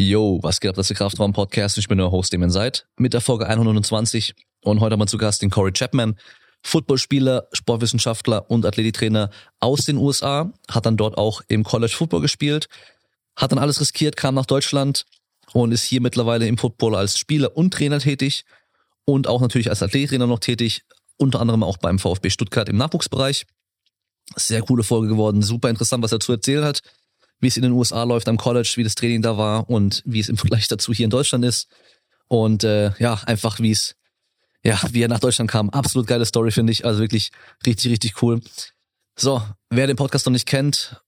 Yo, was geht ab, das ist der Kraftraum-Podcast. Ich bin der Host, dem ihr seid, mit der Folge 129. Und heute haben wir zu Gast den Corey Chapman, Footballspieler, Sportwissenschaftler und Athletiktrainer aus den USA, hat dann dort auch im College Football gespielt, hat dann alles riskiert, kam nach Deutschland und ist hier mittlerweile im Football als Spieler und Trainer tätig und auch natürlich als Athletiktrainer noch tätig, unter anderem auch beim VfB Stuttgart im Nachwuchsbereich. Sehr coole Folge geworden, super interessant, was er zu erzählen hat wie es in den USA läuft am College, wie das Training da war und wie es im Vergleich dazu hier in Deutschland ist. Und äh, ja, einfach wie es, ja, wie er nach Deutschland kam. Absolut geile Story, finde ich. Also wirklich richtig, richtig cool. So, wer den Podcast noch nicht kennt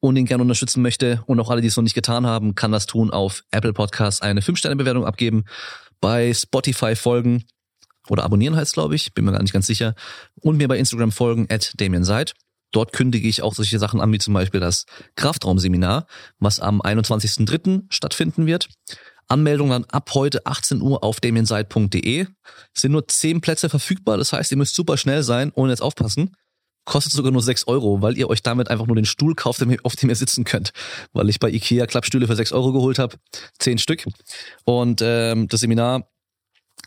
und ihn gerne unterstützen möchte und auch alle, die es noch nicht getan haben, kann das tun auf Apple Podcasts eine 5-Sterne-Bewertung abgeben, bei Spotify folgen oder abonnieren heißt glaube ich, bin mir gar nicht ganz sicher, und mir bei Instagram folgen, at Damien Seid. Dort kündige ich auch solche Sachen an, wie zum Beispiel das Kraftraumseminar, was am 21.03. stattfinden wird. Anmeldung dann ab heute 18 Uhr auf damienside.de. Es sind nur 10 Plätze verfügbar, das heißt, ihr müsst super schnell sein und jetzt aufpassen. Kostet sogar nur 6 Euro, weil ihr euch damit einfach nur den Stuhl kauft, auf dem ihr sitzen könnt. Weil ich bei Ikea Klappstühle für 6 Euro geholt habe. 10 Stück. Und ähm, das Seminar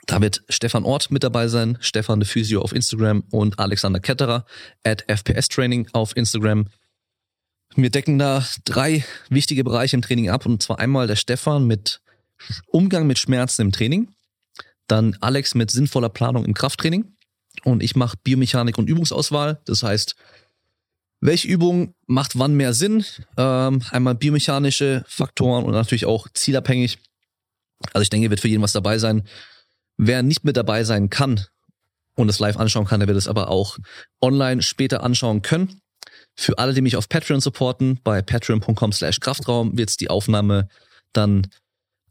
da wird Stefan Ort mit dabei sein, Stefan de Physio auf Instagram und Alexander Ketterer at FPS Training auf Instagram. Wir decken da drei wichtige Bereiche im Training ab und zwar einmal der Stefan mit Umgang mit Schmerzen im Training, dann Alex mit sinnvoller Planung im Krafttraining und ich mache Biomechanik und Übungsauswahl. Das heißt, welche Übung macht wann mehr Sinn? Ähm, einmal biomechanische Faktoren und natürlich auch zielabhängig. Also ich denke, wird für jeden was dabei sein. Wer nicht mit dabei sein kann und es live anschauen kann, der wird es aber auch online später anschauen können. Für alle, die mich auf Patreon supporten, bei patreon.com slash Kraftraum wird es die Aufnahme dann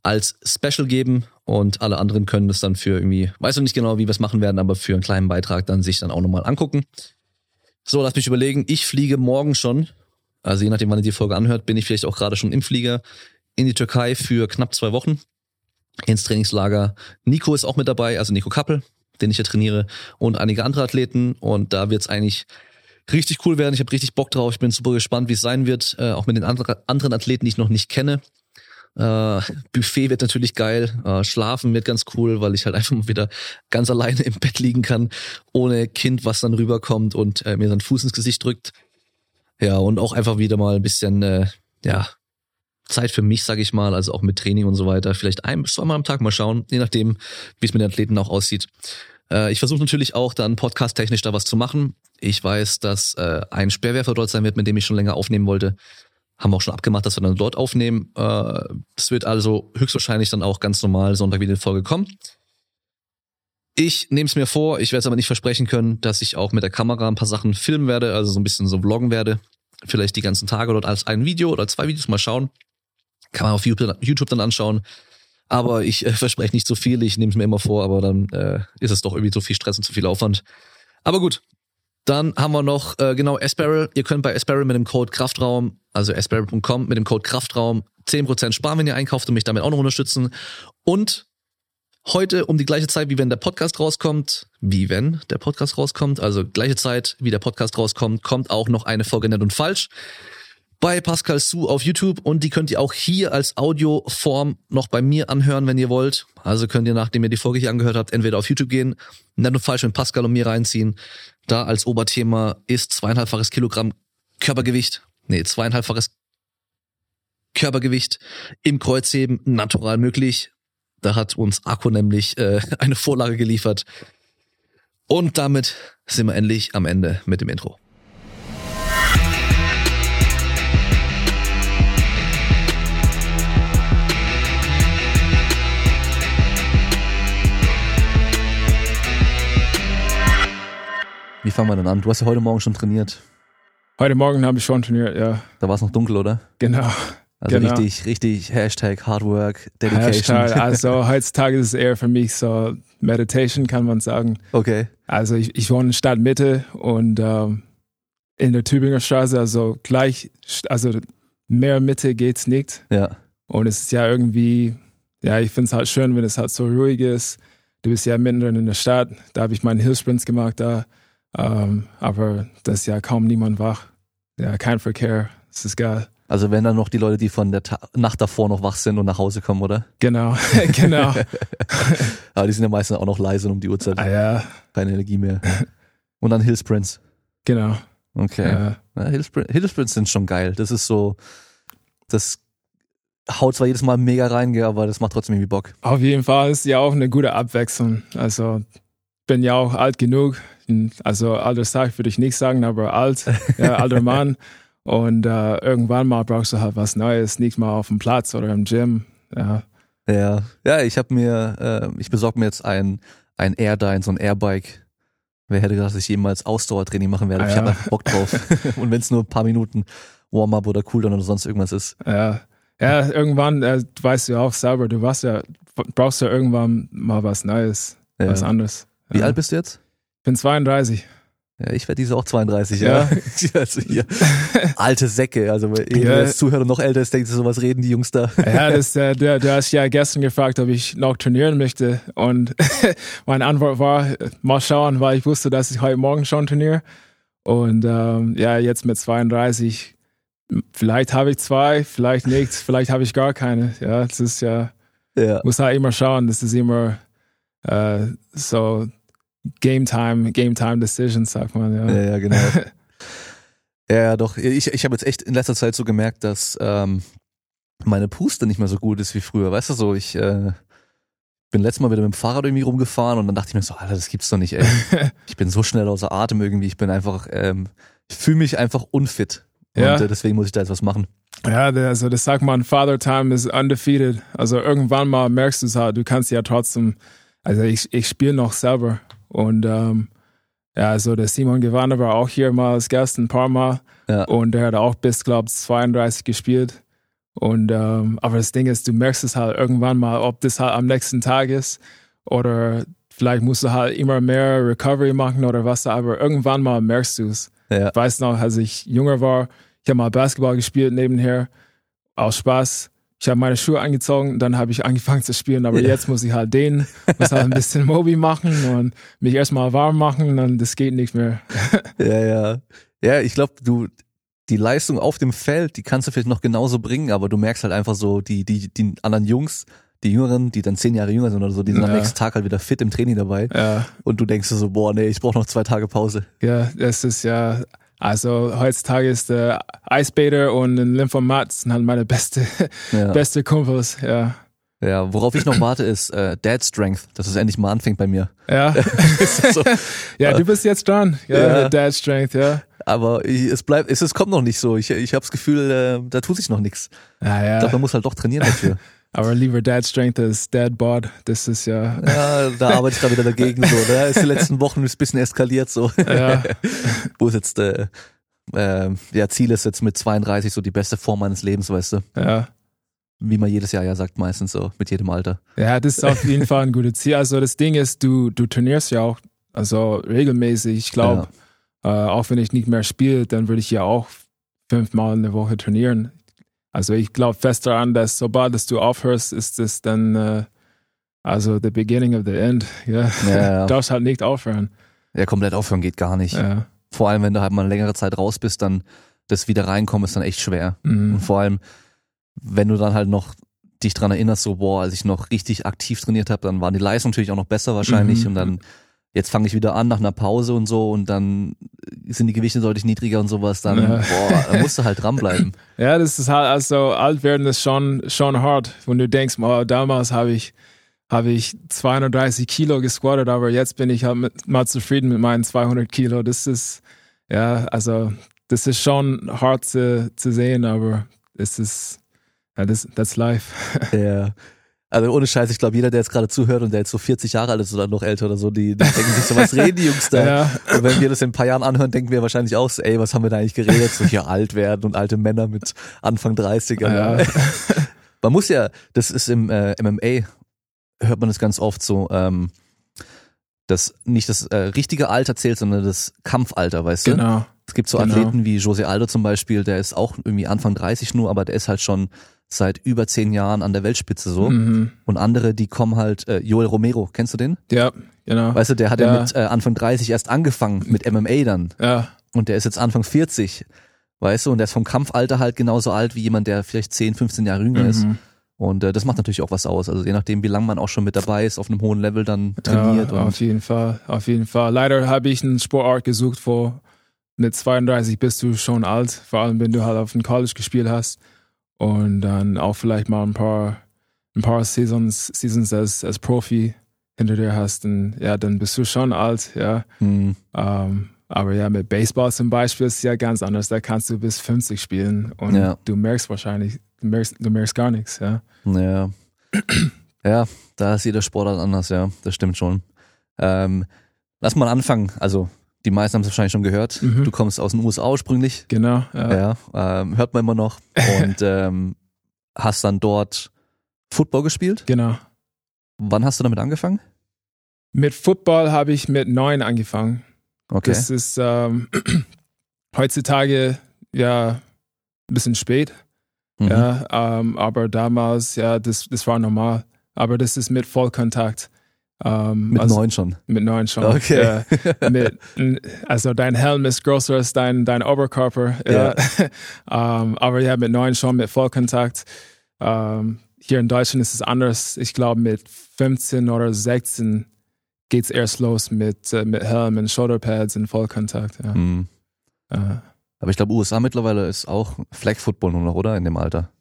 als Special geben und alle anderen können das dann für irgendwie, weiß noch nicht genau, wie wir es machen werden, aber für einen kleinen Beitrag dann sich dann auch nochmal angucken. So, lass mich überlegen, ich fliege morgen schon, also je nachdem, wann ihr die Folge anhört, bin ich vielleicht auch gerade schon im Flieger in die Türkei für knapp zwei Wochen ins Trainingslager. Nico ist auch mit dabei, also Nico Kappel, den ich ja trainiere, und einige andere Athleten. Und da wird's eigentlich richtig cool werden. Ich habe richtig Bock drauf. Ich bin super gespannt, wie es sein wird, äh, auch mit den andre, anderen Athleten, die ich noch nicht kenne. Äh, Buffet wird natürlich geil. Äh, Schlafen wird ganz cool, weil ich halt einfach mal wieder ganz alleine im Bett liegen kann, ohne Kind, was dann rüberkommt und äh, mir seinen Fuß ins Gesicht drückt. Ja, und auch einfach wieder mal ein bisschen, äh, ja, Zeit für mich, sage ich mal, also auch mit Training und so weiter. Vielleicht ein bis zweimal am Tag mal schauen, je nachdem, wie es mit den Athleten auch aussieht. Äh, ich versuche natürlich auch dann podcast-technisch da was zu machen. Ich weiß, dass äh, ein Sperrwerfer dort sein wird, mit dem ich schon länger aufnehmen wollte. Haben wir auch schon abgemacht, dass wir dann dort aufnehmen. Äh, es wird also höchstwahrscheinlich dann auch ganz normal Sonntag wieder in Folge kommen. Ich nehme es mir vor, ich werde es aber nicht versprechen können, dass ich auch mit der Kamera ein paar Sachen filmen werde, also so ein bisschen so vloggen werde. Vielleicht die ganzen Tage dort als ein Video oder zwei Videos mal schauen. Kann man auf YouTube dann anschauen. Aber ich äh, verspreche nicht zu so viel, ich nehme es mir immer vor, aber dann äh, ist es doch irgendwie zu viel Stress und zu viel Aufwand. Aber gut, dann haben wir noch äh, genau Asparrel. Ihr könnt bei Asparrel mit dem Code Kraftraum, also asparrel.com mit dem Code Kraftraum 10% sparen, wenn ihr einkauft und mich damit auch noch unterstützen. Und heute um die gleiche Zeit, wie wenn der Podcast rauskommt, wie wenn der Podcast rauskommt, also gleiche Zeit, wie der Podcast rauskommt, kommt auch noch eine Folge nett und falsch bei Pascal Su auf YouTube und die könnt ihr auch hier als Audioform noch bei mir anhören, wenn ihr wollt. Also könnt ihr, nachdem ihr die Folge hier angehört habt, entweder auf YouTube gehen, dann nur falsch mit Pascal und mir reinziehen. Da als Oberthema ist zweieinhalbfaches Kilogramm Körpergewicht, nee, zweieinhalbfaches Körpergewicht im Kreuzheben natural möglich. Da hat uns Akku nämlich äh, eine Vorlage geliefert. Und damit sind wir endlich am Ende mit dem Intro. Fangen wir denn an? Du hast ja heute Morgen schon trainiert. Heute Morgen habe ich schon trainiert, ja. Da war es noch dunkel, oder? Genau. Also genau. richtig, richtig Hashtag Hardwork, Dedication. Hashtag, also heutzutage ist es eher für mich so Meditation, kann man sagen. Okay. Also ich, ich wohne in Stadtmitte und ähm, in der Tübinger Straße, also gleich, also mehr Mitte geht's nicht. Ja. Und es ist ja irgendwie, ja, ich finde es halt schön, wenn es halt so ruhig ist. Du bist ja mittendrin in der Stadt, da habe ich meinen Hillsprints gemacht, da ähm, aber das ist ja kaum niemand wach. Ja, kein Verkehr. Es ist geil. Also wenn dann noch die Leute, die von der Ta Nacht davor noch wach sind und nach Hause kommen, oder? Genau, genau. Aber die sind ja meistens auch noch leise um die Uhrzeit. Ah, ja, Keine Energie mehr. Und dann Hillsprints. genau. Okay. Ja. Ja, Hillsprints, Hillsprints sind schon geil. Das ist so, das haut zwar jedes Mal mega rein, gell, aber das macht trotzdem irgendwie Bock. Auf jeden Fall ist ja auch eine gute Abwechslung. Also bin ja auch alt genug. Also alter Tag würde ich nicht sagen, aber alt, ja, alter Mann. Und äh, irgendwann mal brauchst du halt was Neues, nicht mal auf dem Platz oder im Gym. Ja, Ja, ja, ich habe mir, äh, ich besorge mir jetzt ein, ein Airdyne, so ein Airbike. Wer hätte gedacht, dass ich jemals Ausdauertraining machen werde? Ah, Ich habe ja. einfach Bock drauf. Und wenn es nur ein paar Minuten Warm-up oder Cooldown oder sonst irgendwas ist. ja. ja irgendwann äh, weißt du ja auch selber, du warst ja, brauchst ja irgendwann mal was Neues, Ja. was anderes. Wie alt bist du jetzt? Ich bin 32. Ja, ich werde diese auch 32, ja. Ja. also hier, alte Säcke. Also wenn Ja. zuhört und noch älter ist, denkt, so was reden die Jungs da. Ja, das, äh, du, du hast ja gestern gefragt, ob ich noch trainieren möchte. Und meine Antwort war, mal schauen, weil ich wusste, dass ich heute Morgen schon trainiere. Und ähm, ja, jetzt mit 32, vielleicht habe ich zwei, vielleicht nicht, vielleicht habe ich gar keine. Ja, das ist ja, Ja. muss halt immer schauen. Das ist immer äh, so Game Time, Game Time Decisions, sagt man. Ja. Ja, ja, genau. ja, doch. Ich, ich habe jetzt echt in letzter Zeit so gemerkt, dass ähm, meine Puste nicht mehr so gut ist wie früher. Weißt du so, ich äh, bin letztes Mal wieder mit dem Fahrrad irgendwie rumgefahren und dann dachte ich mir so, Alter, das gibt's doch nicht, ey. Ich bin so schnell außer Atem irgendwie. Ich bin einfach, ähm, ich fühle mich einfach unfit. Und Ja. äh, deswegen muss ich da jetzt was machen. Ja, also das sagt man, Father Time is undefeated. Also irgendwann mal merkst du es halt, du kannst ja trotzdem, also ich, ich spiele noch selber und ähm, ja, also der Simon Gewanne war auch hier mal als Gast ein paar Mal Ja. und der hat auch bis, glaube ich, 32 gespielt. Und ähm, aber das Ding ist, du merkst es halt irgendwann mal, ob das halt am nächsten Tag ist oder vielleicht musst du halt immer mehr Recovery machen oder was, aber irgendwann mal merkst du es. Ja. Ich weiß noch, als ich jünger war, ich habe mal Basketball gespielt nebenher, aus Spaß. Ich habe meine Schuhe angezogen, dann habe ich angefangen zu spielen, aber Ja. jetzt muss ich halt den, muss halt ein bisschen Mobi machen und mich erstmal warm machen und das geht nicht mehr. Ja, ja. Ja, ich glaube, du, die Leistung auf dem Feld, die kannst du vielleicht noch genauso bringen, aber du merkst halt einfach so, die, die, die anderen Jungs, die Jüngeren, die dann zehn Jahre jünger sind oder so, die sind am Ja. nächsten Tag halt wieder fit im Training dabei. Ja, Und du denkst so, boah, nee, ich brauche noch zwei Tage Pause. ja, das ist ja, also heutzutage ist der Eisbader und ein Lymphomat sind halt meine beste, Ja. beste Kumpels, ja. ja, worauf ich noch warte, ist äh, Dad Strength, dass es endlich mal anfängt bei mir. Ja, so, ja, du bist jetzt dran. Ja, Ja. Dad Strength, ja. aber ich, es bleibt, es, es kommt noch nicht so. Ich, ich habe das Gefühl, äh, da tut sich noch nichts. Ja, Ich ja. glaube, man muss halt doch trainieren dafür. Aber lieber Dad Strength als Dad Bod. Das ist ja, ja, da arbeite ich da wieder dagegen so. Da ist die letzten Wochen ein bisschen eskaliert so. ja, Wo es jetzt, äh, äh, ja, Ziel ist jetzt mit 32 so die beste Form meines Lebens, weißt du. ja. Wie man jedes Jahr ja sagt, meistens so, mit jedem Alter. Ja, das ist auf jeden Fall ein gutes Ziel. Also das Ding ist, du, du trainierst ja auch, also regelmäßig. Ich glaube, äh, auch wenn ich nicht mehr spiele, dann würde ich ja auch fünfmal in der Woche trainieren. Also ich glaube fest daran, dass sobald dass du aufhörst, ist es dann äh, also the beginning of the end. Ja. Ja, ja. Du darfst halt nicht aufhören. Ja, komplett aufhören geht gar nicht. Ja. Vor allem, wenn du halt mal eine längere Zeit raus bist, dann das wieder reinkommen ist dann echt schwer. Und Mhm. vor allem, wenn du dann halt noch dich dran erinnerst, so, boah, als ich noch richtig aktiv trainiert habe, dann waren die Leistungen natürlich auch noch besser wahrscheinlich. Mhm. Und dann, jetzt fange ich wieder an nach einer Pause und so und dann sind die Gewichte deutlich niedriger und sowas, dann, Ja. boah, da musst du halt dranbleiben. Ja, das ist halt, also alt werden ist schon, schon hart, wenn du denkst, oh, damals habe ich, habe ich 230 Kilo gesquattet, aber jetzt bin ich halt mit, mal zufrieden mit meinen 200 Kilo. Das ist, ja, also, das ist schon hart zu, zu sehen, aber es ist, ja, das, that's life. Ja. Also ohne Scheiß, ich glaube, jeder, der jetzt gerade zuhört und der jetzt so 40 Jahre alt ist oder noch älter oder so, die, die denken sich so, was reden die Jungs da? Ja. Und wenn wir das in ein paar Jahren anhören, denken wir wahrscheinlich auch so, ey, was haben wir da eigentlich geredet? So hier alt werden und alte Männer mit Anfang 30. Ja. Man muss ja, das ist im äh, MMA, hört man das ganz oft so, ähm, dass nicht das äh, richtige Alter zählt, sondern das Kampfalter, weißt du? Genau. Es gibt so Genau. Athleten wie Jose Aldo zum Beispiel, der ist auch irgendwie Anfang 30 nur, aber der ist halt schon seit über zehn Jahren an der Weltspitze so. Mhm. Und andere, die kommen halt, äh, Joel Romero, kennst du den? Ja, genau. Weißt du, der hat ja, Ja. mit äh, Anfang 30 erst angefangen mit MMA dann. Ja, Und der ist jetzt Anfang 40 Weißt du, und der ist vom Kampfalter halt genauso alt wie jemand, der vielleicht 10, 15 Jahre jünger ist. Mhm. Und äh, das macht natürlich auch was aus. Also je nachdem, wie lange man auch schon mit dabei ist, auf einem hohen Level dann trainiert. Ja, auf jeden Fall, auf jeden Fall. Leider habe ich einen Sportart gesucht, wo mit 32 bist du schon alt, vor allem wenn du halt auf dem College gespielt hast und dann auch vielleicht mal ein paar, ein paar Seasons, Seasons als, als Profi hinter dir hast, und ja, dann bist du schon alt, ja. hm, Ähm, aber ja, mit Baseball zum Beispiel ist es ja ganz anders. Da kannst du bis 50 spielen und Ja. du merkst wahrscheinlich, du merkst, du merkst gar nichts, ja. ja. ja, da ist jeder Sportart anders, ja, das stimmt schon. Ähm, lass mal anfangen. Also, die meisten haben es wahrscheinlich schon gehört. Mhm. Du kommst aus den USA ursprünglich. Genau. Ja. Ja, ähm, hört man immer noch. Und ähm, hast dann dort Football gespielt. Genau. Wann hast du damit angefangen? Mit Football habe ich mit neun angefangen. Okay. Das ist ähm, heutzutage ja ein bisschen spät, Mhm. ja, ähm, aber damals, ja, das, das war normal. Aber das ist mit Vollkontakt. Ähm, Mit also neun schon. Mit neun schon. Okay. Ja, mit, also dein Helm ist größer als dein, dein Oberkörper. Ja. ähm, aber ja, mit neun schon mit Vollkontakt. Ähm, hier in Deutschland ist es anders. Ich glaube, mit 15 oder 16 geht's erst los mit, äh, mit Helm und Shoulderpads und Vollkontakt. Ja. Mhm. Äh, Aber ich glaube, USA mittlerweile ist auch Flag Football nur noch, oder? In dem Alter.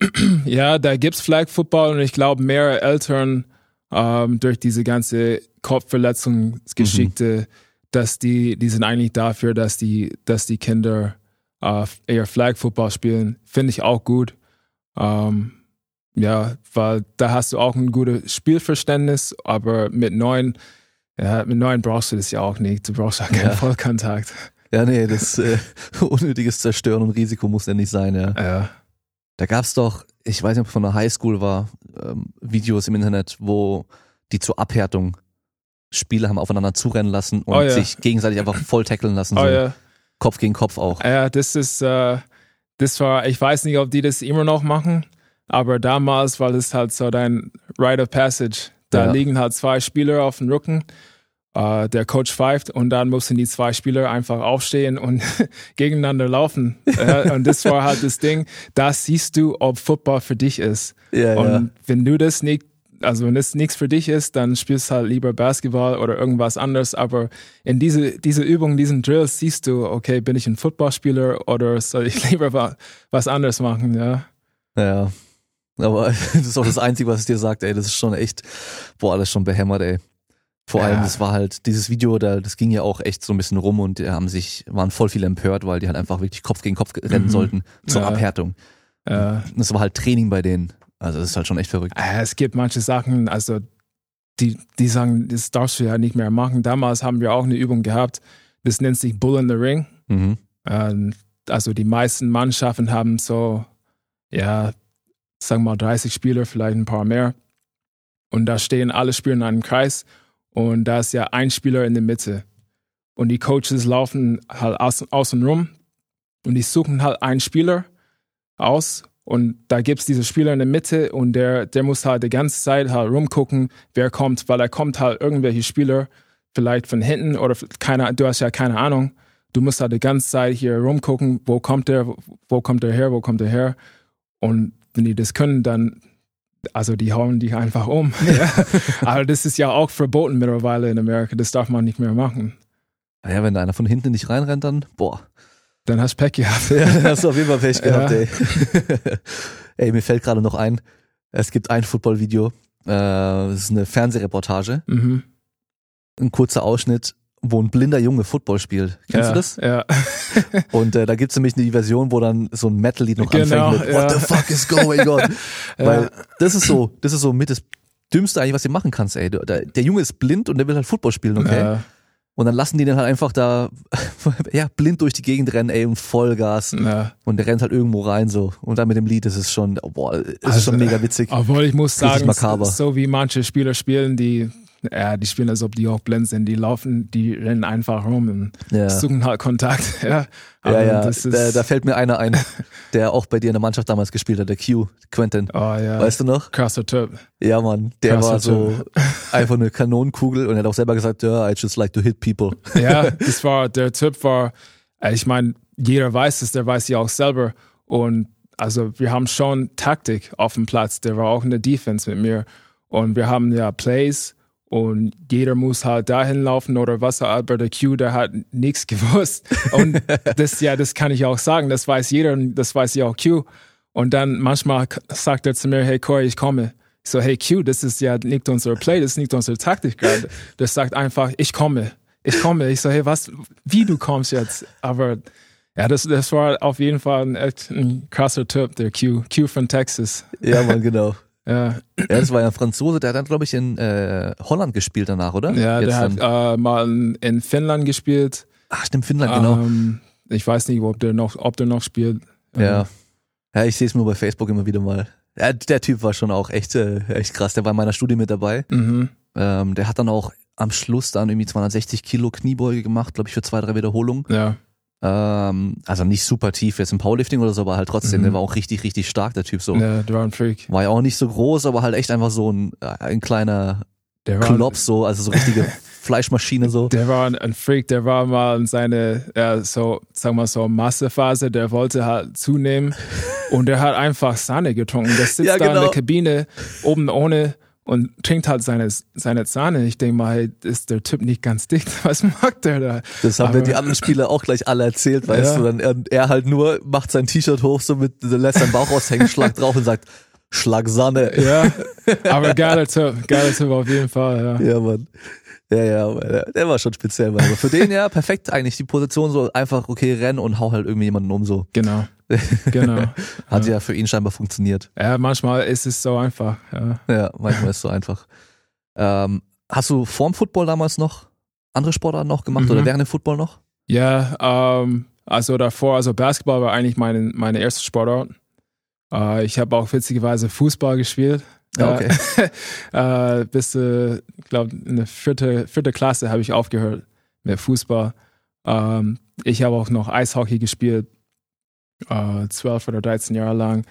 ja, da gibt's Flag Football und ich glaube, mehr Eltern ähm, durch diese ganze Kopfverletzungsgeschichte, dass die, die sind eigentlich dafür, dass die, dass die Kinder äh, eher Flag Football spielen. Finde ich auch gut. Ähm, ja, weil da hast du auch ein gutes Spielverständnis, aber mit neun, ja, mit neun brauchst du das ja auch nicht. Du brauchst ja keinen Ja. Vollkontakt. Ja, nee, das äh, unnötiges Zerstören und Risiko muss ja nicht sein, ja. Ja. Da gab's doch, ich weiß nicht, ob es von der Highschool war, ähm, Videos im Internet, wo die zur Abhärtung Spieler haben aufeinander zurennen lassen und Oh ja. sich gegenseitig einfach voll tackeln lassen. Oh so ja. Kopf gegen Kopf auch. Ja, das ist, äh, das war, ich weiß nicht, ob die das immer noch machen, aber damals war das halt so dein Rite of Passage. Da Ja. liegen halt zwei Spieler auf dem Rücken, äh, der Coach pfeift und dann mussten die zwei Spieler einfach aufstehen und gegeneinander laufen. Ja, und das war halt das Ding, da siehst du, ob Football für dich ist. Ja, Und wenn du das nicht, also wenn das nichts für dich ist, dann spielst halt lieber Basketball oder irgendwas anderes. Aber in diese, diese Übung, diesen Drills siehst du, okay, bin ich ein Footballspieler oder soll ich lieber wa- was anderes machen, ja. Ja. Aber das ist auch das Einzige, was es dir sagt, ey, das ist schon echt, boah, alles schon behämmert, ey. Vor Ja. allem, das war halt, dieses Video, da, das ging ja auch echt so ein bisschen rum und die haben sich, waren voll viel empört, weil die halt einfach wirklich Kopf gegen Kopf rennen Mhm. sollten zur Ja. Abhärtung. Und Das war halt Training bei denen. Also das ist halt schon echt verrückt. es gibt manche Sachen, also die, die sagen, das darfst du ja nicht mehr machen. Damals haben wir auch eine Übung gehabt, das nennt sich Bull in the Ring. Mhm. Ähm, also die meisten Mannschaften haben so, ja, sagen wir mal 30 Spieler, vielleicht ein paar mehr. Und da stehen alle Spieler in einem Kreis und da ist ja ein Spieler in der Mitte. Und die Coaches laufen halt außen, außen rum und die suchen halt einen Spieler aus und da gibt's diese Spieler in der Mitte und der, der muss halt die ganze Zeit halt rumgucken, wer kommt, weil da kommt halt irgendwelche Spieler, vielleicht von hinten oder keine, du hast ja keine Ahnung. Du musst halt die ganze Zeit hier rumgucken, wo kommt der, wo kommt der her, wo kommt der her. Und wenn die das können, dann, also die hauen dich einfach um. Ja. Aber das ist ja auch verboten mittlerweile in Amerika, das darf man nicht mehr machen. Naja, wenn da einer von hinten nicht reinrennt, dann, boah. Dann hast du Pech gehabt. Ja, dann hast du auf jeden Fall Pech gehabt, Ja. ey. ey, mir fällt gerade noch ein, es gibt ein Football-Video, äh, das ist eine Fernsehreportage, Mhm. ein kurzer Ausschnitt, wo ein blinder Junge Football spielt. Kennst ja, du das? Ja. Und äh, da gibt's nämlich eine Version, wo dann so ein Metal-Lied noch Genau, anfängt mit ja. What the fuck is going on? Weil ja. das ist so, das ist so mit das Dümmste eigentlich, was du machen kannst, ey. Der, der Junge ist blind und der will halt Football spielen, okay? Ja. Und dann lassen die den halt einfach da, ja, blind durch die Gegend rennen, ey, und Vollgas. Ja. Und der rennt halt irgendwo rein, so. Und dann mit dem Lied ist es schon, oh, boah, ist es Also, schon mega witzig. Obwohl ich muss Richtig sagen, makaber. so wie manche Spieler spielen, die, ja, die spielen, als ob die auch blind sind. Die laufen, die rennen einfach rum und Ja, suchen halt Kontakt. Ja, ja, Aber ja. Da, da fällt mir einer ein, der auch bei dir in der Mannschaft damals gespielt hat, der Q, Quentin. oh ja, Weißt du noch? krasser Typ. Ja, Mann, der Krasser war so einfach eine Kanonenkugel und er hat auch selber gesagt, ja, I just like to hit people. Ja, das war, der Typ war, äh, ich meine, jeder weiß es, der weiß ja auch selber. Und also wir haben schon Taktik auf dem Platz. Der war auch in der Defense mit mir. Und wir haben ja Plays und jeder muss halt dahin laufen oder was, aber der Q, der hat nichts gewusst. Und das, ja, das kann ich auch sagen, das weiß jeder und das weiß ja auch Q. Und dann manchmal sagt er zu mir, hey Corey, ich komme. So, hey Q, das ist ja nicht unser Play, das ist nicht unsere Taktik gerade. Das sagt einfach, ich komme, ich komme. Ich so, hey, was, wie du kommst jetzt? Aber ja, das, das war auf jeden Fall ein, ein krasser Typ, der Q, Q von Texas. Ja, man, genau. Ja. ja, das war ja ein Franzose, der hat dann, glaube ich, in äh, Holland gespielt danach, oder? Ja, Jetzt der hat dann. äh, mal in Finnland gespielt. Ach, stimmt, Finnland, genau. Ähm, ich weiß nicht, ob der noch, ob der noch spielt. Ja. Ja, ich sehe es nur bei Facebook immer wieder mal. Ja, der Typ war schon auch echt, äh, echt krass. Der war in meiner Studie mit dabei. Mhm. Ähm, der hat dann auch am Schluss dann irgendwie 260 Kilo Kniebeuge gemacht, glaube ich, für zwei, drei Wiederholungen. Ja. Ähm, also nicht super tief jetzt im Powerlifting oder so, aber halt trotzdem, Mhm. der war auch richtig, richtig stark, der Typ so. ja, der war ein Freak. War ja auch nicht so groß, aber halt echt einfach so ein, äh, ein kleiner Der war, Klops, so, also so richtige Fleischmaschine so. Der war ein, Freak, der war mal in seine, ja, so, sagen wir so, Massephase, der wollte halt zunehmen und der hat einfach Sahne getrunken. Der sitzt Ja, da in genau. der Kabine, oben ohne und trinkt halt seine, seine Sahne. Ich denke mal, ist der Typ nicht ganz dicht? Was macht der da? Das haben mir die anderen Spieler auch gleich alle erzählt, weißt Ja. du. Dann er, er halt nur macht sein T-Shirt hoch, so mit, lässt seinen Bauch raushängen, schlag drauf und sagt, Schlag Sanne. Ja, aber geiler Typ, geiler Typ auf jeden Fall, ja. Ja, Mann. Ja, ja, der, der war schon speziell. Aber für den ja perfekt eigentlich die Position so einfach, okay, renn und hau halt irgendwie jemanden um so. Genau, genau. Hat ja, für ihn scheinbar funktioniert. Ja, manchmal ist es so einfach, ja. Ja, manchmal ist es so einfach. Ähm, hast du vorm Football damals noch andere Sportarten noch gemacht Mhm. oder während dem Football noch? Ja, ähm, also davor, also Basketball war eigentlich meine, meine erste Sportart. Äh, ich habe auch witzigerweise Fußball gespielt. Ja, okay. äh, bis, äh, ich glaube, in der vierte, vierte Klasse habe ich aufgehört mit Fußball. Ähm, ich habe auch noch Eishockey gespielt, äh, 12 oder 13 Jahre lang.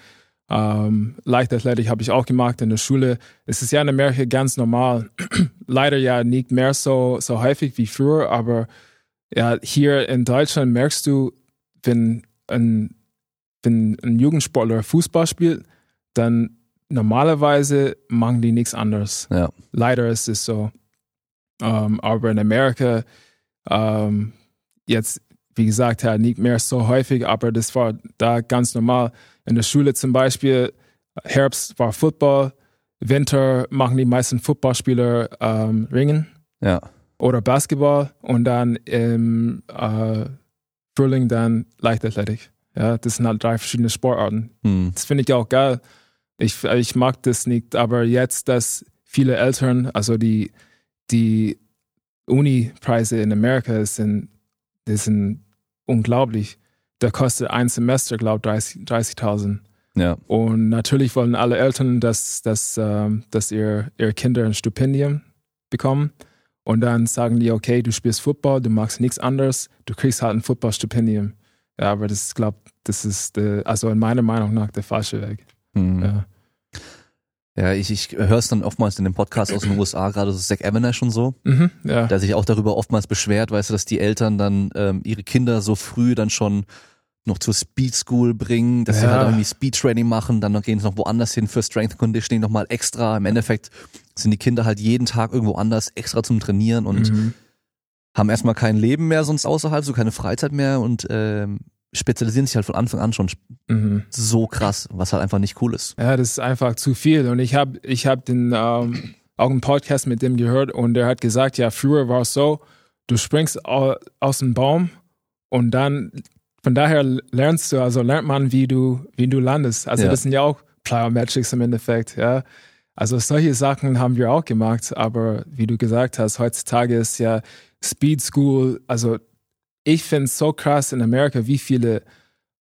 Ähm, Leichtathletik habe ich auch gemacht in der Schule. Es ist ja in Amerika ganz normal. Leider ja nicht mehr so, so häufig wie früher, aber ja, hier in Deutschland merkst du, wenn ein, wenn ein Jugendsportler Fußball spielt, dann normalerweise machen die nichts anderes. Ja. Leider ist es so. Ähm, aber in Amerika, ähm, jetzt, wie gesagt, ja, nicht mehr so häufig, aber das war da ganz normal. In der Schule zum Beispiel, Herbst war Football, Winter machen die meisten Footballspieler ähm, Ringen Ja. oder Basketball und dann im äh, Frühling dann Leichtathletik. Ja, das sind halt drei verschiedene Sportarten. Hm. Das finde ich auch geil. Ich, ich mag das nicht, aber jetzt, dass viele Eltern, also die, die Uni-Preise in Amerika sind, die sind unglaublich. Da kostet ein Semester, glaube ich, 30 30.000. Ja. Und natürlich wollen alle Eltern, dass, dass, ähm, dass ihr, ihre Kinder ein Stipendium bekommen. Und dann sagen die, okay, du spielst Football, du magst nichts anderes, du kriegst halt ein Footballstipendium. Ja, aber das ist, glaube das ist, der, also in meiner Meinung nach der falsche Weg. Hm. Ja. Ja, ich, ich höre es dann oftmals in dem Podcast aus den USA, gerade so Zach Avanash und so, Mhm, ja. der sich auch darüber oftmals beschwert, weißt du, dass die Eltern dann ähm, ihre Kinder so früh dann schon noch zur Speed School bringen, dass sie Ja. halt irgendwie Speed Training machen, dann gehen sie noch woanders hin für Strength Conditioning nochmal extra. Im Endeffekt sind die Kinder halt jeden Tag irgendwo anders extra zum Trainieren und Mhm. haben erstmal kein Leben mehr sonst außerhalb, so keine Freizeit mehr und ähm, spezialisieren sich halt von Anfang an schon Mhm. so krass, was halt einfach nicht cool ist. Ja, das ist einfach zu viel. Und ich habe ich hab den ähm, auch einen Podcast mit dem gehört und der hat gesagt, ja, früher war es so, du springst au- aus dem Baum und dann von daher lernst du, also lernt man, wie du, wie du landest. Also Ja. das sind ja auch Plyometrics im Endeffekt, ja. Also solche Sachen haben wir auch gemacht, aber wie du gesagt hast, heutzutage ist ja Speed School, also ich finde es so krass in Amerika, wie viele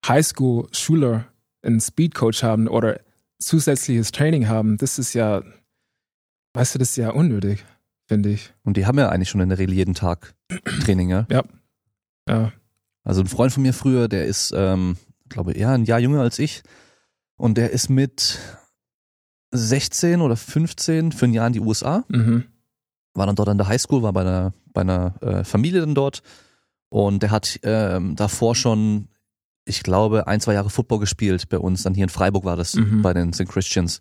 Highschool-Schüler einen Speedcoach haben oder zusätzliches Training haben. Das ist ja, weißt du, das ist ja unnötig, finde ich. Und die haben ja eigentlich schon in der Regel jeden Tag Training, ja. Ja. Also ein Freund von mir früher, der ist, ähm, glaube ja, ein Jahr jünger als ich. Und der ist mit 16 oder 15 für ein Jahr in die USA, Mhm. war dann dort an der Highschool, war bei einer, bei einer äh, Familie dann dort. Und der hat ähm, davor schon ich glaube, ein, zwei Jahre Football gespielt bei uns. Dann hier in Freiburg war das, Mhm. bei den St. Christians.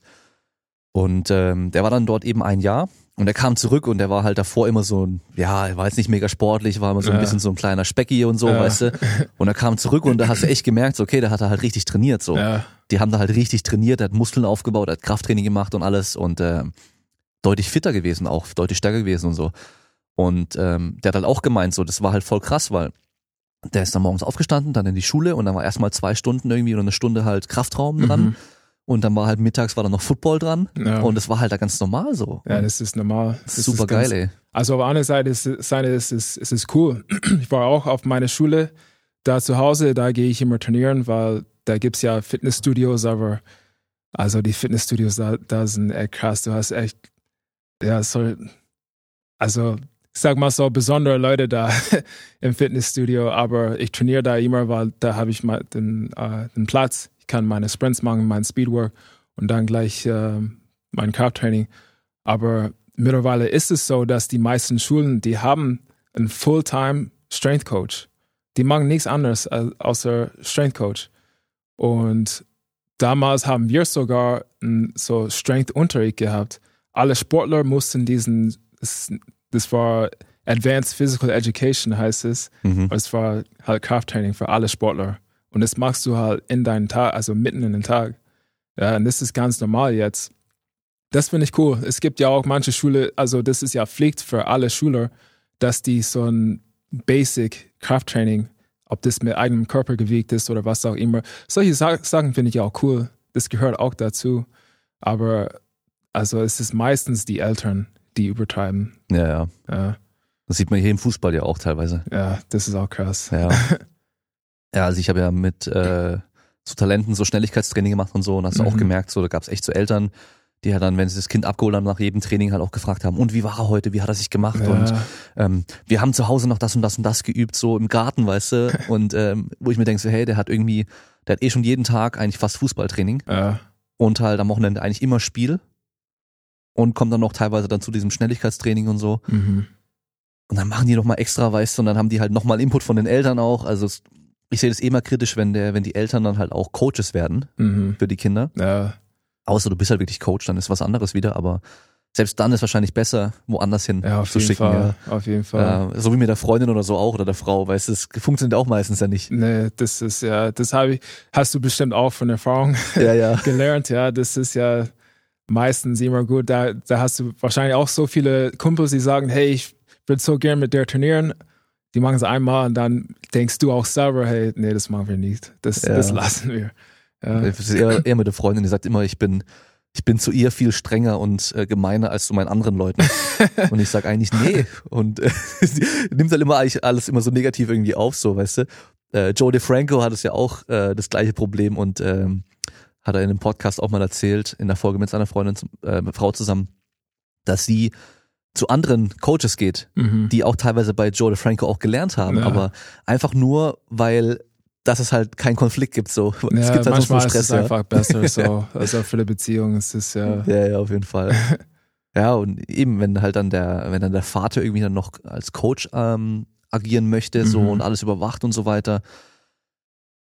Und ähm, der war dann dort eben ein Jahr und er kam zurück und der war halt davor immer so ein, ja, er war jetzt nicht mega sportlich, war immer so ein Ja. bisschen so ein kleiner Specki und so, Ja. weißt du. Und er kam zurück und da hast du echt gemerkt, so, okay, der hat er halt richtig trainiert, so. Ja, Die haben da halt richtig trainiert, er hat Muskeln aufgebaut, er hat Krafttraining gemacht und alles und äh, deutlich fitter gewesen auch, deutlich stärker gewesen und so. Und ähm, der hat halt auch gemeint, so, das war halt voll krass, weil der ist dann morgens aufgestanden, dann in die Schule und dann war erstmal zwei Stunden irgendwie oder eine Stunde halt Kraftraum dran. Mhm. Und dann war halt mittags war dann noch Football dran. Ja. Und es war halt da ganz normal so. ja, das ist normal. Das Super ist ganz- geil, ey. Also auf anderen Seite ist, Seite ist, es ist es cool. Ich war auch auf meiner Schule da zu Hause, da gehe ich immer trainieren, weil da gibt's ja Fitnessstudios, aber also die Fitnessstudios da, da sind echt krass. Du hast echt, ja, so, also ich sag mal so besondere Leute da im Fitnessstudio, aber ich trainiere da immer, weil da habe ich mal den, äh, den Platz. Ich kann meine Sprints machen, mein Speedwork und dann gleich äh, mein Krafttraining. Aber mittlerweile ist es so, dass die meisten Schulen, die haben einen Fulltime Strength Coach. Die machen nichts anderes als, außer Strength Coach. Und damals haben wir sogar einen so Strength Unterricht gehabt. Alle Sportler mussten diesen, das, war Advanced Physical Education heißt es. Mhm. Es war halt Krafttraining für alle Sportler. Und das machst du halt in deinen Tag, also mitten in den Tag. Ja, und das ist ganz normal jetzt. Das finde ich cool. Es gibt ja auch manche Schule, also das ist ja Pflicht für alle Schüler, dass die so ein Basic Krafttraining, ob das mit eigenem Körpergewicht ist oder was auch immer. Solche Sa Sachen finde ich auch cool. Das gehört auch dazu. Aber also es ist meistens die Eltern, die übertreiben. Ja, ja. Ja, Das sieht man hier im Fußball ja auch teilweise. ja das ist auch krass. Ja. ja, also ich habe ja mit äh, so Talenten so Schnelligkeitstraining gemacht und so und hast du auch Mhm. gemerkt, so da gab es echt so Eltern, die halt dann, wenn sie das Kind abgeholt haben, nach jedem Training halt auch gefragt haben, und wie war er heute, wie hat er sich gemacht? Und Ja, ähm, wir haben zu Hause noch das und das und das geübt, so im Garten, weißt du? Und ähm, wo ich mir denke, so, hey, der hat irgendwie, der hat eh schon jeden Tag eigentlich fast Fußballtraining ja, und halt am Wochenende eigentlich immer Spiel und kommt dann noch teilweise dann zu diesem Schnelligkeitstraining und so. mhm. Und dann machen die noch mal extra, weißt du, und dann haben die halt noch mal Input von den Eltern auch. Also es, ich sehe das eh immer kritisch, wenn der, wenn die Eltern dann halt auch Coaches werden Mhm. für die Kinder. ja, Außer du bist halt wirklich Coach, dann ist was anderes wieder. Aber selbst dann ist wahrscheinlich besser, woanders hin ja, auf zu jeden schicken. Fall. Auf jeden Fall. Ja. Äh, so wie mit der Freundin oder so auch oder der Frau, weißt du, es funktioniert auch meistens ja nicht. Nee, das ist ja, das habe ich, hast du bestimmt auch von Erfahrung Ja, ja. gelernt, ja. Das ist ja meistens immer gut. Da, da hast du wahrscheinlich auch so viele Kumpels, die sagen, hey, ich würde so gern mit der trainieren. Die machen es einmal und dann denkst du auch selber, hey, nee, das machen wir nicht. Das, Ja. das lassen wir. Ja. Das ist eher, eher mit der Freundin, die sagt immer, ich bin, ich bin zu ihr viel strenger und äh, gemeiner als zu meinen anderen Leuten. und ich sag eigentlich nee. Und äh, sie nimmt halt immer eigentlich alles immer so negativ irgendwie auf, so, weißt du. Äh, Joe DeFranco hat es ja auch äh, das gleiche Problem und ähm, hat er in einem Podcast auch mal erzählt, in der Folge mit seiner Freundin, äh, Frau zusammen, dass sie zu anderen Coaches geht, Mhm. die auch teilweise bei Joe DeFranco auch gelernt haben, Ja. aber einfach nur, weil dass es halt keinen Konflikt gibt. So. es Ja, gibt halt manchmal ist Stress. es ja. einfach besser so. Also für die Beziehung ist es ja. Ja, ja, auf jeden Fall. ja, und eben, wenn halt dann der, wenn dann der Vater irgendwie dann noch als Coach ähm, agieren möchte, so Mhm. und alles überwacht und so weiter,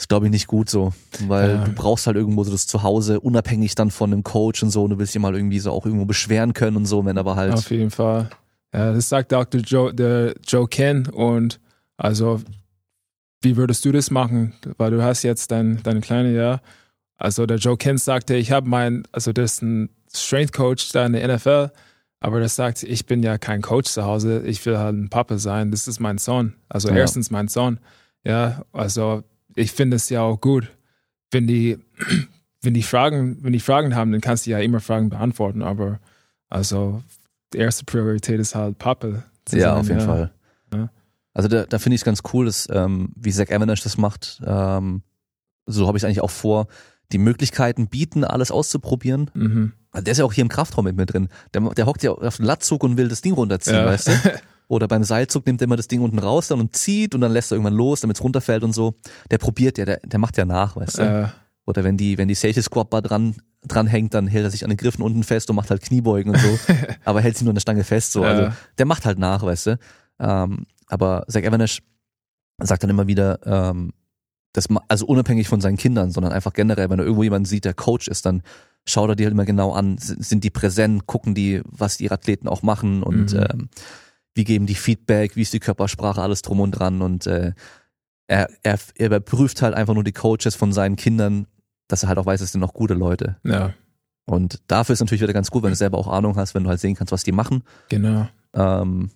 ist glaube ich nicht gut so, weil Ja. du brauchst halt irgendwo so das Zuhause, unabhängig dann von einem Coach und so, und du willst dich mal irgendwie so auch irgendwo beschweren können und so, wenn aber halt, Auf jeden Fall. Ja, das sagt Dr. Joe, der Joe Ken und also wie würdest du das machen? Weil du hast jetzt dein, deine kleine, ja. Also der Joe Ken sagte, ich habe mein, also das ist ein Strength Coach da in der NFL, aber das sagt, ich bin ja kein Coach zu Hause, ich will halt ein Papa sein, das ist mein Sohn. Also Ja. erstens mein Sohn, ja, also ich finde es ja auch gut, wenn die, wenn die Fragen, wenn die Fragen haben, dann kannst du ja immer Fragen beantworten, aber also die erste Priorität ist halt Papa. zu ja, sein, auf jeden ja. Fall. Ja. Also da, da finde ich es ganz cool, dass, ähm, wie Zach Evanash das macht, ähm, so habe ich eigentlich auch vor, die Möglichkeiten bieten, alles auszuprobieren. Mhm. Der ist ja auch hier im Kraftraum mit mir drin. Der, der hockt ja auf den Latzug und will das Ding runterziehen, Ja. weißt du? Oder beim Seilzug nimmt er immer das Ding unten raus dann und zieht und dann lässt er irgendwann los, damit es runterfällt und so. Der probiert ja, der, der macht ja nach, weißt du? äh, Oder wenn die, wenn die Safety Squad Bar dran, dran hängt, dann hält er sich an den Griffen unten fest und macht halt Kniebeugen und so. aber hält sich nur an der Stange fest, so. Also, der macht halt nach, weißt du? Ähm, aber Zach Evanash sagt dann immer wieder, ähm, das, also unabhängig von seinen Kindern, sondern einfach generell, wenn er irgendwo jemanden sieht, der Coach ist, dann schaut er die halt immer genau an, sind die präsent, gucken die, was die Athleten auch machen und Mhm. ähm, wie geben die Feedback, wie ist die Körpersprache, alles drum und dran und äh, er, er, er überprüft halt einfach nur die Coaches von seinen Kindern, dass er halt auch weiß, es sind noch gute Leute. Ja, Und dafür ist natürlich wieder ganz gut, wenn du selber auch Ahnung hast, wenn du halt sehen kannst, was die machen. genau. Ähm,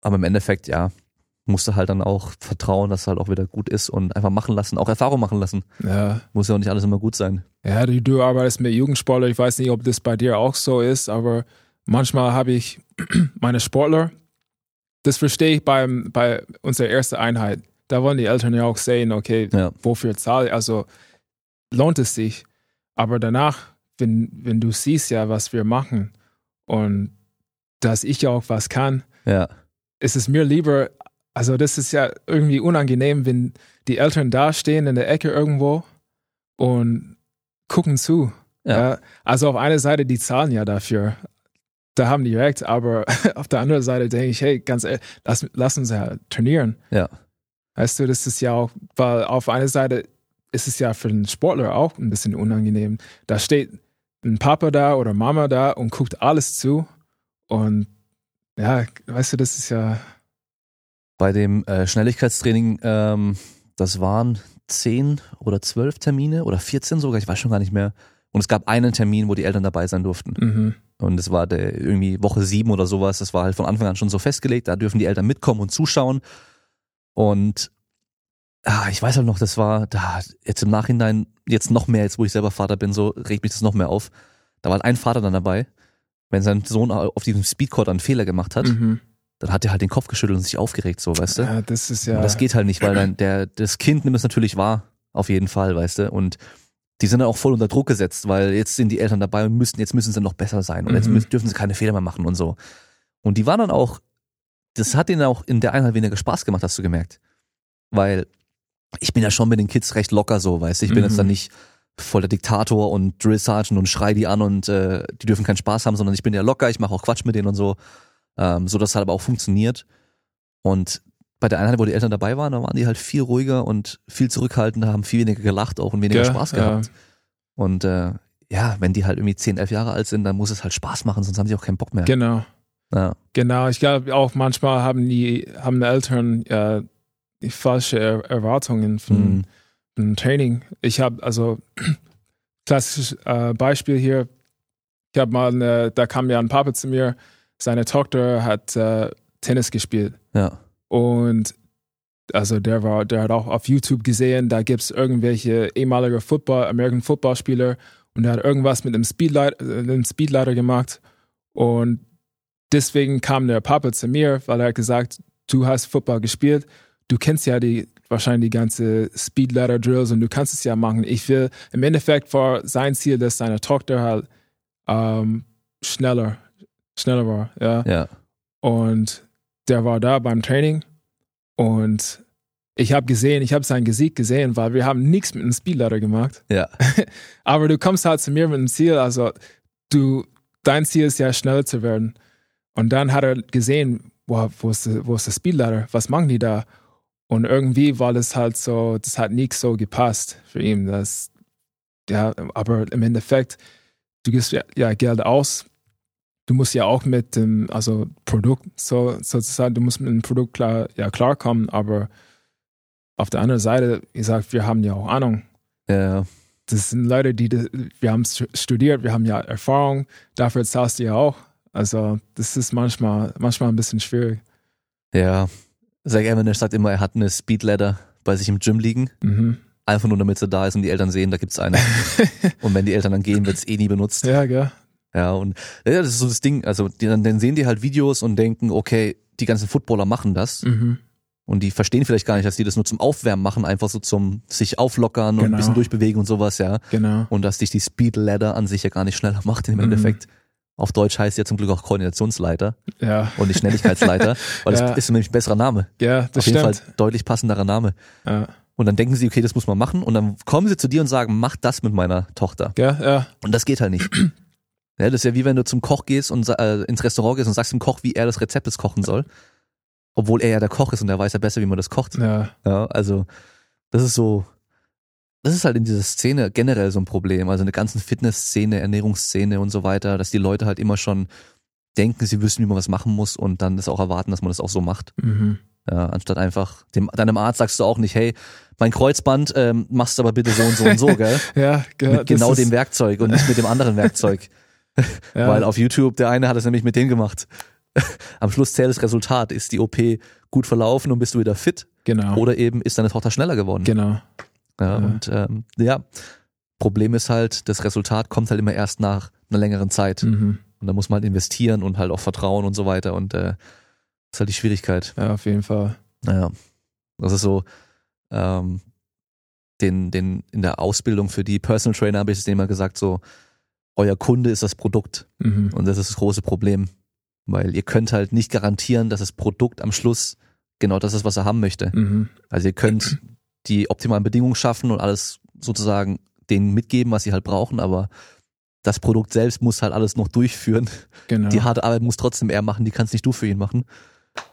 aber im Endeffekt, ja, musst du halt dann auch vertrauen, dass es halt auch wieder gut ist und einfach machen lassen, auch Erfahrung machen lassen. Ja, Muss ja auch nicht alles immer gut sein. Ja, du, du arbeitest mit Jugendsportlern. Ich weiß nicht, ob das bei dir auch so ist, aber manchmal habe ich meine Sportler, das verstehe ich beim, bei unserer ersten Einheit. Da wollen die Eltern ja auch sehen, okay, Ja, wofür zahle ich? Also lohnt es sich. Aber danach, wenn, wenn du siehst ja, was wir machen und dass ich auch was kann, ja, ist es mir lieber, also das ist ja irgendwie unangenehm, wenn die Eltern da stehen in der Ecke irgendwo und gucken zu. Ja. Ja. also auf einer Seite, die zahlen ja dafür. Da haben die recht, aber auf der anderen Seite denke ich, hey, ganz ehrlich, lass, lass uns ja trainieren. ja, Weißt du, das ist ja auch, weil auf einer Seite ist es ja für den Sportler auch ein bisschen unangenehm. Da steht ein Papa da oder Mama da und guckt alles zu. Und ja, weißt du, das ist ja, Bei dem äh, Schnelligkeitstraining, ähm, das waren zehn oder zwölf Termine oder 14 sogar, ich weiß schon gar nicht mehr. Und es gab einen Termin, wo die Eltern dabei sein durften. mhm, Und es war der irgendwie Woche sieben oder sowas. Das war halt von Anfang an schon so festgelegt. Da dürfen die Eltern mitkommen und zuschauen. Und ah, ich weiß halt noch, das war da jetzt im Nachhinein, jetzt noch mehr, jetzt wo ich selber Vater bin, so regt mich das noch mehr auf. Da war halt ein Vater dann dabei. Wenn sein Sohn auf diesem Speedcourt einen Fehler gemacht hat, mhm. dann hat er halt den Kopf geschüttelt und sich aufgeregt, so, weißt du? ja, das ist ja, Und das geht halt nicht, weil dann der, das Kind nimmt es natürlich wahr, auf jeden Fall, weißt du? Und die sind dann auch voll unter Druck gesetzt, weil jetzt sind die Eltern dabei und müssen, jetzt müssen sie noch besser sein und jetzt Mhm. müssen, dürfen sie keine Fehler mehr machen und so. Und die waren dann auch, das hat denen auch in der Einheit weniger Spaß gemacht, hast du gemerkt. Weil ich bin ja schon mit den Kids recht locker so, weißt du? Ich bin Mhm. jetzt dann nicht voll der Diktator und Drill Sergeant und schrei die an und äh, die dürfen keinen Spaß haben, sondern ich bin ja locker, ich mache auch Quatsch mit denen und so, ähm, so dass halt aber auch funktioniert. Und bei der Einheit, wo die Eltern dabei waren, da waren die halt viel ruhiger und viel zurückhaltender, haben viel weniger gelacht auch und weniger Ja, Spaß ja. gehabt. Und äh, ja, wenn die halt irgendwie 10, 11 Jahre alt sind, dann muss es halt Spaß machen, sonst haben sie auch keinen Bock mehr. genau. Ja, Genau, ich glaube auch manchmal haben die haben Eltern ja die falsche er Erwartungen von, Mhm. von Training. Ich habe also klassisches äh, Beispiel hier. Ich habe mal, eine, da kam ja ein Papa zu mir. Seine Tochter hat äh, Tennis gespielt ja, und also der war, der hat auch auf YouTube gesehen, da gibt's irgendwelche ehemalige Football, American Football Spieler und der hat irgendwas mit einem Speedleiter, äh, einem Speedleiter gemacht und deswegen kam der Papa zu mir, weil er hat gesagt, du hast Football gespielt, du kennst ja die wahrscheinlich die ganze Speedleiter Drills und du kannst es ja machen. Ich will im Endeffekt war sein Ziel, dass seine Tochter halt ähm, schneller, schneller war, ja. ja, Und der war da beim Training und ich habe gesehen, ich habe sein Gesicht gesehen, weil wir haben nichts mit einem Speedleiter gemacht. ja, Aber du kommst halt zu mir mit einem Ziel, also du, dein Ziel ist ja schneller zu werden. Und dann hat er gesehen, wow, wo ist, der- wo ist der Speedleiter? Was machen die da? Und irgendwie war das halt so, das hat nicht so gepasst für ihn. Das, ja, aber im Endeffekt, du gibst ja Geld aus. Du musst ja auch mit dem, also Produkt, so, sozusagen, du musst mit dem Produkt klar, ja, klarkommen, aber auf der anderen Seite, wie gesagt, wir haben ja auch Ahnung ja, das sind Leute, die, wir haben stu- studiert, wir haben ja Erfahrung, dafür zahlst du ja auch. Also, das ist manchmal, manchmal ein bisschen schwierig. ja. Zach Eminem sagt immer, er hat eine Speedladder bei sich im Gym liegen. Mhm. Einfach nur damit sie da ist und die Eltern sehen, da gibt's eine. und wenn die Eltern dann gehen, wird's eh nie benutzt. Ja, gell? Ja, und ja, das ist so das Ding. Also, die, dann, sehen die halt Videos und denken, okay, die ganzen Footballer machen das. Mhm. Und die verstehen vielleicht gar nicht, dass die das nur zum Aufwärmen machen, einfach so zum sich auflockern und ein Genau. bisschen durchbewegen und sowas, ja. Genau. Und dass dich die Speed Ladder an sich ja gar nicht schneller macht im Mhm. Endeffekt. Auf Deutsch heißt ja zum Glück auch Koordinationsleiter Ja, und nicht Schnelligkeitsleiter, weil Ja. das ist nämlich ein besserer Name. ja Auf das jeden stimmt. Fall deutlich passenderer Name. Ja. Und dann denken sie, okay, das muss man machen. Und dann kommen sie zu dir und sagen, mach das mit meiner Tochter. Ja, ja, Und das geht halt nicht. Ja, das ist ja wie wenn du zum Koch gehst und äh, ins Restaurant gehst und sagst dem Koch, wie er das Rezept des Kochen soll. Obwohl er ja der Koch ist und er weiß ja besser, wie man das kocht. ja. Ja, also das ist so, das ist halt in dieser Szene generell so ein Problem. Also in der ganzen Fitnessszene, Ernährungsszene und so weiter, dass die Leute halt immer schon denken, sie wissen, wie man was machen muss und dann das auch erwarten, dass man das auch so macht. Mhm. Ja, anstatt einfach dem, deinem Arzt sagst du auch nicht, hey, mein Kreuzband ähm, machst du aber bitte so und so und so, gell? Ja, ge- mit genau dem Werkzeug und nicht mit dem anderen Werkzeug. Ja. Weil auf YouTube, der eine hat es nämlich mit dem gemacht. Am Schluss zählt das Resultat. Ist die OP gut verlaufen und bist du wieder fit? Genau. Oder eben ist deine Tochter schneller geworden? genau. Ja, Ja. Und ähm, ja, Problem ist halt, das Resultat kommt halt immer erst nach einer längeren Zeit. Mhm. Und da muss man halt investieren und halt auch vertrauen und so weiter. Und äh, das ist halt die Schwierigkeit. Ja, auf jeden Fall. Naja, das ist so, ähm, den, den, in der Ausbildung für die Personal Trainer habe ich es denen immer gesagt, so, euer Kunde ist das Produkt. Mhm. Und das ist das große Problem. Weil ihr könnt halt nicht garantieren, dass das Produkt am Schluss genau das ist, was er haben möchte. Mhm. Also ihr könnt die optimalen Bedingungen schaffen und alles sozusagen denen mitgeben, was sie halt brauchen, aber das Produkt selbst muss halt alles noch durchführen. Genau. Die harte Arbeit muss trotzdem er machen, die kannst nicht du für ihn machen.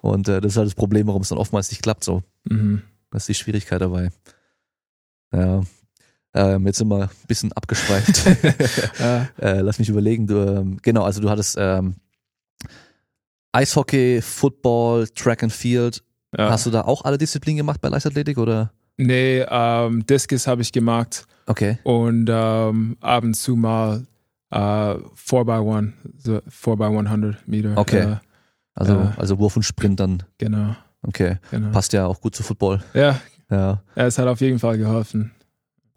Und äh, das ist halt das Problem, warum es dann oftmals nicht klappt so. Mhm. Das ist die Schwierigkeit dabei. Ja. Ähm, jetzt sind wir ein bisschen abgeschweift. Ja. äh, lass mich überlegen. Du, ähm, genau, also du hattest ähm, Eishockey, Football, Track and Field. Ja. Hast du da auch alle Disziplinen gemacht bei Leichtathletik oder? Nee, ähm, Discus habe ich gemacht Okay. und ähm, ab und zu mal äh, 4x1, so 4x100 Meter. Okay. Äh, Also, Ja. also Wurf und Sprint dann. genau, Okay. genau. Passt ja auch gut zu Football. Ja, Ja. ja, es hat auf jeden Fall geholfen.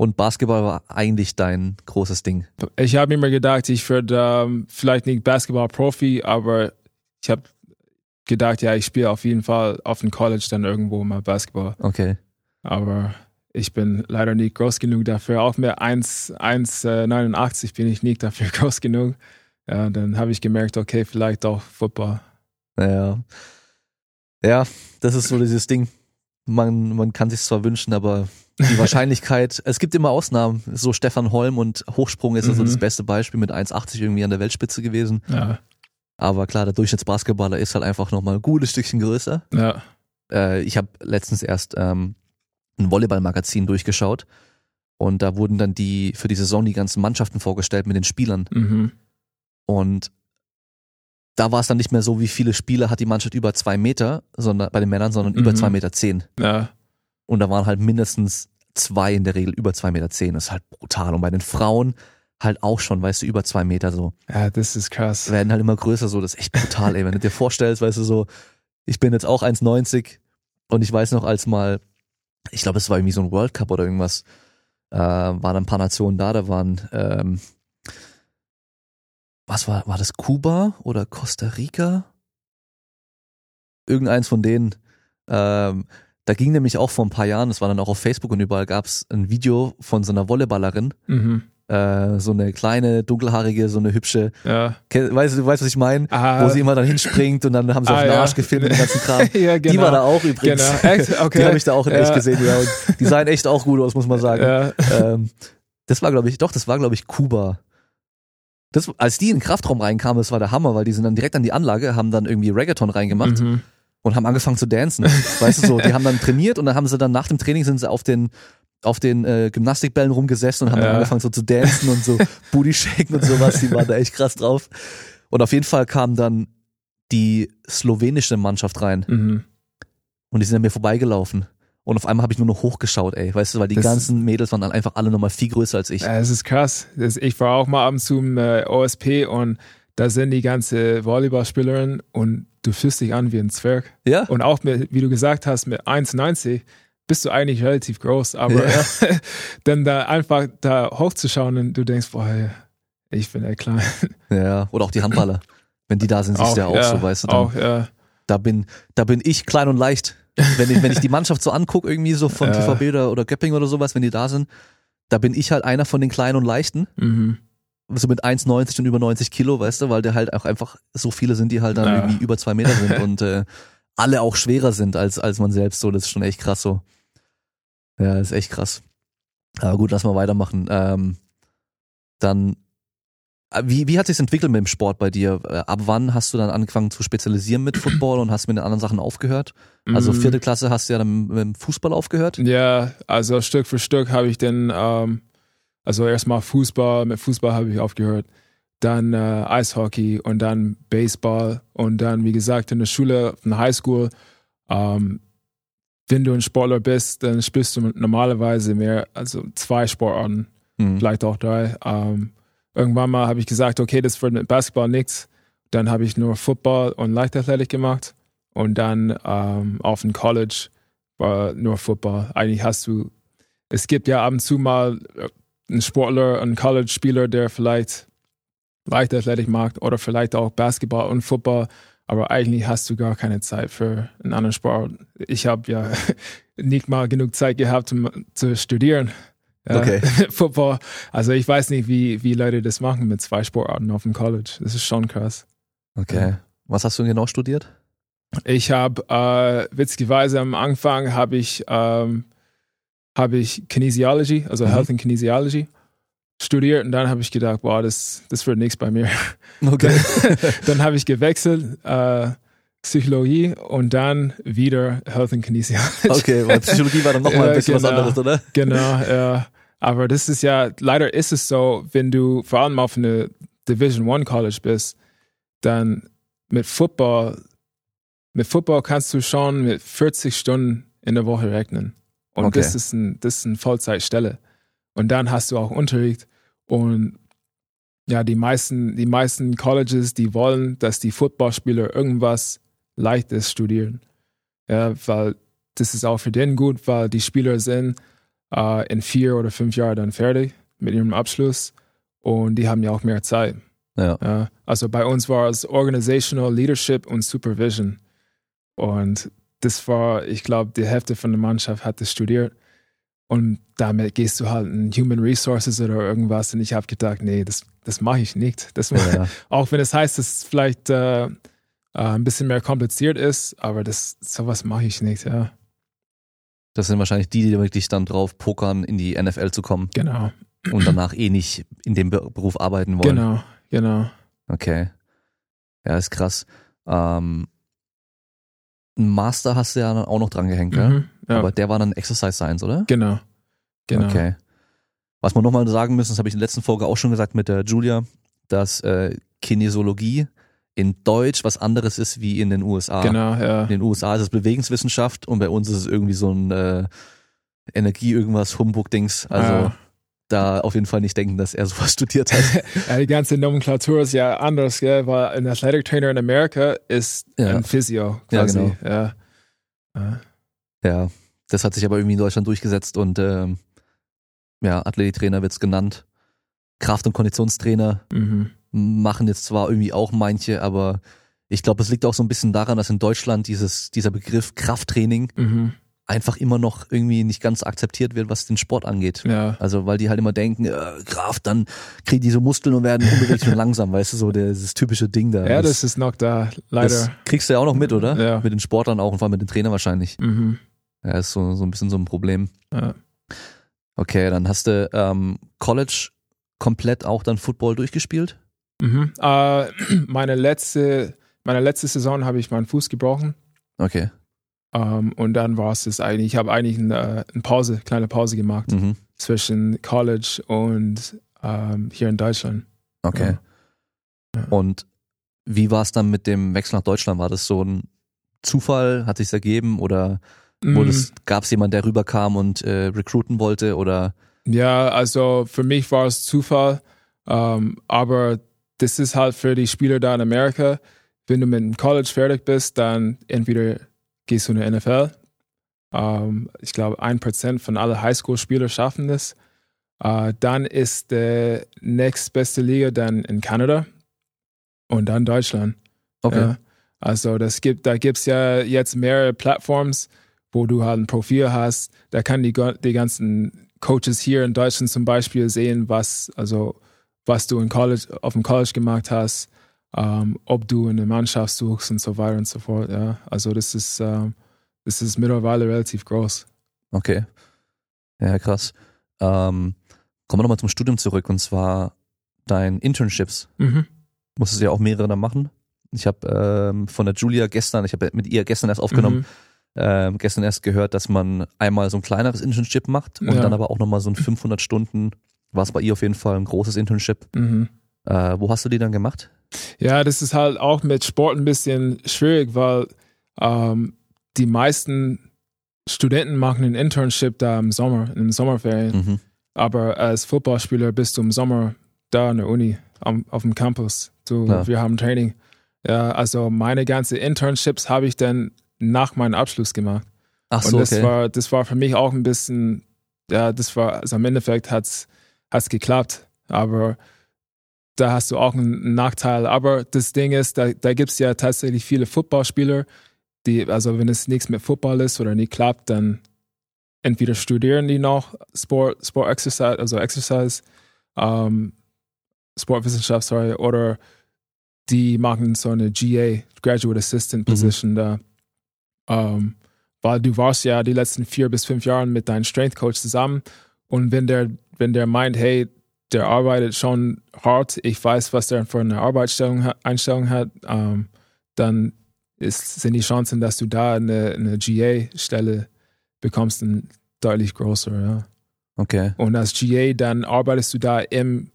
Und Basketball war eigentlich dein großes Ding. Ich habe immer gedacht, ich würde ähm, vielleicht nicht Basketball-Profi, aber ich habe gedacht, ja, ich spiele auf jeden Fall auf dem College dann irgendwo mal Basketball. Okay. Aber ich bin leider nicht groß genug dafür. Auch mit 1 1,89 bin ich nicht dafür groß genug. Ja, dann habe ich gemerkt, okay, vielleicht auch Football. Ja. Ja, das ist so dieses Ding. Man, man kann sich zwar wünschen, aber die Wahrscheinlichkeit, es gibt immer Ausnahmen. So Stefan Holm und Hochsprung ist also Mhm. das beste Beispiel mit 1,80 irgendwie an der Weltspitze gewesen. Ja, Aber klar, der Durchschnittsbasketballer ist halt einfach nochmal ein gutes Stückchen größer. ja, Äh, ich habe letztens erst ähm, ein Volleyballmagazin durchgeschaut und da wurden dann die für die Saison die ganzen Mannschaften vorgestellt mit den Spielern. mhm. Und da war es dann nicht mehr so, wie viele Spieler hat die Mannschaft über zwei Meter, sondern bei den Männern, sondern über Mhm. zwei Meter zehn. ja, Und da waren halt mindestens zwei in der Regel über zwei Meter zehn. Das ist halt brutal. Und bei den Frauen halt auch schon, weißt du, über zwei Meter so. ja, das ist krass. Werden halt immer größer so. Das ist echt brutal, ey. Wenn du dir vorstellst, weißt du, so, ich bin jetzt auch 1,90 und ich weiß noch, als mal, ich glaube, es war irgendwie so ein World Cup oder irgendwas, äh, waren ein paar Nationen da, da waren, ähm, was war, war das Kuba oder Costa Rica? Irgendeins von denen. Ähm, da ging nämlich auch vor ein paar Jahren, das war dann auch auf Facebook und überall gab es ein Video von so einer Volleyballerin, Mhm. äh, so eine kleine, dunkelhaarige, so eine hübsche, Ja. Weißt du, weißt, was ich meine? Ah, Wo sie immer dann hinspringt und dann haben sie auf Ah, den ja. Arsch gefilmt und den ganzen Kram. ja, genau. Die war da auch übrigens. Genau. Echt? Okay. Die habe ich da auch in echt Ja. gesehen, ja. Und die sahen echt auch gut aus, muss man sagen. Ja. Ähm, das war, glaube ich, doch, das war, glaube ich, Kuba. Das, als die in den Kraftraum reinkamen, das war der Hammer, weil die sind dann direkt an die Anlage, haben dann irgendwie Reggaeton reingemacht Mhm. Und haben angefangen zu dancen. weißt du so, die haben dann trainiert und dann haben sie dann nach dem Training sind sie auf den auf den äh, Gymnastikbällen rumgesessen und haben dann Ja. angefangen so zu dancen und so Booty shaken und sowas. Die waren da echt krass drauf. Und auf jeden Fall kam dann die slowenische Mannschaft rein Mhm. und die sind an mir vorbeigelaufen. Und auf einmal habe ich nur noch hochgeschaut, ey, weißt du, weil die Das- ganzen Mädels waren dann einfach alle nochmal viel größer als ich. Ja, es ist krass. Das, ich war auch mal ab und zu im äh, OSP und da sind die ganze Volleyballspielerinnen und du fühlst dich an wie ein Zwerg. Ja, Und auch mit, wie du gesagt hast, mit 1,90 bist du eigentlich relativ groß, aber Ja. dann da einfach da hochzuschauen und du denkst, boah, ich bin echt klein. ja, oder auch die Handballer. Wenn die da sind, siehst du ja auch so, weißt du, dann, Auch, ja. da bin, da bin ich klein und leicht. Wenn ich, wenn ich die Mannschaft so angucke, irgendwie so von Ja. TVB oder, oder Göpping oder sowas, wenn die da sind, da bin ich halt einer von den kleinen und leichten. Mhm. So mit 1,90 und über 90 Kilo, weißt du, weil der halt auch einfach so viele sind, die halt dann Ja. irgendwie über zwei Meter sind und äh, alle auch schwerer sind als, als man selbst. So, das ist schon echt krass so. Ja, ist echt krass. Aber gut, lass mal weitermachen. Ähm, dann Wie, wie hat sich entwickelt mit dem Sport bei dir? Äh, ab wann hast du dann angefangen zu spezialisieren mit Football und hast mit den anderen Sachen aufgehört? Also Mm. vierte Klasse hast du ja dann mit dem Fußball aufgehört? Ja, also Stück für Stück habe ich dann, ähm, also erstmal Fußball, mit Fußball habe ich aufgehört, dann äh, Eishockey und dann Baseball und dann, wie gesagt, in der Schule, in der Highschool, ähm, wenn du ein Sportler bist, dann spielst du normalerweise mehr, also zwei Sportarten, Mhm. vielleicht auch drei. Ähm, irgendwann mal habe ich gesagt, okay, das wird mit Basketball nichts. Dann habe ich nur Football und Leichtathletik gemacht und dann ähm, auf dem College war nur Football. Eigentlich hast du, es gibt ja ab und zu mal äh, einen Sportler, einen College-Spieler, der vielleicht Leichtathletik mag oder vielleicht auch Basketball und Football, aber eigentlich hast du gar keine Zeit für einen anderen Sport. Ich habe ja nicht mal genug Zeit gehabt, um zu studieren. Ja, Okay. Football. Also ich weiß nicht, wie, wie Leute das machen mit zwei Sportarten auf dem College. Das ist schon krass. Okay. Was hast du genau studiert? Ich habe äh, witzigerweise am Anfang habe ich ähm, habe ich Kinesiology, also Mhm. Health and Kinesiology studiert und dann habe ich gedacht, boah, das das wird nichts bei mir. Okay. dann habe ich gewechselt äh, Psychologie und dann wieder Health and Kinesiology. Okay, weil Psychologie war dann nochmal ein bisschen was genau. anderes, oder? Genau, ja. Aber das ist ja, leider ist es so, wenn du vor allem auf eine Division One College bist, dann mit Football, mit Football kannst du schon mit 40 Stunden in der Woche rechnen. Und Okay. das ist ein, das ist eine Vollzeitstelle. Und dann hast du auch Unterricht. Und ja, die meisten, die meisten Colleges, die wollen, dass die Footballspieler irgendwas Leichtes studieren. Ja, weil das ist auch für den gut, weil die Spieler sind äh, in vier oder fünf Jahren dann fertig mit ihrem Abschluss und die haben ja auch mehr Zeit. Ja. Ja, also bei uns war es Organizational Leadership und Supervision. Und das war, ich glaube, die Hälfte von der Mannschaft hat das studiert. Und damit gehst du halt in Human Resources oder irgendwas. Und ich habe gedacht, nee, das, das mache ich nicht. Das, ja. Auch wenn es heißt, dass es vielleicht äh, äh, ein bisschen mehr kompliziert ist, aber das, sowas mache ich nicht, ja. Das sind wahrscheinlich die, die wirklich dann drauf pokern, in die NFL zu kommen Genau, und danach eh nicht in dem Be- Beruf arbeiten wollen. genau, genau. Okay. Ja, ist krass. Ähm, ein Master hast du ja dann auch noch dran gehängt? Mhm, ja, Aber der war dann Exercise Science, oder? genau, genau. Okay. Was wir nochmal sagen müssen, das habe ich in der letzten Folge auch schon gesagt mit der Julia, dass äh, Kinesiologie in Deutsch was anderes ist wie in den USA. Genau, ja. In den USA ist es Bewegungswissenschaft und bei uns ist es irgendwie so ein äh, Energie irgendwas Humbug-Dings. Also Ja. Da auf jeden Fall nicht denken, dass er sowas studiert hat. Ja, die ganze Nomenklatur ist ja anders, gell? weil ein Athletic Trainer in Amerika ist Ja. ein Physio Ja, quasi. genau. Ja, ja. ja, das hat sich aber irgendwie in Deutschland durchgesetzt und ähm, ja, Athletiktrainer wird's genannt. Kraft- und Konditionstrainer Mhm. machen jetzt zwar irgendwie auch manche, aber ich glaube, es liegt auch so ein bisschen daran, dass in Deutschland dieses, dieser Begriff Krafttraining Mhm. Einfach immer noch irgendwie nicht ganz akzeptiert wird, was den Sport angeht. Ja. Also, weil die halt immer denken, äh, Kraft, dann kriegen die so Muskeln und werden unbeweglich und langsam, weißt du, so dieses typische Ding da. ja, das ist noch da, leider. das kriegst du ja auch noch mit, oder? Ja. Mit den Sportlern auch und vor allem mit den Trainern wahrscheinlich. mhm. Ja, ist so, so ein bisschen so ein Problem. ja. Okay, dann hast du ähm, College komplett auch dann Football durchgespielt? Mhm. Äh, meine, letzte, meine letzte Saison habe ich meinen Fuß gebrochen. Okay. Ähm, und dann war es das eigentlich. Ich habe eigentlich eine, eine Pause, kleine Pause gemacht Mhm. zwischen College und ähm, hier in Deutschland. Okay. Ja. Und wie war es dann mit dem Wechsel nach Deutschland? War das so ein Zufall? Hat sich's ergeben? Oder Mhm. gab es jemand, der rüberkam und äh, recruiten wollte? Oder Ja, also für mich war es Zufall, ähm, aber das ist halt für die Spieler da in Amerika. Wenn du mit dem College fertig bist, dann entweder gehst du in die NFL. Ähm, ich glaube, ein Prozent von allen Highschool-Spieler schaffen das. Äh, dann ist die nächstbeste Liga dann in Kanada und dann Deutschland. okay. Ja. Also das gibt, da gibt es ja jetzt mehrere Plattforms, wo du halt ein Profil hast. Da kann die, die ganzen Coaches hier in Deutschland zum Beispiel sehen, was, also, was du in College, auf dem College gemacht hast, ähm, ob du eine Mannschaft suchst und so weiter und so fort. Ja. Also das ist, ähm, das ist mittlerweile relativ groß. Okay. Ja, krass. Ähm, kommen wir nochmal zum Studium zurück. Und zwar, deinen Internships. Mhm. Musstest du ja auch mehrere dann machen. Ich habe ähm, von der Julia gestern, ich habe mit ihr gestern erst aufgenommen, Mhm. ähm, gestern erst gehört, dass man einmal so ein kleineres Internship macht und Ja. dann aber auch nochmal so ein 500 Stunden, war es bei ihr auf jeden Fall ein großes Internship. Mhm. Äh, wo hast du die dann gemacht? Ja, das ist halt auch mit Sport ein bisschen schwierig, weil ähm, die meisten Studenten machen ein Internship da im Sommer, in den Sommerferien. Mhm. Aber als Footballspieler bist du im Sommer da in der Uni, am, auf dem Campus. Du, Klar. wir haben Training. Ja, also meine ganzen Internships habe ich dann nach meinem Abschluss gemacht. Ach Und so, das okay. war, das war für mich auch ein bisschen, ja, das war, also im Endeffekt hat's, hat's geklappt. Aber da hast du auch einen Nachteil. Aber das Ding ist, da, da gibt's ja tatsächlich viele Footballspieler, die, also wenn es nichts mit Football ist oder nicht klappt, dann entweder studieren die noch Sport, Sport Exercise, also Exercise, ähm, Sportwissenschaft, sorry, oder die machen so eine GA, Graduate Assistant Position da. Ähm, weil du warst ja die letzten vier bis fünf Jahre mit deinem Strength Coach zusammen und wenn der, wenn der meint, hey, der arbeitet schon hart, ich weiß, was der für eine Arbeitsstellung Einstellung hat, ähm, dann ist, sind die Chancen, dass du da eine, eine GA-Stelle bekommst, deutlich größer. Ja. Okay. Und als GA dann arbeitest du da im,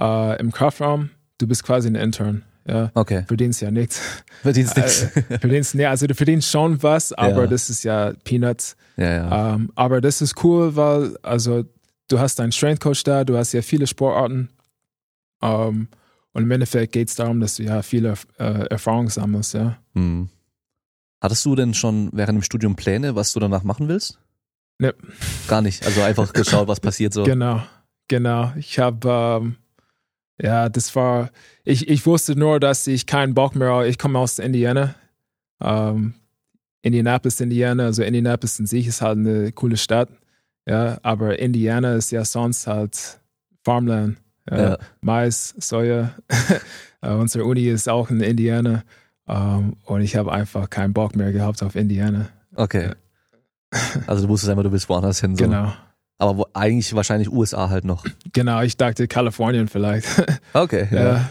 äh, im Kraftraum, du bist quasi ein Intern. Ja. Okay. Verdienst ja nichts. Verdienst nichts. Verdienst, nee, also du verdienst schon was, aber Ja. das ist ja Peanuts. ja, ja. Ähm, aber das ist cool, weil also du hast deinen Strength Coach da, du hast ja viele Sportarten. Ähm, und im Endeffekt geht es darum, dass du ja viele äh, Erfahrung sammelst, ja. Hm. Hattest du denn schon während dem Studium Pläne, was du danach machen willst? Ne. Gar nicht. Also einfach geschaut, was passiert so. Genau, genau. Ich habe, ähm, ja, das war, ich, ich wusste nur, dass ich keinen Bock mehr, ich komme aus Indiana, ähm, Indianapolis, Indiana, also Indianapolis in sich ist halt eine coole Stadt, ja, aber Indiana ist ja sonst halt Farmland, ja, Ja. Mais, Soja, Äh, unsere Uni ist auch in Indiana ähm, und ich habe einfach keinen Bock mehr gehabt auf Indiana, Okay. Also du wusstest einfach, du willst woanders hin. So. genau. Aber wo, eigentlich wahrscheinlich USA halt noch. Genau, ich dachte Kalifornien vielleicht. Okay. Ja. ja.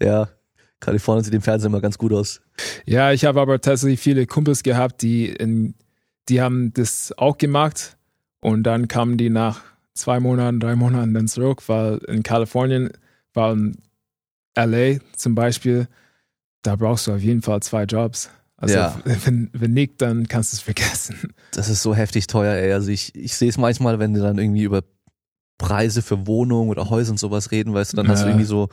ja. Kalifornien sieht im Fernsehen immer ganz gut aus. Ja, ich habe aber tatsächlich viele Kumpels gehabt, die, in, die haben das auch gemacht und dann kamen die nach zwei Monaten, drei Monaten dann zurück, weil in Kalifornien, weil in LA zum Beispiel, da brauchst du auf jeden Fall zwei Jobs. Also Ja. wenn, wenn nicht, dann kannst du es vergessen. Das ist so heftig teuer, ey. Also ich, ich sehe es manchmal, wenn die dann irgendwie über Preise für Wohnungen oder Häuser und sowas reden, weißt du, dann hast du Ja. irgendwie so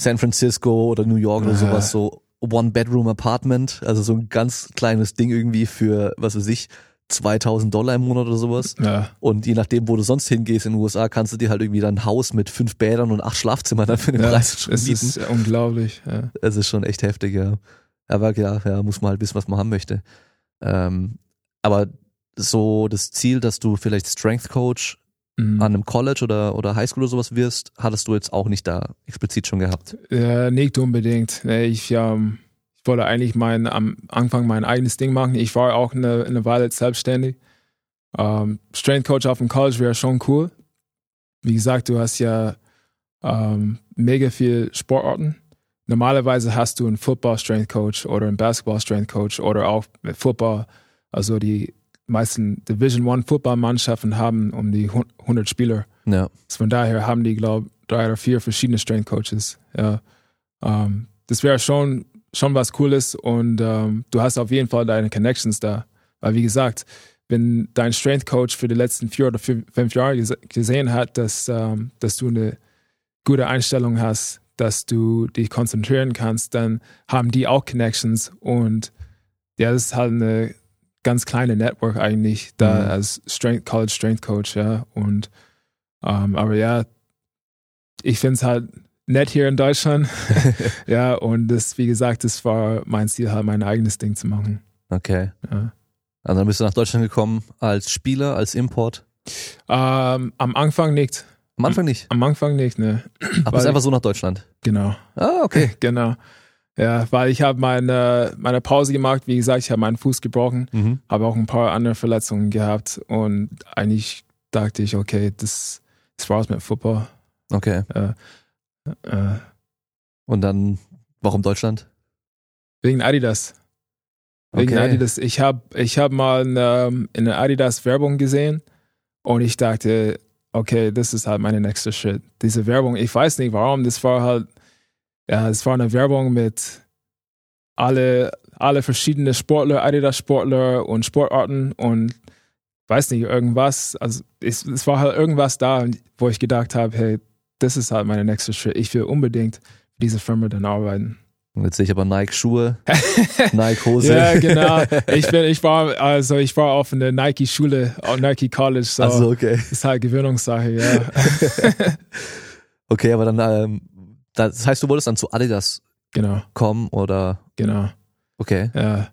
San Francisco oder New York oder Ja. sowas, so One-Bedroom-Apartment, also so ein ganz kleines Ding irgendwie für, was weiß ich, 2000 Dollar im Monat oder sowas. Ja, Und je nachdem, wo du sonst hingehst in den USA, kannst du dir halt irgendwie dann ein Haus mit fünf Bädern und acht Schlafzimmern dann für den ja Preis schon es bieten. ist unglaublich. Ja. Es ist schon echt heftig, ja. Aber ja, ja, muss man halt wissen, was man haben möchte. Ähm, aber so das Ziel, dass du vielleicht Strength Coach Mhm. an einem College oder, oder Highschool oder sowas wirst, hattest du jetzt auch nicht da explizit schon gehabt. Ja, nicht unbedingt. Ich, ähm, wollte eigentlich mein, am Anfang mein eigenes Ding machen. Ich war auch eine, eine Weile selbstständig. Ähm, Strength Coach auf dem College wäre schon cool. Wie gesagt, du hast ja ähm, mega viel Sportarten. Normalerweise hast du einen Football Strength Coach oder einen Basketball Strength Coach oder auch mit Football. Also die meisten Division One Football Mannschaften haben um die 100 Spieler. Ja. Also von daher haben die, glaube ich, drei oder vier verschiedene Strength Coaches. Ja. Ähm, das wäre schon, schon was Cooles und ähm, du hast auf jeden Fall deine Connections da. Weil, wie gesagt, wenn dein Strength Coach für die letzten vier oder fünf, Jahre gese- gesehen hat, dass, ähm, dass du eine gute Einstellung hast, dass du dich konzentrieren kannst, dann haben die auch Connections und ja, das ist halt eine ganz kleine Network eigentlich da Mhm. als Strength, College Strength Coach, ja. Und ähm, aber ja, ich finde es halt nett hier in Deutschland. ja, und das, wie gesagt, das war mein Ziel, halt mein eigenes Ding zu machen. Okay. Ja. Also dann bist du nach Deutschland gekommen als Spieler, als Import. Ähm, am Anfang nicht. Am Anfang nicht. Am Anfang nicht, ne? Aber Weil- ist einfach so nach Deutschland. Genau. Ah, okay. Genau. Ja, weil ich habe meine, meine Pause gemacht. Wie gesagt, ich habe meinen Fuß gebrochen, Mhm. habe auch ein paar andere Verletzungen gehabt und eigentlich dachte ich, okay, das, das war's mit Football. Okay. Äh, äh, Und dann, warum Deutschland? wegen Adidas. Wegen Okay. Adidas. Ich habe ich hab mal eine, eine Adidas Werbung gesehen und ich dachte, okay, das ist halt meine nächste Schritt. Diese Werbung, ich weiß nicht warum, das war halt, ja, es war eine Werbung mit alle, alle verschiedene Sportler, Adidas Sportler und Sportarten und weiß nicht, irgendwas. Also es, es war halt irgendwas da, wo ich gedacht habe, hey, das ist halt meine nächste Schritt. Ich will unbedingt für diese Firma dann arbeiten. Jetzt sehe ich aber Nike-Schuhe, Nike-Hose. Ja, genau. Ich bin, ich war, also ich war auf einer Nike-Schule, auf Nike College, so Also okay. ist halt Gewöhnungssache, ja. Okay, aber dann, ähm, das heißt, du wolltest dann zu Adidas genau, kommen oder genau, okay. ja.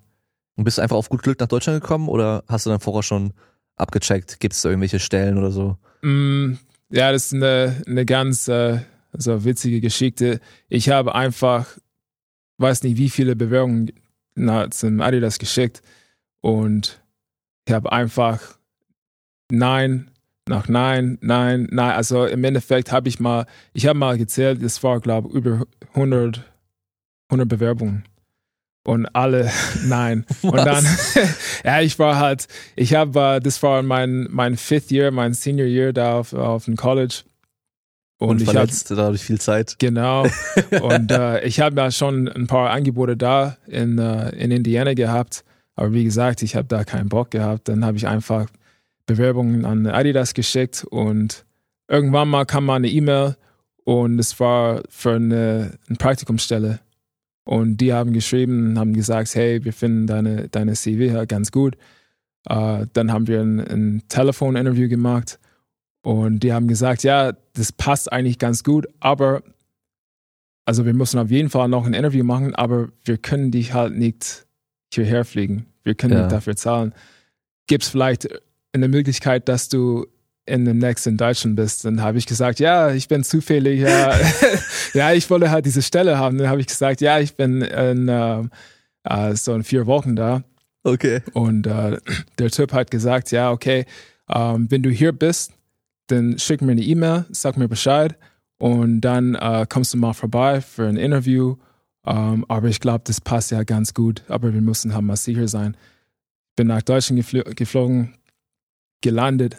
Und bist du einfach auf gut Glück nach Deutschland gekommen oder hast du dann vorher schon abgecheckt? Gibt es da irgendwelche Stellen oder so? Mm, ja, das ist eine, eine ganz äh, so witzige Geschichte. Ich habe einfach, weiß nicht, wie viele Bewerbungen na, zum Adidas geschickt und ich habe einfach Nein nach Nein, Nein, Nein. Also im Endeffekt habe ich mal, ich habe mal gezählt, es war, glaube ich, über 100, 100 Bewerbungen. Und alle nein. Und dann, ja, ich war halt, ich habe, das war mein, mein Fifth Year, mein Senior Year da auf, auf dem College. Und, Und, ich verletzt, dadurch viel Zeit. genau. Und äh, ich habe ja schon ein paar Angebote da in, äh, in Indiana gehabt. Aber wie gesagt, ich habe da keinen Bock gehabt. Dann habe ich einfach Bewerbungen an Adidas geschickt und irgendwann mal kam mal eine E-Mail und es war für eine, eine Praktikumsstelle. Und die haben geschrieben, haben gesagt, hey, wir finden deine, deine CV ganz gut. Äh, dann haben wir ein, ein Telefoninterview gemacht und die haben gesagt, ja, das passt eigentlich ganz gut, aber also wir müssen auf jeden Fall noch ein Interview machen, aber wir können dich halt nicht hierher fliegen. Wir können Ja. nicht dafür zahlen. Gibt es vielleicht eine Möglichkeit, dass du in dem nächsten in Deutschland bist? Dann habe ich gesagt, ja, ich bin zufällig, ja, ja, ich wollte halt diese Stelle haben. Dann habe ich gesagt, ja, ich bin in ähm, äh, so in vier Wochen da. Okay. Und äh, der Typ hat gesagt, ja, okay, ähm, wenn du hier bist, dann schick mir eine E-Mail, sag mir Bescheid und dann äh, kommst du mal vorbei für ein Interview. Ähm, aber ich glaube, das passt ja ganz gut. Aber wir müssen halt mal sicher sein. Bin nach Deutschland gefl geflogen, gelandet.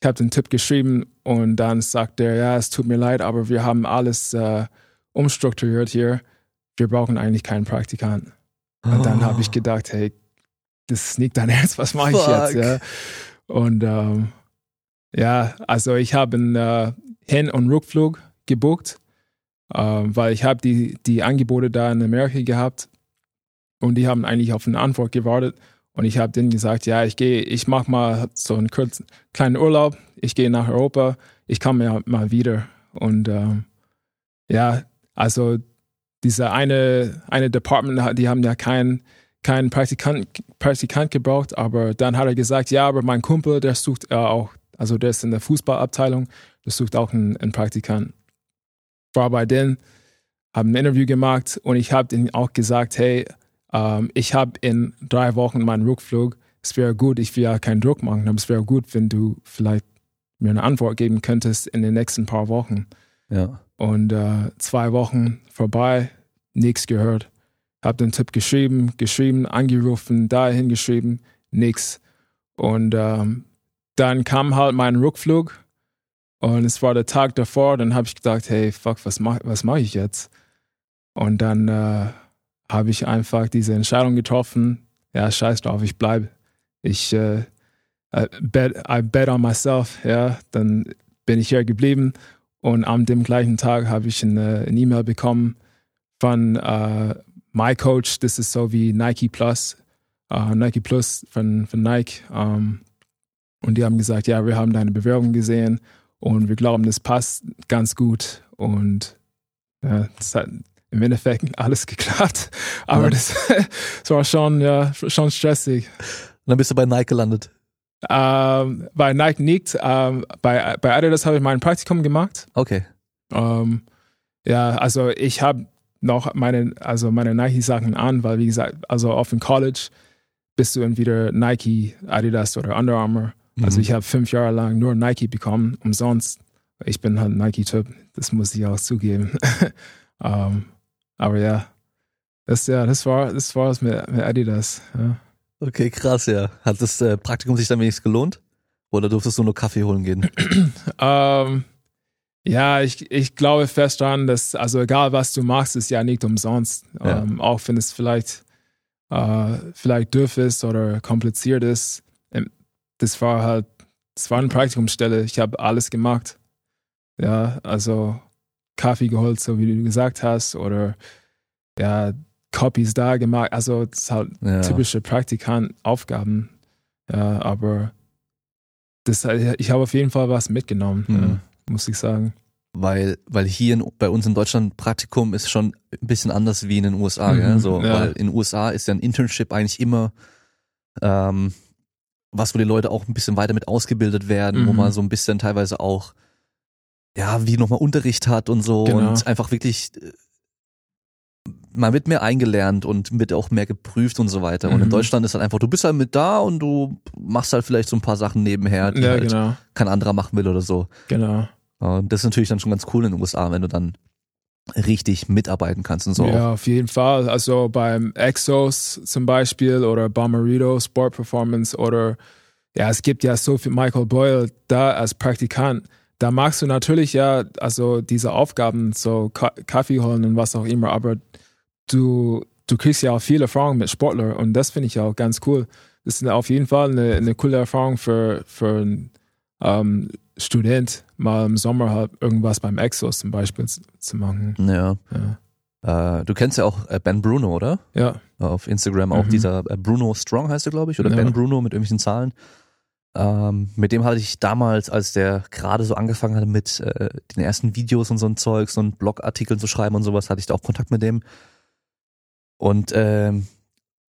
Ich habe den Tipp geschrieben und dann sagt er, ja, es tut mir leid, aber wir haben alles äh, umstrukturiert hier. Wir brauchen eigentlich keinen Praktikanten. Und dann habe ich gedacht, hey, das ist nicht dein Ernst, was mache ich jetzt? Ja? Und ähm, ja, also ich habe einen äh, Hin- und Rückflug gebucht, ähm, weil ich habe die, die Angebote da in Amerika gehabt und die haben eigentlich auf eine Antwort gewartet. Und ich habe denen gesagt, ja, ich gehe, ich mache mal so einen kurzen, kleinen Urlaub, ich gehe nach Europa, ich komme ja mal wieder. Und ähm, ja, also dieser eine, eine Department, die haben ja keinen keinen Praktikant, Praktikant gebraucht, aber dann hat er gesagt, ja, aber mein Kumpel, der sucht äh, auch, also der ist in der Fußballabteilung, der sucht auch einen, einen Praktikant. War bei denen, habe ein Interview gemacht und ich habe denen auch gesagt, hey, ähm, ich habe in drei Wochen meinen Rückflug, es wäre gut, ich will ja keinen Druck machen, aber es wäre gut, wenn du vielleicht mir eine Antwort geben könntest in den nächsten paar Wochen. Ja. Und äh, zwei Wochen vorbei, nichts gehört. Hab den Tipp geschrieben, geschrieben, angerufen, dahin geschrieben, nix. Und ähm, dann kam halt mein Rückflug und es war der Tag davor. Dann habe ich gedacht, hey, fuck, was mache was mach ich jetzt? Und dann äh, habe ich einfach diese Entscheidung getroffen. Ja, scheiß drauf, ich bleibe. Ich äh, I bet, I bet on myself. Ja, dann bin ich hier geblieben. Und am dem gleichen Tag habe ich eine E-Mail bekommen von äh, My Coach. Das ist so wie Nike Plus, äh, Nike Plus von, von Nike. Ähm, und die haben gesagt, ja, wir haben deine Bewerbung gesehen und wir glauben, das passt ganz gut. Und ja, das hat im Endeffekt alles geklappt. Aber Ja. das, das war schon, ja, schon stressig. Und dann bist du bei Nike gelandet. Ähm, bei Nike nicht. Ähm, bei, bei Adidas habe ich mein Praktikum gemacht. Okay. Ähm, ja, also ich habe noch meine, also meine Nike-Sachen an, weil wie gesagt, also auf dem College bist du entweder Nike, Adidas oder Under Armour. Also Mhm. ich habe fünf Jahre lang nur Nike bekommen, umsonst. ich bin halt Nike-Typ, das muss ich auch zugeben. um, ähm, aber ja, das, ja, das war das war es mit, mit Adidas. Ja. Okay, krass, ja. Hat das äh, Praktikum sich dann wenigstens gelohnt? Oder durftest du nur Kaffee holen gehen? ähm, ja, ich, ich glaube fest daran, dass, also egal was du machst, ist ja nicht umsonst. Ja. Ähm, auch wenn es vielleicht, uh, vielleicht dürf ist oder kompliziert ist. Das war halt, das war eine Praktikumsstelle. Ich habe alles gemacht. Ja, also Kaffee geholt, so wie du gesagt hast, oder ja, Copies da gemacht. Also das ist halt ja. typische Praktikantaufgaben. Ja, aber das, ich habe auf jeden Fall was mitgenommen, mhm. ja, muss ich sagen. Weil, weil hier in, bei uns in Deutschland Praktikum ist schon ein bisschen anders wie in den USA. Mhm, so, ja. Weil in den USA ist ja ein Internship eigentlich immer ähm, was, wo die Leute auch ein bisschen weiter mit ausgebildet werden, mhm. wo man so ein bisschen teilweise auch ja, wie nochmal Unterricht hat und so genau. und einfach wirklich äh, man wird mehr eingelernt und wird auch mehr geprüft und so weiter. Mhm. Und in mhm. Deutschland ist halt einfach, du bist halt mit da und du machst halt vielleicht so ein paar Sachen nebenher, die ja, halt genau. kein anderer machen will oder so. Genau. Und das ist natürlich dann schon ganz cool in den USA, wenn du dann richtig mitarbeiten kannst und so. Ja, auf jeden Fall. Also beim Exos zum Beispiel oder Bomberito Sport Performance oder ja, es gibt ja so viel Michael Boyle da als Praktikant da magst du natürlich ja, also diese Aufgaben, so Kaffee holen und was auch immer, aber du, du kriegst ja auch viel Erfahrung mit Sportler und das finde ich auch ganz cool. Das ist auf jeden Fall eine, eine coole Erfahrung für, für einen ähm, Student, mal im Sommer halt irgendwas beim Exos zum Beispiel zu machen. Ja. ja. Äh, du kennst ja auch äh, Ben Bruno, oder? Ja. Auf Instagram auch mhm. dieser äh, Bruno Strong heißt er, glaube ich, oder ja. Ben Bruno mit irgendwelchen Zahlen. Ähm, mit dem hatte ich damals, als der gerade so angefangen hatte mit äh, den ersten Videos und so ein Zeugs und Blogartikeln zu schreiben und sowas, hatte ich da auch Kontakt mit dem. Und ähm,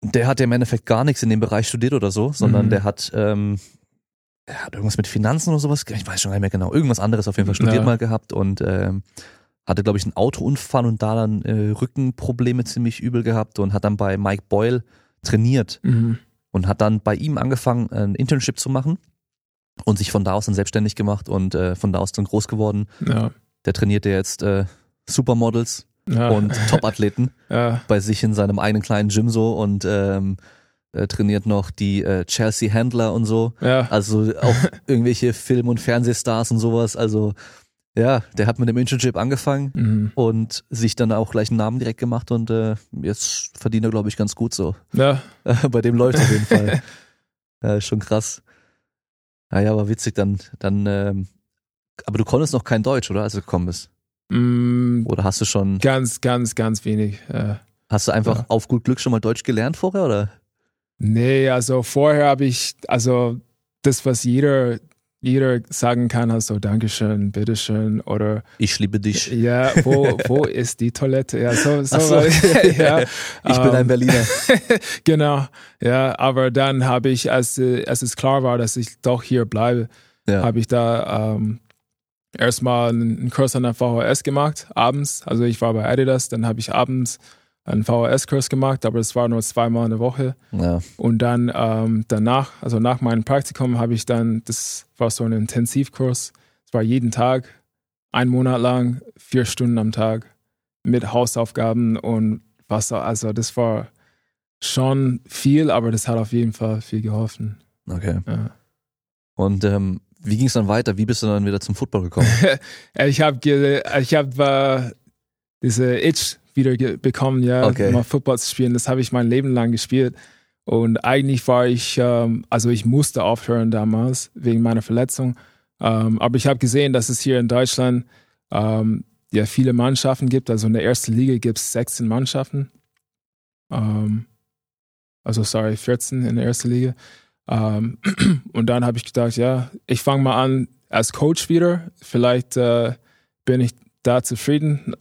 der hat ja im Endeffekt gar nichts in dem Bereich studiert oder so, sondern mhm. der hat, ähm, er hat irgendwas mit Finanzen oder sowas, ich weiß schon nicht mehr genau, irgendwas anderes auf jeden Fall studiert ja. mal gehabt und ähm, hatte, glaube ich, einen Autounfall und da dann äh, Rückenprobleme ziemlich übel gehabt und hat dann bei Mike Boyle trainiert. Mhm und hat dann bei ihm angefangen, ein Internship zu machen und sich von da aus dann selbstständig gemacht und äh, von da aus dann groß geworden. Ja. Der trainierte jetzt äh, Supermodels ja. und Topathleten ja. bei sich in seinem eigenen kleinen Gym so und ähm, äh, trainiert noch die äh, Chelsea Handler und so. Ja. Also auch irgendwelche Film- und Fernsehstars und sowas. Also ja, der hat mit dem Internship angefangen mhm. und sich dann auch gleich einen Namen direkt gemacht und äh, jetzt verdient er, glaube ich, ganz gut so. Ja. Bei dem läuft auf jeden Fall. Ja, ist schon krass. Naja, aber witzig, dann, dann, ähm, aber du konntest noch kein Deutsch, oder, als du gekommen bist? Mm, oder hast du schon. Ganz, ganz, ganz wenig. Äh, hast du einfach ja. auf gut Glück schon mal Deutsch gelernt vorher, oder? Nee, also vorher habe ich, also das, was jeder jeder sagen kann, also Dankeschön, bitteschön oder Ich liebe dich. Ja, wo, wo ist die Toilette? Ja, so, so, so. ja. Ich bin ein ähm, Berliner. genau, ja, aber dann habe ich, als, als es klar war, dass ich doch hier bleibe, ja. habe ich da ähm, erstmal einen Kurs an der VHS gemacht, abends. Also ich war bei Adidas, dann habe ich abends einen VHS-Kurs gemacht, aber es war nur zweimal in der Woche. Ja. Und dann ähm, danach, also nach meinem Praktikum, habe ich dann, das war so ein Intensivkurs, es war jeden Tag, ein Monat lang, vier Stunden am Tag mit Hausaufgaben und Wasser. Also das war schon viel, aber das hat auf jeden Fall viel geholfen. Okay. Ja. Und ähm, wie ging es dann weiter? Wie bist du dann wieder zum Football gekommen? ich habe ich hab, äh, diese Itch wieder bekommen, ja, okay. mal Football zu spielen. Das habe ich mein Leben lang gespielt. Und eigentlich war ich, ähm, also ich musste aufhören damals wegen meiner Verletzung. Ähm, aber ich habe gesehen, dass es hier in Deutschland ähm, ja viele Mannschaften gibt. Also in der ersten Liga gibt es 16 Mannschaften. Ähm, also sorry, 14 in der ersten Liga. Ähm, und dann habe ich gedacht, ja, ich fange mal an als Coach wieder. Vielleicht äh, bin ich da zufrieden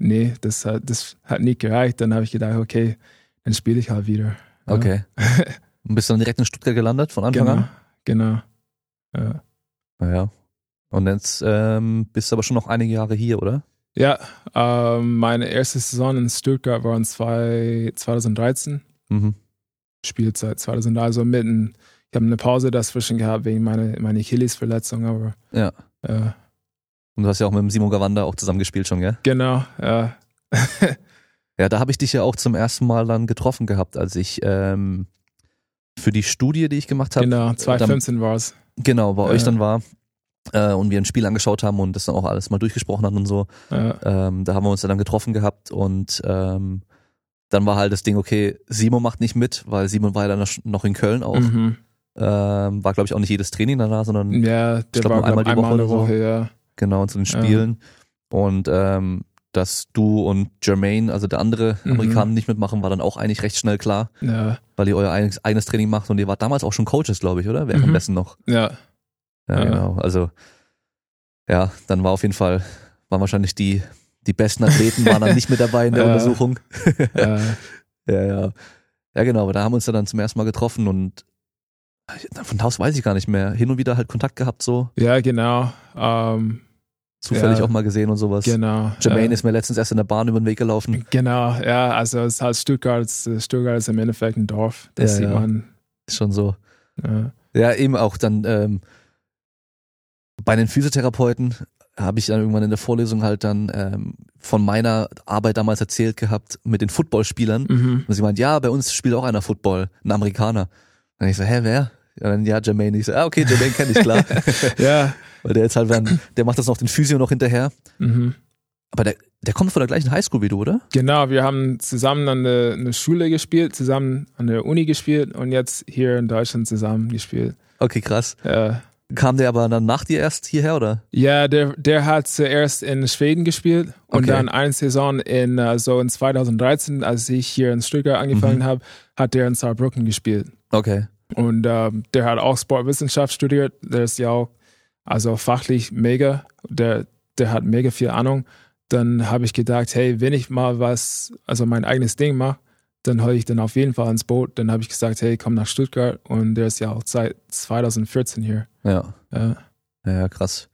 nee, das hat, das hat nicht gereicht. Dann habe ich gedacht, okay, dann spiele ich halt wieder. Ja. Okay. Und bist dann direkt in Stuttgart gelandet von Anfang genau, an? Genau. Ja. Naja. Und jetzt ähm, bist du aber schon noch einige Jahre hier, oder? Ja, ähm, meine erste Saison in Stuttgart war in zwei, 2013. Mhm. Spielzeit 2000, also mitten. Ich habe eine Pause dazwischen gehabt wegen meiner meine Achilles-Verletzung, aber ja. Äh, Und du hast ja auch mit dem Simon Gawanda auch zusammen gespielt schon, gell? Genau, ja. Ja, da habe ich dich ja auch zum ersten Mal dann getroffen gehabt, als ich ähm, für die Studie, die ich gemacht habe. Genau, 2015 war es. Genau, bei Ja. euch dann war. Äh, und wir ein Spiel angeschaut haben und das dann auch alles mal durchgesprochen haben und so. Ja, Ähm, da haben wir uns dann getroffen gehabt und ähm, dann war halt das Ding, okay, Simon macht nicht mit, weil Simon war ja dann noch in Köln auch. mhm. Ähm, war, glaube ich, auch nicht jedes Training danach, sondern ja der glaub, war einmal glaub, die einmal Woche in der oder so. Woche, ja. Genau zu den Ja. Spielen. Und ähm, dass du und Jermaine, also der andere Mhm. Amerikaner, nicht mitmachen, war dann auch eigentlich recht schnell klar, Ja, weil ihr euer eigenes, eigenes Training macht und ihr wart damals auch schon Coaches, glaube ich, oder? Wer am Mhm. besten noch? ja, Ja, Ja. genau. Also ja, dann war auf jeden Fall, waren wahrscheinlich die, die besten Athleten waren dann nicht mit dabei in der Ja. Untersuchung. ja, Ja, ja. Ja, genau, aber da haben wir uns ja dann zum ersten Mal getroffen und von Haus weiß ich gar nicht mehr. Hin und wieder halt Kontakt gehabt, so ja, genau. Ähm, zufällig Ja. auch mal gesehen und sowas. genau. Jermaine ja. ist mir letztens erst in der Bahn über den Weg gelaufen. Genau, ja, also es ist halt Stuttgart, Stuttgart ist im Endeffekt ein Dorf, das Ja, sieht man. Ist schon so. Ja. Ja, eben auch dann ähm, bei den Physiotherapeuten habe ich dann irgendwann in der Vorlesung halt dann ähm, von meiner Arbeit damals erzählt gehabt mit den Footballspielern. Mhm. Und sie meint, ja, bei uns spielt auch einer Football, ein Amerikaner. Dann ich so, hä, wer? Ja, dann, ja, Jermaine. Ich so, ah, okay, Jermaine kenne ich, klar. Ja, Weil der jetzt halt, dann, der macht das noch den Physio noch hinterher. mhm. Aber der, der kommt von der gleichen Highschool wie du, oder? genau, wir haben zusammen an der, der Schule gespielt, zusammen an der Uni gespielt und jetzt hier in Deutschland zusammen gespielt. Okay, krass. Ja, Kam der aber dann nach dir erst hierher, oder? ja der, der hat zuerst in Schweden gespielt und Okay. dann eine Saison in, äh, so in 2013, als ich hier in Stuttgart angefangen Mhm. habe, hat der in Saarbrücken gespielt. Okay. Und ähm, der hat auch Sportwissenschaft studiert. Der ist ja auch also fachlich mega. Der, der hat mega viel Ahnung. Dann habe ich gedacht, hey, wenn ich mal was, also mein eigenes Ding mache, dann hole ich dann auf jeden Fall ins Boot. Dann habe ich gesagt, hey, komm nach Stuttgart. Und der ist ja auch seit 2014 hier. Ja. Ja, Ja, ja, krass.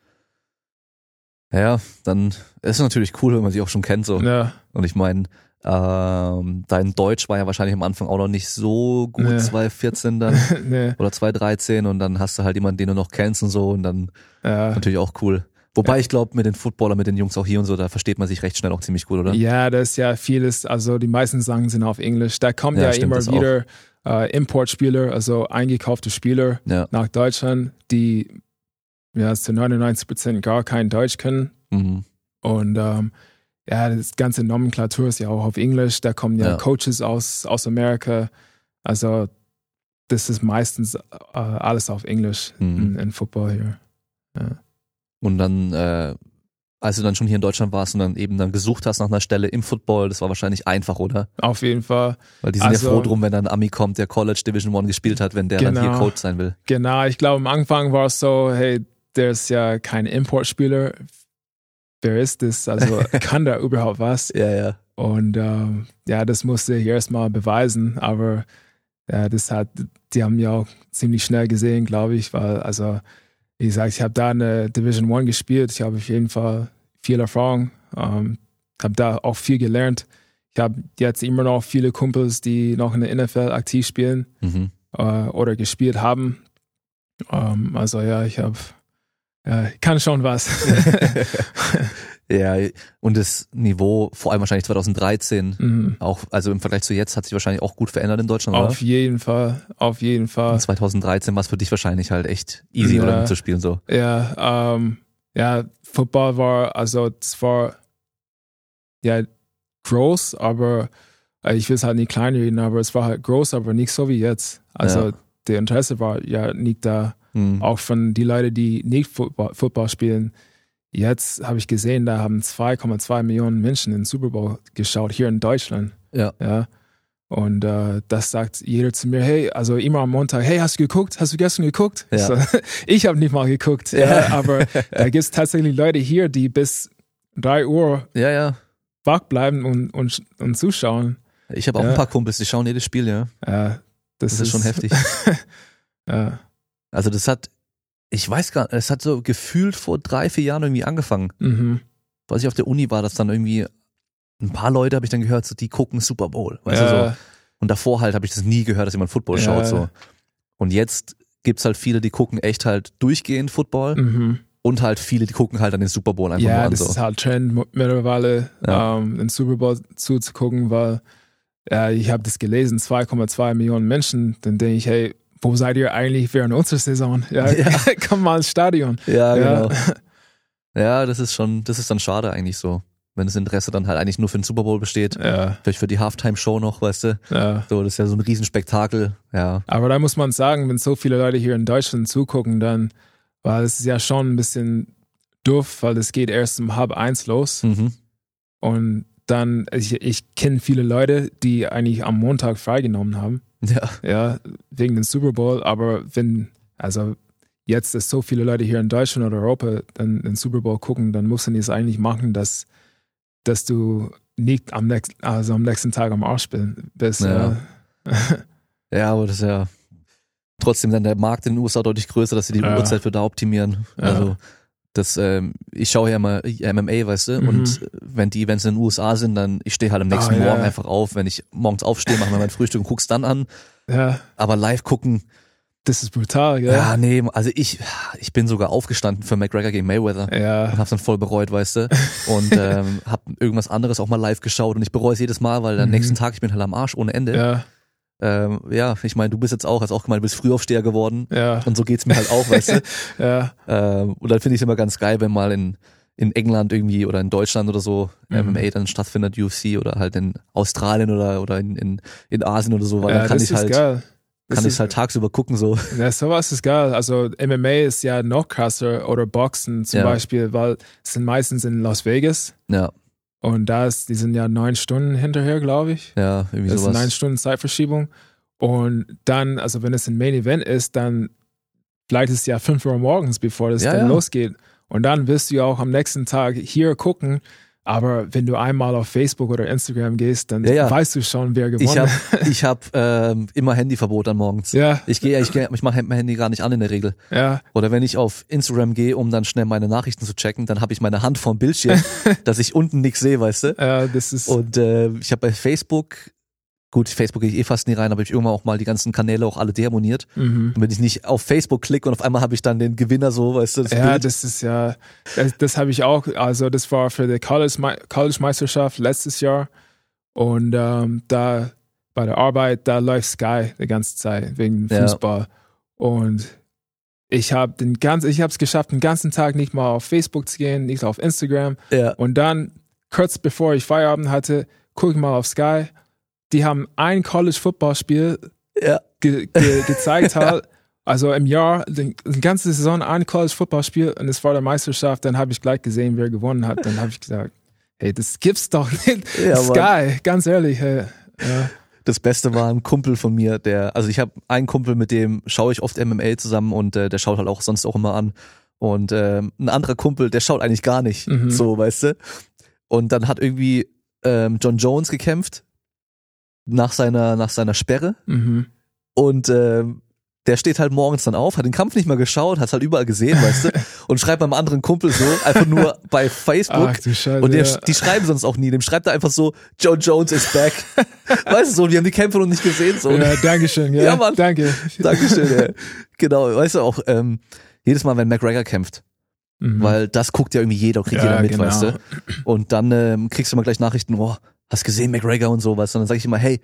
Ja, dann ist es natürlich cool, wenn man sich auch schon kennt so. ja, Und ich meine, ähm, dein Deutsch war ja wahrscheinlich am Anfang auch noch nicht so gut, Nee. 2014 dann nee, oder 2013 und dann hast du halt jemanden, den du noch kennst und so und dann ja. natürlich auch cool. Wobei ich glaube, mit den Footballern, mit den Jungs auch hier und so, da versteht man sich recht schnell auch ziemlich gut, oder? Ja, das ist ja vieles, also die meisten Sachen sind auf Englisch. Da kommen Ja, ja, immer wieder äh, Importspieler, also eingekaufte Spieler Ja. nach Deutschland, die ja zu 99 Prozent gar kein Deutsch können. Mhm. Und ähm, ja, das ganze Nomenklatur ist ja auch auf Englisch. Da kommen ja, Ja. Coaches aus, aus Amerika. Also das ist meistens äh, alles auf Englisch Mhm. in, in Football hier. Und dann, äh, als du dann schon hier in Deutschland warst und dann eben dann gesucht hast nach einer Stelle im Football, das war wahrscheinlich einfach, oder? Auf jeden Fall. Weil die sind Also- ja froh drum, wenn dann ein Ami kommt, der College Division One gespielt hat, wenn der dann hier Genau. Coach sein will. Genau, ich glaube, am Anfang war es so, hey, der ist ja kein Importspieler. Wer ist das? Also kann der überhaupt was? Ja, ja. Und ähm, ja, das musste ich erstmal beweisen, aber ja, das hat, die haben ja auch ziemlich schnell gesehen, glaube ich, weil, also, wie gesagt, ich habe da in der Division One gespielt, ich habe auf jeden Fall viel Erfahrung, ähm, habe da auch viel gelernt. Ich habe jetzt immer noch viele Kumpels, die noch in der NFL aktiv spielen Mhm. äh, oder gespielt haben. Ähm, also ja, ich habe, ja, ich kann schon was. ja, und das Niveau, vor allem wahrscheinlich 2013, Mhm. auch, also im Vergleich zu jetzt, hat sich wahrscheinlich auch gut verändert in Deutschland, Auf jeden Fall, auf jeden oder? Fall. Und 2013 war es für dich wahrscheinlich halt echt easy, Ja. oder mitzuspielen so. Ja, ähm, ja, Football war, also es war ja groß, aber äh, ich will es halt nicht kleinreden, aber es war halt groß, aber nicht so wie jetzt. Also Ja. der Interesse war ja nicht da, Mhm. auch von die Leute, die nicht Football, Football spielen. Jetzt habe ich gesehen, da haben 2,2 Millionen Menschen den Super Bowl geschaut, hier in Deutschland. Ja. Ja. Und äh, das sagt jeder zu mir, hey, also immer am Montag, hey, hast du geguckt? Hast du gestern geguckt? Ja. So, ich habe nicht mal geguckt, ja. aber da gibt es tatsächlich Leute hier, die bis 3 Uhr Ja, ja. wach bleiben und, und, und zuschauen. Ich habe auch Ja. ein paar Kumpels, die schauen jedes Spiel, ja. Ja, das, Das ist schon heftig. Ja. Also das hat, ich weiß gar nicht, es hat so gefühlt vor drei, vier Jahren irgendwie angefangen. Mhm. Als ich auf der Uni war, dass dann irgendwie ein paar Leute habe ich dann gehört, so die gucken Super Bowl, weißt du so. ja, Und davor halt habe ich das nie gehört, dass jemand Football Ja. schaut so. Und jetzt gibt's halt viele, die gucken echt halt durchgehend Football mhm. Und halt viele, die gucken halt an den Super Bowl einfach ja, nur an. das So. ist halt Trend mittlerweile, Ja. ähm, den Super Bowl zuzugucken, weil ja, ich habe das gelesen, 2,2 Millionen Menschen. Dann denke ich, hey, wo seid ihr eigentlich während unserer Saison? Ja, Ja. komm mal ins Stadion. Ja, Ja. genau. Ja, das ist schon, das ist dann schade eigentlich so. Wenn das Interesse dann halt eigentlich nur für den Super Bowl besteht. Ja, Vielleicht für die Halftime-Show noch, weißt du? ja. So, das ist ja so ein Riesenspektakel. Ja. Aber da muss man sagen, wenn so viele Leute hier in Deutschland zugucken, dann war es ja schon ein bisschen doof, weil es geht erst um halb eins los. Mhm. Und dann, ich, ich kenne viele Leute, die eigentlich am Montag freigenommen haben, Ja. ja, wegen dem Super Bowl. Aber wenn, also jetzt, dass so viele Leute hier in Deutschland oder Europa dann den Super Bowl gucken, dann musst du es eigentlich machen, dass, dass du nicht am nächsten, also am nächsten Tag am Arsch bist. Ja. Ja. Ja, aber das ist ja trotzdem dann der Markt in den USA deutlich größer, dass sie die Ja. Uhrzeit für da optimieren. Also das, ähm, ich schaue ja mal MMA, weißt du, Mhm. und wenn die Events in den USA sind, dann ich stehe halt am nächsten ja. Morgen einfach auf. Wenn ich morgens aufstehe, mache mir mein Frühstück und guck's dann an. ja, Aber live gucken, das ist brutal, gell? ja, nee, also ich, ich bin sogar aufgestanden für McGregor gegen Mayweather. Ja. und hab's dann voll bereut, weißt du. Und ähm, hab irgendwas anderes auch mal live geschaut und ich bereue es jedes Mal, weil am Mhm. nächsten Tag ich bin halt am Arsch ohne Ende. Ja, Ähm, ja ich meine, du bist jetzt auch, hast auch gemeint, du bist Frühaufsteher geworden. ja, Und so geht's mir halt auch, weißt du. ja, Ähm, und dann finde ich es immer ganz geil, wenn mal in, in England irgendwie oder in Deutschland oder so Mhm. MMA dann stattfindet, UFC oder halt in Australien oder, oder in, in, in Asien oder so, weil ja dann kann ich halt, geil. Kann ich halt tagsüber gucken so. Ja, sowas ist geil. Also MMA ist ja noch krasser oder Boxen zum Ja. Beispiel, weil es sind meistens in Las Vegas Ja, und da ist, die sind ja neun Stunden hinterher, glaube ich. ja, irgendwie Das ist sowas. neun Stunden Zeitverschiebung. Und dann, also wenn es ein Main Event ist, dann vielleicht ist es ja fünf Uhr morgens, bevor das Ja, dann ja. losgeht. Und dann wirst du ja auch am nächsten Tag hier gucken. Aber wenn du einmal auf Facebook oder Instagram gehst, dann Ja, ja. weißt du schon, wer gewonnen Ich habe hat. ich hab, ähm, immer Handyverbot an morgens. Ja, Ich gehe, ich, geh, ich mache mein Handy gar nicht an in der Regel. ja, Oder wenn ich auf Instagram gehe, um dann schnell meine Nachrichten zu checken, dann habe ich meine Hand vorm Bildschirm, dass ich unten nichts sehe, weißt du? ja, das ist. Und äh, ich habe bei Facebook, gut, Facebook gehe ich eh fast nie rein, aber ich irgendwann auch mal die ganzen Kanäle auch alle deabonniert. mhm. Und wenn ich nicht auf Facebook klicke und auf einmal habe ich dann den Gewinner so, weißt du, das Ja, Bild. das ist ja, das, das habe ich auch, also das war für die College- College-Meisterschaft letztes Jahr und ähm, da bei der Arbeit, da läuft Sky die ganze Zeit wegen Ja. Fußball und ich habe den ganzen, ich habe es geschafft, den ganzen Tag nicht mal auf Facebook zu gehen, nicht auf Instagram ja, und dann kurz bevor ich Feierabend hatte, gucke ich mal auf Sky, die haben ein College-Football-Spiel ja, ge ge gezeigt hat. Also im Jahr, die, die ganze Saison ein College-Football-Spiel und es war der Meisterschaft, dann habe ich gleich gesehen, wer gewonnen hat. Dann habe ich gesagt, hey, das gibt's doch nicht. Ja, Sky, ganz ehrlich. Hey. Ja. Das Beste war ein Kumpel von mir, der, also ich habe einen Kumpel, mit dem schaue ich oft MMA zusammen und äh, der schaut halt auch sonst auch immer an. Und ähm, ein anderer Kumpel, der schaut eigentlich gar nicht, Mhm. so, weißt du. Und dann hat irgendwie ähm, John Jones gekämpft nach seiner nach seiner Sperre Mhm. und ähm, der steht halt morgens dann auf, hat den Kampf nicht mal geschaut, hat halt überall gesehen, weißt du, und schreibt beim anderen Kumpel so, einfach nur bei Facebook, Ach du Scheiße. und der, ja. die schreiben sonst auch nie. Dem schreibt er einfach so, Joe Jones is back. weißt du so, die haben die Kämpfe noch nicht gesehen. So. ja, Dankeschön. Ja, Ja, Mann. danke. Dankeschön. ey. Genau, weißt du auch, ähm, jedes Mal, wenn McGregor kämpft, Mhm. weil das guckt ja irgendwie jeder, kriegt Ja, jeder mit, genau. weißt du. Und dann ähm, kriegst du mal gleich Nachrichten, oh, hast gesehen McGregor und sowas. Und dann sage ich immer, hey,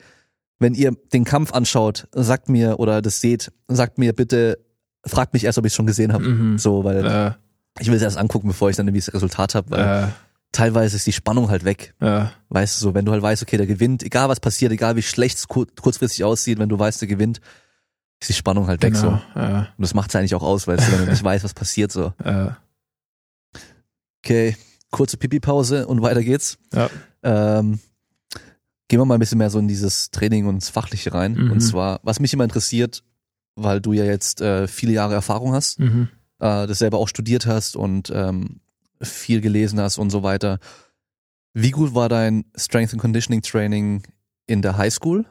wenn ihr den Kampf anschaut, sagt mir oder das seht, sagt mir bitte, fragt mich erst, ob ich es schon gesehen habe. Mhm. So, weil Äh, ich will es erst angucken, bevor ich dann irgendwie das Resultat habe, weil äh, teilweise ist die Spannung halt weg. äh, Weißt du, so, wenn du halt weißt, okay, der gewinnt, egal was passiert, egal wie schlecht es kur kurzfristig aussieht, wenn du weißt, der gewinnt, ist die Spannung halt weg so. genau. Und das macht's eigentlich auch aus, weißt du, wenn du nicht weißt, was passiert so. Okay, kurze Pipi-Pause und weiter geht's. Ja. Ähm, gehen wir mal ein bisschen mehr so in dieses Training und ins Fachliche rein. Mhm. Und zwar, was mich immer interessiert, weil du ja jetzt äh, viele Jahre Erfahrung hast, mhm. äh, das selber auch studiert hast und ähm, viel gelesen hast und so weiter. Wie gut war dein Strength and Conditioning Training in der Highschool?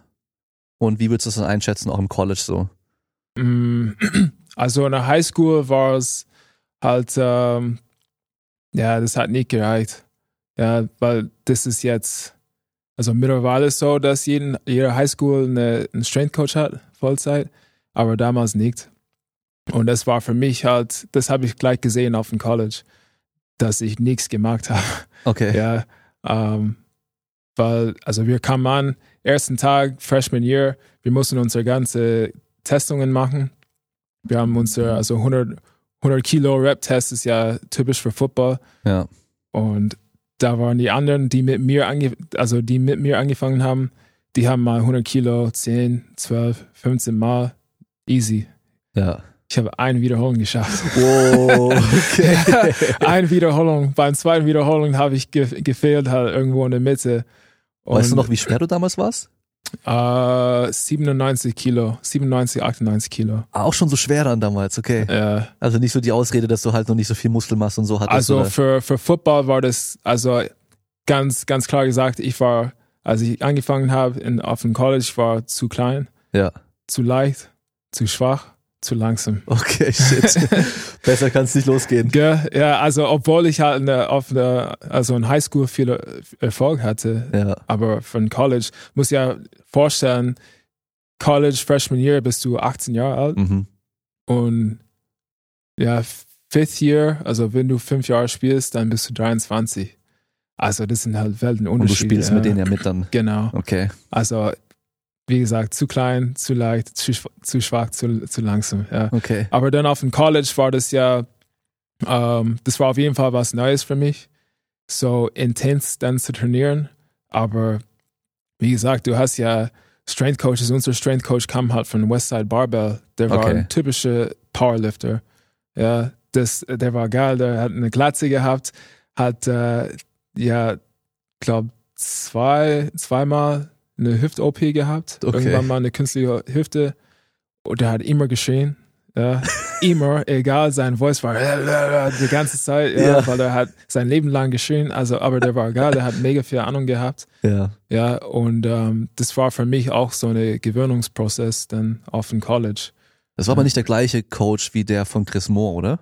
Und wie würdest du das dann einschätzen, auch im College so? Mm, Also in der Highschool war es halt, ähm, ja, das hat nicht gereicht. Ja, weil das ist jetzt, also mittlerweile ist so, dass jeden, jede Highschool eine, einen Strength Coach hat, Vollzeit, aber damals nicht. Und das war für mich halt, das habe ich gleich gesehen auf dem College, dass ich nichts gemacht habe. Okay. Ja, ähm, weil, also wir kamen an, ersten Tag, Freshman Year, wir mussten unsere ganze Testungen machen. Wir haben unsere, also 100, 100 Kilo Rep-Test ist ja typisch für Football. Ja. Und da waren die anderen, die mit mir, ange also die mit mir angefangen haben, die haben mal 100 Kilo, 10, 12, 15 Mal, easy. Ja. Ich habe eine Wiederholung geschafft. Wow, okay. eine Wiederholung. Beim zweiten Wiederholung habe ich ge gefehlt, halt irgendwo in der Mitte. weißt du noch, wie schwer du damals warst? Äh, 97 Kilo, 97, 98 Kilo. Ah, auch schon so schwer dann damals, okay. Ja. Also nicht so die Ausrede, dass du halt noch nicht so viel Muskelmasse und so hattest. Also oder? für, für Football war das, also ganz, ganz klar gesagt, ich war, als ich angefangen habe in, auf dem College, ich war zu klein, Ja. zu leicht, zu schwach, zu langsam. Okay, shit. Besser kann es nicht losgehen. Gell? Ja, also obwohl ich halt eine, auf eine, also in Highschool viel Erfolg hatte, Ja. aber von College, muss ja vorstellen, College, Freshman Year bist du 18 Jahre alt Mhm. und ja, Fifth Year, also wenn du fünf Jahre spielst, dann bist du 23. Also das sind halt Und Weltenunterschiede. du spielst ja. mit denen ja mit dann. Genau. Okay. Also wie gesagt, zu klein, zu leicht, zu, zu schwach, zu, zu langsam. Ja. Okay. Aber dann auf dem College war das ja, ähm, das war auf jeden Fall was Neues für mich, so intens dann zu trainieren. Aber wie gesagt, du hast ja Strength Coaches. Unser Strength Coach kam halt von Westside Barbell. Der war Okay. ein typischer Powerlifter. Ja, das, der war geil. Der hat eine Glatze gehabt, hat äh, ja, glaube zwei, zweimal eine Hüft-OP gehabt. Okay. Irgendwann mal eine künstliche Hüfte. Und der hat immer geschrien. Ja, immer, egal, sein Voice war die ganze Zeit, ja, Ja. weil er hat sein Leben lang geschrien, also, aber der war egal, der hat mega viel Ahnung gehabt, Ja. ja, und ähm, das war für mich auch so ein Gewöhnungsprozess dann auf dem College. Das war aber nicht der gleiche Coach wie der von Chris Moore, oder?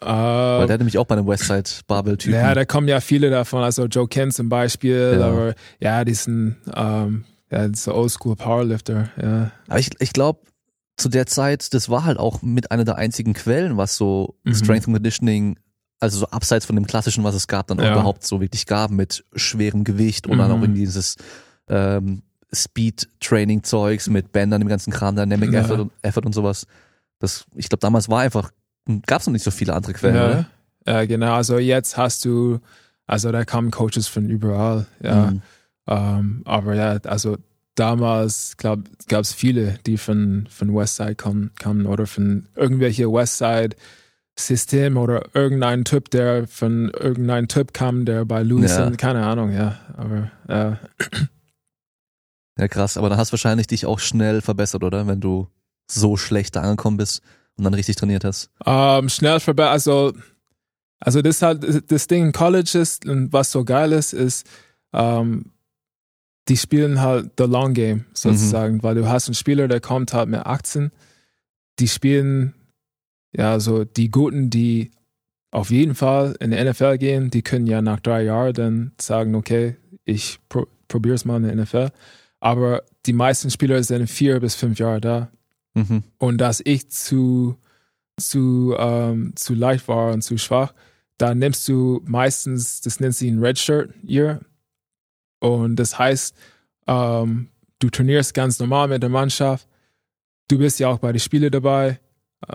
Äh, Weil der hat nämlich auch bei einem Westside Barbell-Typen. ja, da kommen ja viele davon, also Joe Kent zum Beispiel, Ja. aber ja, die sind, ähm, ja, so Oldschool Powerlifter, ja. Aber ich, ich glaube, zu der Zeit, das war halt auch mit einer der einzigen Quellen, was so Mhm. Strength and Conditioning, also so abseits von dem klassischen, was es gab, dann auch Ja. überhaupt so wirklich gab mit schwerem Gewicht und dann Mhm. auch in dieses ähm, Speed-Training-Zeugs mit Bändern, dem ganzen Kram, Dynamic Ja. Effort, und, Effort und sowas. Das, ich glaube, damals war einfach, gab es noch nicht so viele andere Quellen, ja. oder? Ja, genau, also jetzt hast du, also da kamen Coaches von überall, ja. Mhm. Ähm, aber ja, also damals gab es viele, die von, von Westside kamen, kamen oder von irgendwelche Westside System oder irgendein Typ, der von irgendeinem Typ kam, der bei Louis, Ja. keine Ahnung, ja. Aber ja, Ja, krass. Aber dann hast du wahrscheinlich dich auch schnell verbessert, oder? Wenn du so schlecht da angekommen bist und dann richtig trainiert hast. ähm, schnell vorbei, also, also das halt, das Ding in College ist und was so geil ist, ist, ähm, die spielen halt the long game sozusagen, weil du hast einen Spieler, der kommt halt mit 18, die spielen, ja, so die Guten, die auf jeden Fall in die NFL gehen, die können ja nach drei Jahren dann sagen, okay, ich pro probiere es mal in der NFL. Aber die meisten Spieler sind vier bis fünf Jahre da. Mhm. Und dass ich zu, zu, ähm, zu leicht war und zu schwach, da nimmst du meistens, das nennt sich ein Redshirt Year. Und das heißt, ähm, du trainierst ganz normal mit der Mannschaft. Du bist ja auch bei den Spielen dabei.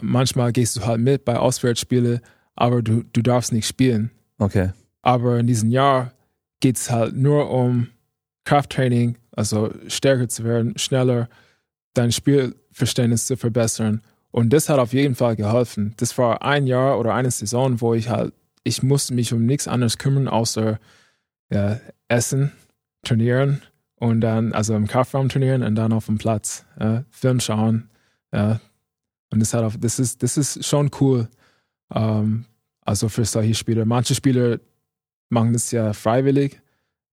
Manchmal gehst du halt mit bei Auswärtsspielen, aber du, du darfst nicht spielen. Okay. Aber in diesem Jahr geht es halt nur um Krafttraining, also stärker zu werden, schneller, dein Spielverständnis zu verbessern. Und das hat auf jeden Fall geholfen. Das war ein Jahr oder eine Saison, wo ich halt, ich musste mich um nichts anderes kümmern, außer ja, Essen, trainieren und dann, also im Kraftraum trainieren und dann auf dem Platz, ja, Film schauen. Ja. Und das hat auf, das ist, das ist schon cool. Ähm, also für solche Spieler. Manche Spieler machen das ja freiwillig.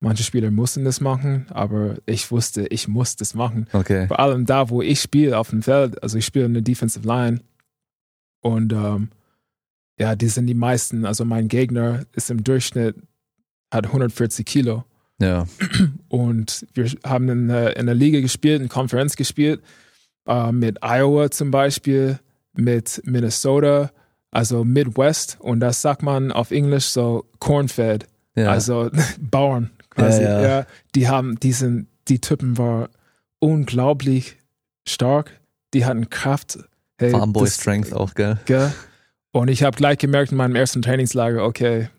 Manche Spieler mussten das machen, aber ich wusste, ich muss das machen. Okay. Vor allem da, wo ich spiele auf dem Feld, also ich spiele in der Defensive Line und ähm, ja, die sind die meisten, also mein Gegner ist im Durchschnitt, hat 140 Kilo Ja. und wir haben in der, in der Liga gespielt, in Konferenz gespielt, äh, mit Iowa zum Beispiel, mit Minnesota, also Midwest. Und das sagt man auf Englisch so Cornfed, Ja. also Bauern quasi. Ja, Ja, ja. die haben diesen, die Typen waren unglaublich stark. Die hatten Kraft. Hey, Farmboy das- Strength auch, gell? Gell? Und ich habe gleich gemerkt in meinem ersten Trainingslager, okay,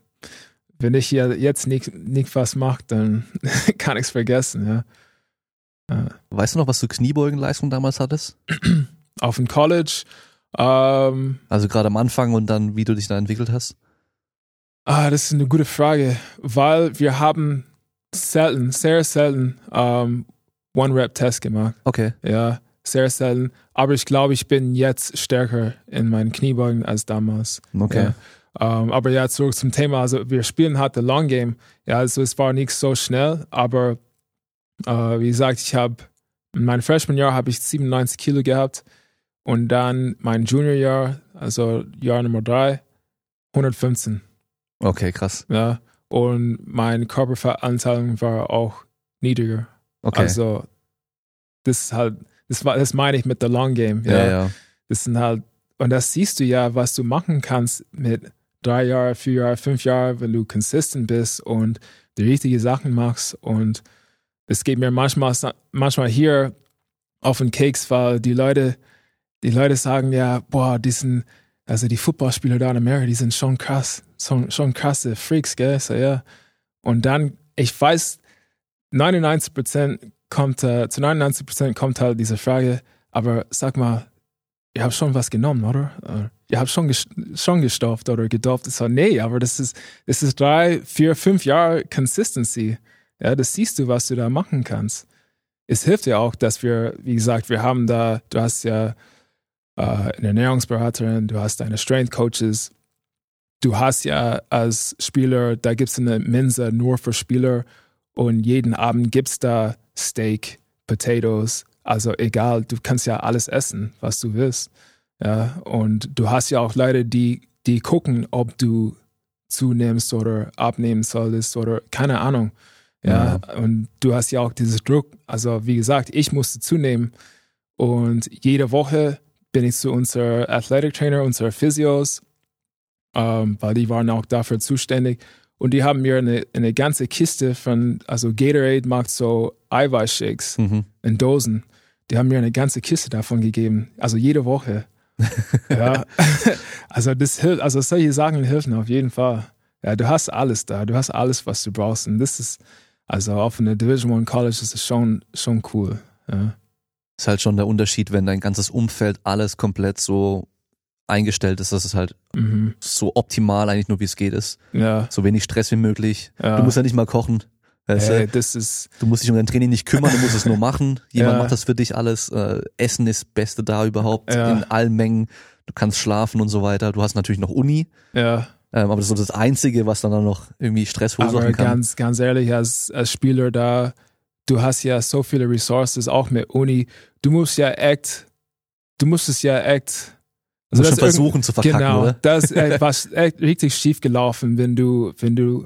wenn ich hier jetzt nicht, nicht was mache, dann kann ich es vergessen. Ja. Weißt du noch, was du Kniebeugenleistung damals hattest? Auf dem College, ähm, Also gerade am Anfang und dann, wie du dich da entwickelt hast? ah, das ist eine gute Frage, weil wir haben selten, sehr selten ähm, One-Rep-Test gemacht. Okay. Ja, sehr selten. Aber ich glaube, ich bin jetzt stärker in meinen Kniebeugen als damals. Okay. Ja. Ähm, aber ja, zurück zum Thema. Also wir spielen halt the Long Game. Ja, also es war nicht so schnell, aber äh, wie gesagt, ich habe in meinem Freshman-Jahr habe ich 97 Kilo gehabt und dann mein Junior-Jahr, also Jahr Nummer drei, 115. Okay, krass. Ja, und mein Körperfettanteil war auch niedriger. Okay. Also das ist halt, das, war, das meine ich mit the Long Game. ja, ja. Das sind halt, und das siehst du ja, was du machen kannst mit drei Jahren, vier Jahren, fünf Jahren, wenn du consistent bist und die richtigen Sachen machst. Und es geht mir manchmal, manchmal hier auf den Keks, weil die Leute, die Leute sagen ja, boah, die sind, also die Footballspieler da in Amerika, die sind schon krass, schon, schon krasse Freaks, gell? So, ja. Und dann, ich weiß, 99 Prozent kommt, äh, zu 99 Prozent kommt halt diese Frage, aber sag mal, ihr habt schon was genommen, oder? Äh, Ihr habt schon, ges schon gestopft oder gedopft. So, nee, aber das ist, das ist drei, vier, fünf Jahre Consistency. Ja, das siehst du, was du da machen kannst. Es hilft ja auch, dass wir, wie gesagt, wir haben da, du hast ja äh, eine Ernährungsberaterin, du hast deine Strength Coaches, du hast ja als Spieler, da gibt es eine Mensa nur für Spieler und jeden Abend gibt es da Steak, Potatoes, also egal, du kannst ja alles essen, was du willst. Ja, und du hast ja auch Leute, die, die gucken, ob du zunimmst oder abnehmen solltest oder keine Ahnung. Ja, und du hast ja auch dieses Druck. Also, wie gesagt, ich musste zunehmen und jede Woche bin ich zu unserer Athletic Trainer, unserer Physios, ähm, weil die waren auch dafür zuständig. Und die haben mir eine, eine ganze Kiste von, also Gatorade macht so Eiweißshakes Mhm. in Dosen. Die haben mir eine ganze Kiste davon gegeben, also jede Woche. ja, also das hilft, also solche Sachen helfen auf jeden Fall. Ja, du hast alles da, du hast alles, was du brauchst. Und das ist, also auf einer Division One College ist es schon, schon cool. Ja. Ist halt schon der Unterschied, wenn dein ganzes Umfeld alles komplett so eingestellt ist, dass es halt Mhm. so optimal eigentlich nur wie es geht ist. Ja, So wenig Stress wie möglich. ja. Du musst ja nicht mal kochen. Weißt hey, du? das ist, du musst dich um dein Training nicht kümmern, du musst es nur machen. Jemand Ja. macht das für dich alles. Äh, Essen ist das Beste da überhaupt Ja. in allen Mengen. Du kannst schlafen und so weiter. Du hast natürlich noch Uni, ja. ähm, aber das ist das Einzige, was dann noch irgendwie Stress verursachen Aber kann. ganz, ganz ehrlich, als, als Spieler da, du hast ja so viele Resources, auch mit Uni. Du musst ja echt, du musst es ja echt. Das schon versuchen zu verkacken, genau, oder? das ist etwas echt richtig schief gelaufen, wenn du, wenn du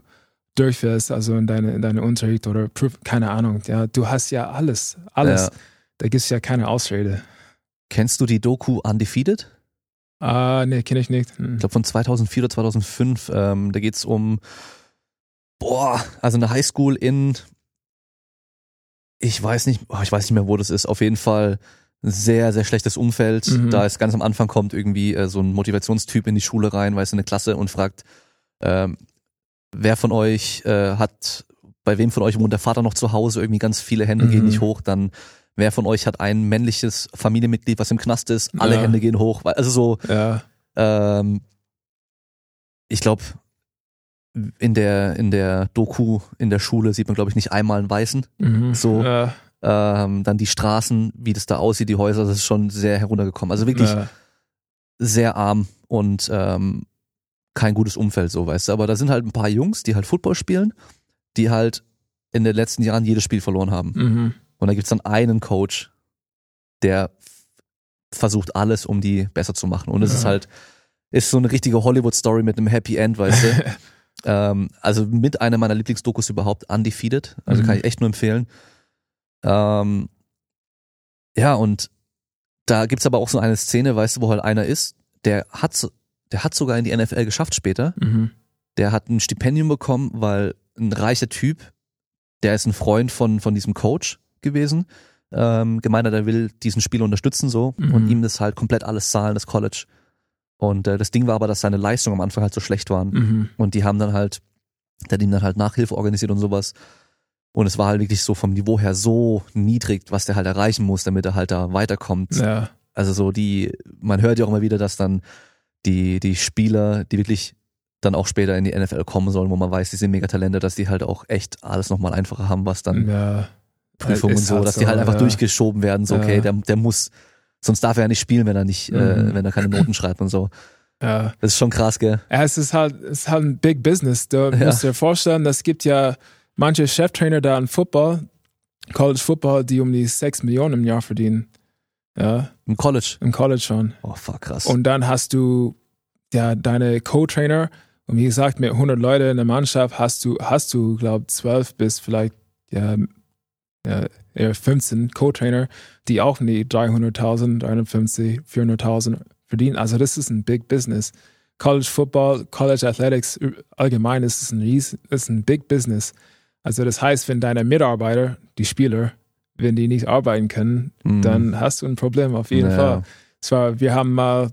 durchfährst, also in deine, in deine Unterricht oder Prüf, keine Ahnung. Ja, du hast ja alles, alles. Ja. Da gibt es ja keine Ausrede. Kennst du die Doku Undefeated? Ah, nee, kenne ich nicht. Hm. Ich glaube von 2004 oder 2005. Ähm, da geht's um, boah, also eine Highschool in, ich weiß nicht, oh, ich weiß nicht mehr, wo das ist. Auf jeden Fall sehr, sehr schlechtes Umfeld. Mhm. Da ist ganz am Anfang kommt irgendwie äh, so ein Motivationstyp in die Schule rein, weiß in eine Klasse und fragt, ähm, wer von euch äh, hat, bei wem von euch wohnt der Vater noch zu Hause? Irgendwie ganz viele Hände gehen Mhm. nicht hoch. Dann wer von euch hat ein männliches Familienmitglied, was im Knast ist? Alle Ja. Hände gehen hoch. Also so, Ja, ähm, ich glaube, in der, in der Doku in der Schule sieht man, glaube ich, nicht einmal einen Weißen. mhm. So. Ja, Ähm, dann die Straßen, wie das da aussieht, die Häuser, das ist schon sehr heruntergekommen. Also wirklich ja. sehr arm und ähm, kein gutes Umfeld, so weißt du. Aber da sind halt ein paar Jungs, die halt Football spielen, die halt in den letzten Jahren jedes Spiel verloren haben. Mhm. Und da gibt's dann einen Coach, der versucht alles, um die besser zu machen. Und es Ja. ist halt, ist so eine richtige Hollywood-Story mit einem Happy End, weißt du. ähm, also mit einer meiner Lieblingsdokus überhaupt, Undefeated. Also Mhm. kann ich echt nur empfehlen. Ähm, ja, und da gibt's aber auch so eine Szene, weißt du, wo halt einer ist, der hat, der hat sogar in die NFL geschafft später. Mhm. Der hat ein Stipendium bekommen, weil ein reicher Typ, der ist ein Freund von, von diesem Coach gewesen, ähm, gemeint hat, er will diesen Spieler unterstützen so Mhm. und ihm das halt komplett alles zahlen, das College. Und äh, das Ding war aber, dass seine Leistungen am Anfang halt so schlecht waren. Mhm. Und die haben dann halt, der hat ihm dann halt Nachhilfe organisiert und sowas. Und es war halt wirklich so vom Niveau her so niedrig, was der halt erreichen muss, damit er halt da weiterkommt. Ja. Also so die, man hört ja auch immer wieder, dass dann die, die Spieler, die wirklich dann auch später in die NFL kommen sollen, wo man weiß, die sind Megatalente, dass die halt auch echt alles nochmal einfacher haben, was dann ja. Prüfungen und so, halt dass die halt einfach ja. durchgeschoben werden, so okay, der, der muss, sonst darf er ja nicht spielen, wenn er nicht, äh, Mhm. wenn er keine Noten schreibt und so. Ja. Das ist schon krass, gell? Ja, es ist halt, es ist halt ein Big Business. Du musst dir vorstellen, es gibt ja manche Cheftrainer da in Football, College Football, die um die 6 Millionen im Jahr verdienen. Ja, Im College. im College schon. Oh, fuck, krass. Und dann hast du ja deine Co-Trainer und wie gesagt, mit 100 Leuten in der Mannschaft hast du, hast du, glaube 12 bis vielleicht ja, ja, eher 15 Co-Trainer, die auch die 300.000, 350, 400.000 verdienen. Also das ist ein Big Business. College Football, College Athletics allgemein ist es ein riesen, ist ein Big Business. Also das heißt, wenn deine Mitarbeiter, die Spieler, wenn die nicht arbeiten können, Mhm. dann hast du ein Problem auf jeden Ja. Fall. Zwar, wir haben mal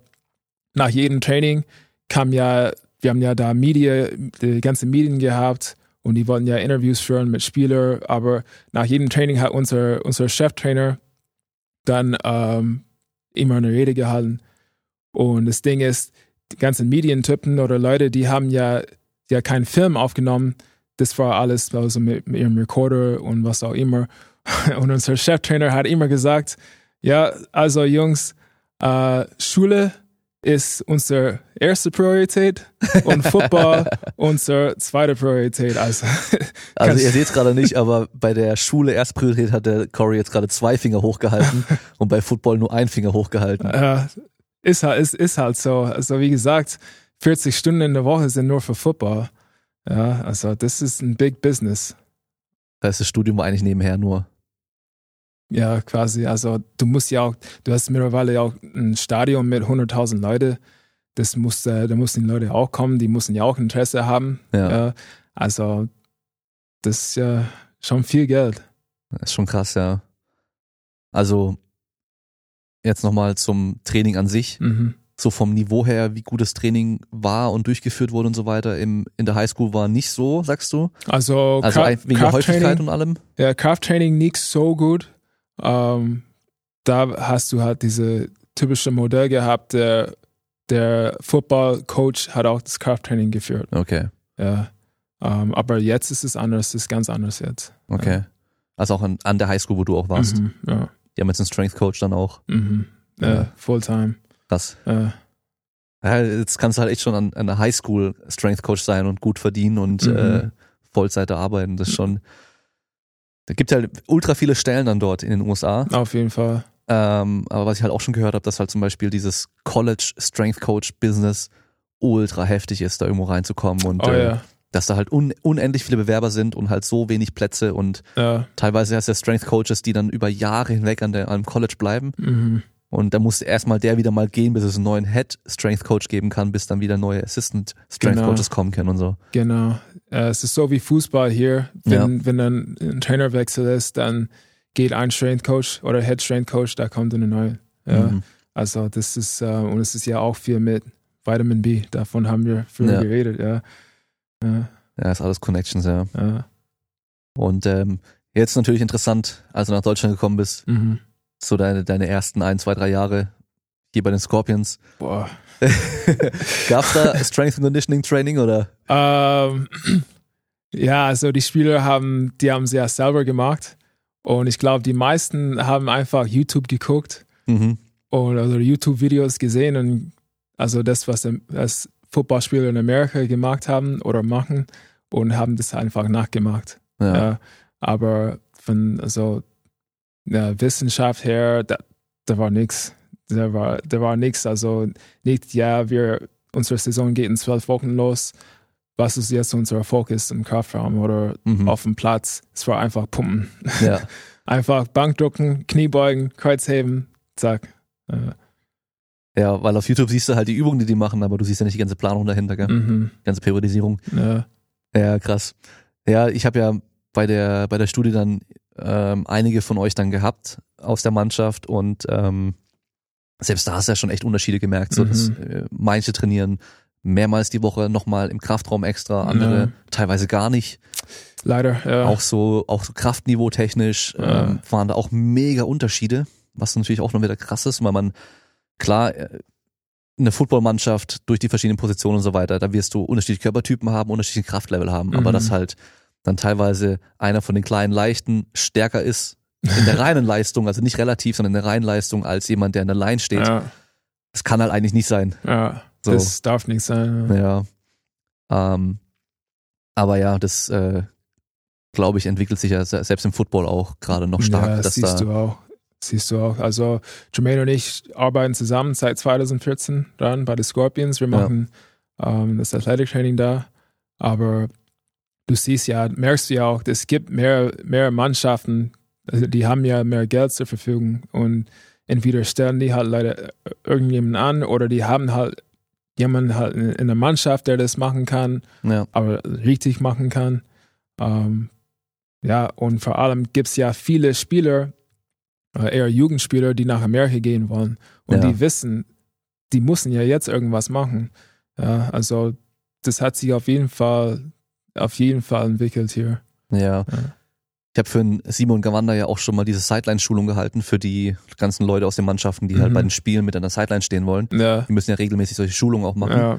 nach jedem Training kam ja, wir haben ja da Media, die ganze Medien gehabt und die wollten ja Interviews führen mit Spielern, aber nach jedem Training hat unser, unser Cheftrainer dann ähm, immer eine Rede gehalten. Und das Ding ist, die ganzen Medientypen oder Leute, die haben ja, ja keinen Film aufgenommen. Das war alles also mit, mit ihrem Recorder und was auch immer. Und unser Cheftrainer hat immer gesagt, ja, also Jungs, äh, Schule ist unsere erste Priorität und Football unsere zweite Priorität. Also, Also ihr seht es gerade nicht, aber bei der Schule Erstpriorität hat der Corey jetzt gerade zwei Finger hochgehalten und bei Football nur ein Finger hochgehalten. äh, ist, halt, ist, ist halt so. Also wie gesagt, 40 Stunden in der Woche sind nur für Football. Ja, also das ist ein Big Business. Da ist das Studium eigentlich nebenher nur. Ja, quasi. Also du musst ja auch, du hast mittlerweile ja auch ein Stadion mit 100.000 Leute. Das muss, äh, da müssen die Leute auch kommen, die müssen ja auch Interesse haben. Ja. Ja, also das ist ja schon viel Geld. Das ist schon krass, ja. Also jetzt nochmal zum Training an sich. Mhm. So vom Niveau her, wie gut das Training war und durchgeführt wurde und so weiter. Im, in der Highschool war nicht so, sagst du? Also, Also wegen der Häufigkeit und allem? ja, Krafttraining nicht so gut. Ähm, da hast du halt diese typische Modell gehabt, der, der Football-Coach hat auch das Krafttraining geführt. Okay, Ja. Ähm, aber jetzt ist es anders, ist ganz anders jetzt. okay. Also auch an, an der Highschool, wo du auch warst. Mhm, ja. Die haben jetzt einen Strength Coach dann auch. Mhm. Ja, Ja. Fulltime. Krass. Ja. Ja, jetzt kannst du halt echt schon an, an der Highschool Strength Coach sein und gut verdienen und Mhm. äh, Vollzeit arbeiten. Das ist schon. Da gibt halt ultra viele Stellen dann dort in den USA. Auf jeden Fall. Ähm, aber was ich halt auch schon gehört habe, dass halt zum Beispiel dieses College Strength Coach Business ultra heftig ist, da irgendwo reinzukommen und Oh äh, ja. dass da halt un unendlich viele Bewerber sind und halt so wenig Plätze und Ja. teilweise hast du ja Strength Coaches, die dann über Jahre hinweg an der, am College bleiben Mhm. Und da muss erstmal der wieder mal gehen, bis es einen neuen Head Strength Coach geben kann, bis dann wieder neue Assistant Strength Genau. Coaches kommen können und so. Genau. Äh, es ist so wie Fußball hier. Wenn, wenn dann ein Trainerwechsel ist, dann geht ein Strength Coach oder Head Strength Coach, da kommt eine neue. Ja. Mhm. Also das ist, äh, und es ist ja auch viel mit Vitamin B. Davon haben wir früher Ja. geredet, ja. Ja, Ja, ist alles Connections, ja. ja. Und ähm, jetzt natürlich interessant, als du nach Deutschland gekommen bist, Mhm. So deine, deine ersten ein, zwei, drei Jahre hier bei den Scorpions. Boah. Gab's da Strength and Conditioning Training oder? Ähm, ja, also die Spieler haben, die haben sie ja selber gemacht. Und ich glaube, die meisten haben einfach YouTube geguckt Mhm. und also YouTube-Videos gesehen und also das, was das Footballspieler in Amerika gemacht haben oder machen und haben das einfach nachgemacht. Ja. Ja. aber von also ja, Wissenschaft her, da, da war nichts. Da war, da war nichts. Also nicht, ja, wir, unsere Saison geht in zwölf Wochen los. Was ist jetzt unser Fokus im Kraftraum oder Mhm. auf dem Platz? Es war einfach pumpen. ja. Einfach Bankdrücken, Kniebeugen, Kreuzheben, zack. Ja. Ja, weil auf YouTube siehst du halt die Übungen, die die machen, aber du siehst ja nicht die ganze Planung dahinter, gell? Mhm. Die ganze Periodisierung. Ja. Ja, krass. Ja, ich habe ja bei der bei der Studie dann ähm, einige von euch dann gehabt aus der Mannschaft und ähm, selbst da hast du ja schon echt Unterschiede gemerkt. So, dass, Mhm. äh, manche trainieren mehrmals die Woche nochmal im Kraftraum extra, andere Ja. teilweise gar nicht. Leider, ja. Auch so, auch so Kraftniveau technisch Ja. ähm, waren da auch mega Unterschiede, was natürlich auch noch wieder krass ist, weil man klar äh, eine Footballmannschaft durch die verschiedenen Positionen und so weiter, da wirst du unterschiedliche Körpertypen haben, unterschiedliche Kraftlevel haben, aber Mhm. dass halt dann teilweise einer von den kleinen Leichten stärker ist in der reinen Leistung, also nicht relativ, sondern in der reinen Leistung als jemand, der in der Line steht. ja, Das kann halt eigentlich nicht sein. ja. So. Das darf nicht sein. Ja. Ja. Ähm, aber ja, das äh, glaube ich entwickelt sich ja se- selbst im Football auch gerade noch stark, ja, dass siehst da du auch. Siehst du auch. Also Jermaine und ich arbeiten zusammen seit 2014 dann bei den Scorpions. Wir Ja. machen ähm, das Athletic Training da. Aber du siehst ja, merkst du ja auch, es gibt mehr, mehr Mannschaften, also die haben ja mehr Geld zur Verfügung und entweder stellen die halt leider irgendjemanden an oder die haben halt jemanden halt in, der Mannschaft, der das machen kann ja, aber richtig machen kann. Ähm, ja, und vor allem gibt es ja viele Spieler, äh, eher Jugendspieler, die nach Amerika gehen wollen. Und Ja. die wissen, die müssen ja jetzt irgendwas machen. Ja, also das hat sich auf jeden Fall, auf jeden Fall entwickelt hier. ja. Ich habe für den Simon Gawanda ja auch schon mal diese Sideline-Schulung gehalten für die ganzen Leute aus den Mannschaften, die halt Mhm. bei den Spielen mit an der Sideline stehen wollen. Ja, Die müssen ja regelmäßig solche Schulungen auch machen. ja,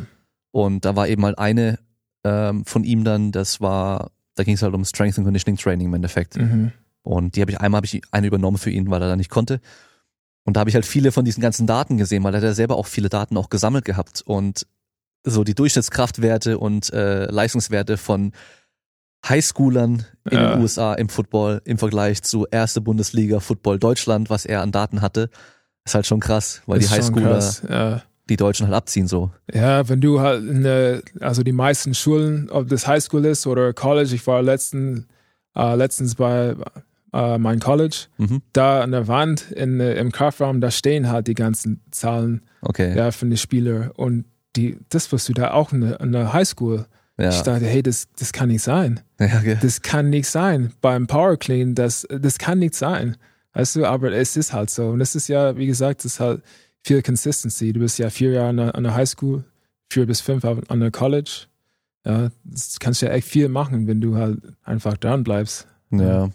Und da war eben halt eine ähm, von ihm dann, das war, da ging es halt um Strength and Conditioning Training im Endeffekt. mhm. Und die habe ich einmal habe ich eine übernommen für ihn, weil er da nicht konnte. Und da habe ich halt viele von diesen ganzen Daten gesehen, weil er hat ja selber auch viele Daten auch gesammelt gehabt und so die Durchschnittskraftwerte und äh, Leistungswerte von Highschoolern in Ja. den USA im Football im Vergleich zu erste Bundesliga Football Deutschland, was er an Daten hatte, ist halt schon krass, weil Ist die Highschooler krass, Ja. die Deutschen halt abziehen so. Ja, wenn du halt in der, also die meisten Schulen, ob das Highschool ist oder College, ich war letzten, äh, letztens bei äh, mein College, Mhm. da an der Wand in, im Kraftraum, da stehen halt die ganzen Zahlen Okay. ja, von den Spielern und die, das wirst du da auch in der, in der Highschool. Ja. Ich dachte, hey, das, das kann nicht sein. ja, okay. Das kann nicht sein. Beim Power Clean, das, das kann nicht sein. Weißt du, aber es ist halt so. Und das ist ja, wie gesagt, das ist halt viel Consistency. Du bist ja vier Jahre an der, an der Highschool, vier bis fünf an an der College. Ja, das kannst du ja echt viel machen, wenn du halt einfach dran bleibst. Ja.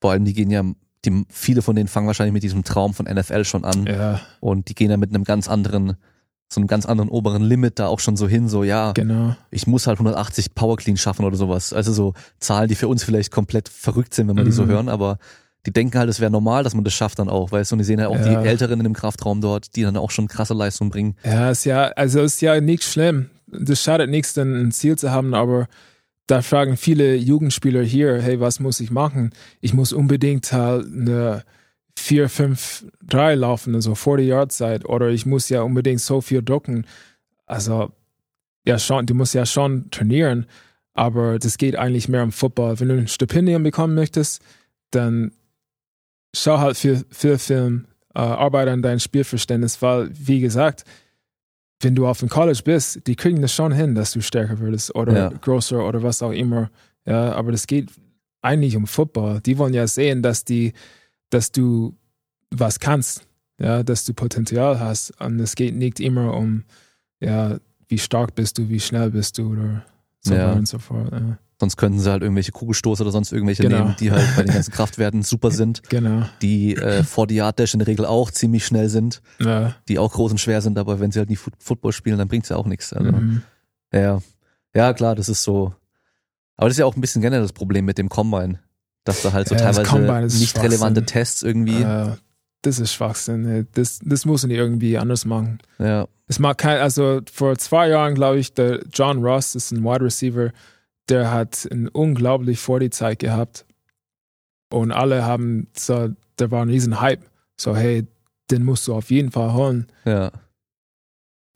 Vor allem, die gehen ja, die, viele von denen fangen wahrscheinlich mit diesem Traum von NFL schon an. Ja, Und die gehen ja mit einem ganz anderen, so einem ganz anderen oberen Limit da auch schon so hin, so, ja, genau. ich muss halt 180 Power Clean schaffen oder sowas. Also so Zahlen, die für uns vielleicht komplett verrückt sind, wenn wir die so Mhm. hören, aber die denken halt, es wäre normal, dass man das schafft dann auch, weißt du, und die sehen halt auch Ja. die Älteren in dem Kraftraum dort, die dann auch schon krasse Leistung bringen. Ja, ist ja, also ist ja nicht schlimm. Das schadet nichts, dann ein Ziel zu haben, aber da fragen viele Jugendspieler hier, hey, was muss ich machen? Ich muss unbedingt halt eine 4, 5, 3 laufen, also 40 Yard Zeit, oder ich muss ja unbedingt so viel drucken. Also, ja schon, du musst ja schon trainieren, aber das geht eigentlich mehr um Football. Wenn du ein Stipendium bekommen möchtest, dann schau halt viel, viel Film, äh, arbeite an deinem Spielverständnis, weil, wie gesagt, wenn du auf dem College bist, die kriegen das schon hin, dass du stärker würdest oder Ja. größer oder was auch immer. Ja, aber das geht eigentlich um Football. Die wollen ja sehen, dass die, dass du was kannst, ja, dass du Potenzial hast. Und es geht nicht immer um, ja, wie stark bist du, wie schnell bist du oder so Ja. weiter und so fort. Ja. Sonst könnten sie halt irgendwelche Kugelstoße oder sonst irgendwelche Genau. nehmen, die halt bei den ganzen Kraftwerten super sind, Genau. die äh, 40 Yard Dash in der Regel auch ziemlich schnell sind, Ja. die auch groß und schwer sind, aber wenn sie halt nie Foot Football spielen, dann bringt's ja auch nichts. Also. Mhm. Ja, ja klar, das ist so. Aber das ist ja auch ein bisschen generell das Problem mit dem Combine, dass da halt so Ja, das teilweise nicht relevante. Tests irgendwie. Äh, das ist Schwachsinn. ey. Das, das müssen die irgendwie anders machen. Ja, Es mag kein, also vor zwei Jahren, glaube ich, der John Ross ist ein Wide Receiver, der hat eine unglaublich vor die Zeit gehabt. Und alle haben so, der war ein riesen Hype. So, hey, den musst du auf jeden Fall holen. ja,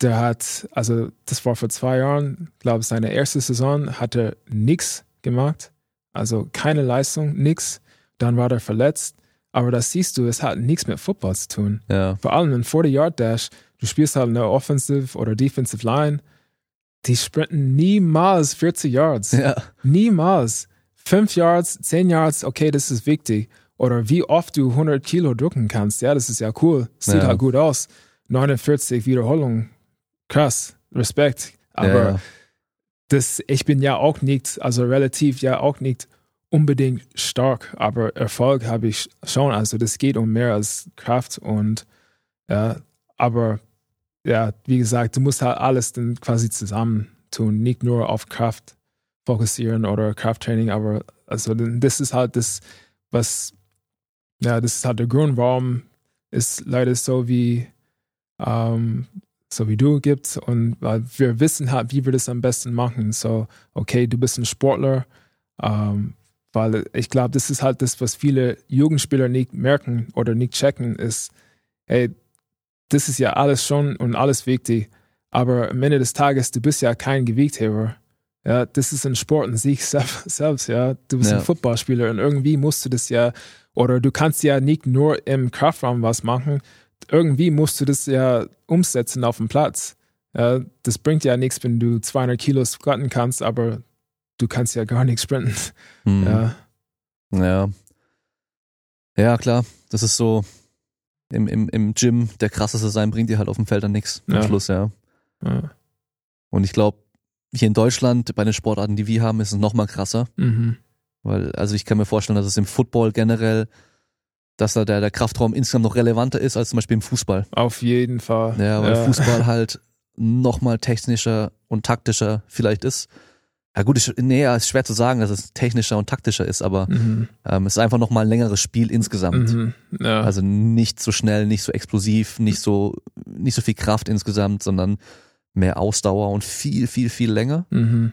Der hat, also das war vor zwei Jahren, glaube ich, seine erste Saison, hat er nichts gemacht. Also keine Leistung, nix. Dann war er verletzt. Aber das siehst du, es hat nichts mit Football zu tun. Ja. Vor allem ein 40-Yard-Dash, du spielst halt eine Offensive oder Defensive Line, die sprinten niemals 40 Yards. Ja. Niemals. 5 Yards, 10 Yards, okay, das ist wichtig. Oder wie oft du 100 Kilo drücken kannst, ja, das ist ja cool. Sieht Ja. halt gut aus. 49 Wiederholungen, krass, Respekt. Aber ja. Das, ich bin ja auch nicht, also relativ ja auch nicht unbedingt stark, aber Erfolg habe ich schon. Also das geht um mehr als Kraft und ja, aber ja, wie gesagt, du musst halt alles dann quasi zusammen tun, nicht nur auf Kraft fokussieren oder Krafttraining, aber also das ist halt das, was ja, das ist halt der Grund, warum es leider so wie ähm, so wie du gibt und weil wir wissen halt, wie wir das am besten machen. So, okay, du bist ein Sportler, ähm, weil ich glaube, das ist halt das, was viele Jugendspieler nicht merken oder nicht checken, ist, hey, das ist ja alles schon und alles wichtig, aber am Ende des Tages, du bist ja kein Gewichtheber. Ja, das ist ein Sport in sich sel- selbst, ja. Du bist Ja. ein Footballspieler und irgendwie musst du das ja, oder du kannst ja nicht nur im Kraftraum was machen, irgendwie musst du das ja umsetzen auf dem Platz. Ja, das bringt ja nichts, wenn du 200 Kilo squatten kannst, aber du kannst ja gar nichts sprinten. Hm. Ja, Ja. Ja, klar. Das ist so im, im, im Gym der krasseste sein, bringt dir halt auf dem Feld dann nichts am Ja. Schluss, ja. ja. Und ich glaube, hier in Deutschland, bei den Sportarten, die wir haben, ist es noch mal krasser. Mhm. Weil, also ich kann mir vorstellen, dass es im Football generell, dass da der, der Kraftraum insgesamt noch relevanter ist als zum Beispiel im Fußball. Auf jeden Fall. Ja, weil Fußball halt noch mal technischer und taktischer vielleicht ist. Ja gut, ich, nee, ja, ist schwer zu sagen, dass es technischer und taktischer ist, aber Mhm. ähm, es ist einfach noch mal ein längeres Spiel insgesamt. Mhm. Ja. Also nicht so schnell, nicht so explosiv, nicht so, nicht so viel Kraft insgesamt, sondern mehr Ausdauer und viel, viel, viel länger. mhm.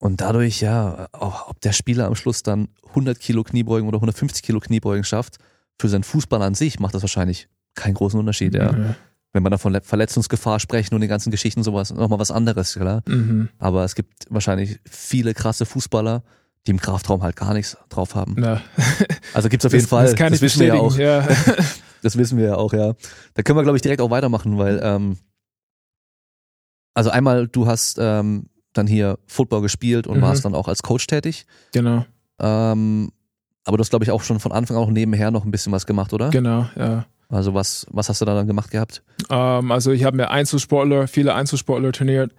Und dadurch, ja, ob der Spieler am Schluss dann 100 Kilo Kniebeugen oder 150 Kilo Kniebeugen schafft, für seinen Fußball an sich macht das wahrscheinlich keinen großen Unterschied, ja. Ja. Wenn man da von Le- Verletzungsgefahr sprechen und den ganzen Geschichten sowas, nochmal was anderes, klar. Mhm. Aber es gibt wahrscheinlich viele krasse Fußballer, die im Kraftraum halt gar nichts drauf haben. Ja. Also gibt's auf jeden das, Fall, Das kann ich wissen wir ja auch. Ja. Das wissen wir ja auch, ja. Da können wir, glaube ich, direkt auch weitermachen, weil, ähm, also einmal, du hast ähm, dann hier Football gespielt und Mhm. warst dann auch als Coach tätig. genau, Ähm, aber du hast, glaube ich, auch schon von Anfang an auch nebenher noch ein bisschen was gemacht, oder? genau, ja. Also was, was hast du da dann gemacht gehabt? Ähm, also ich habe mir Einzelsportler, viele Einzelsportler trainiert,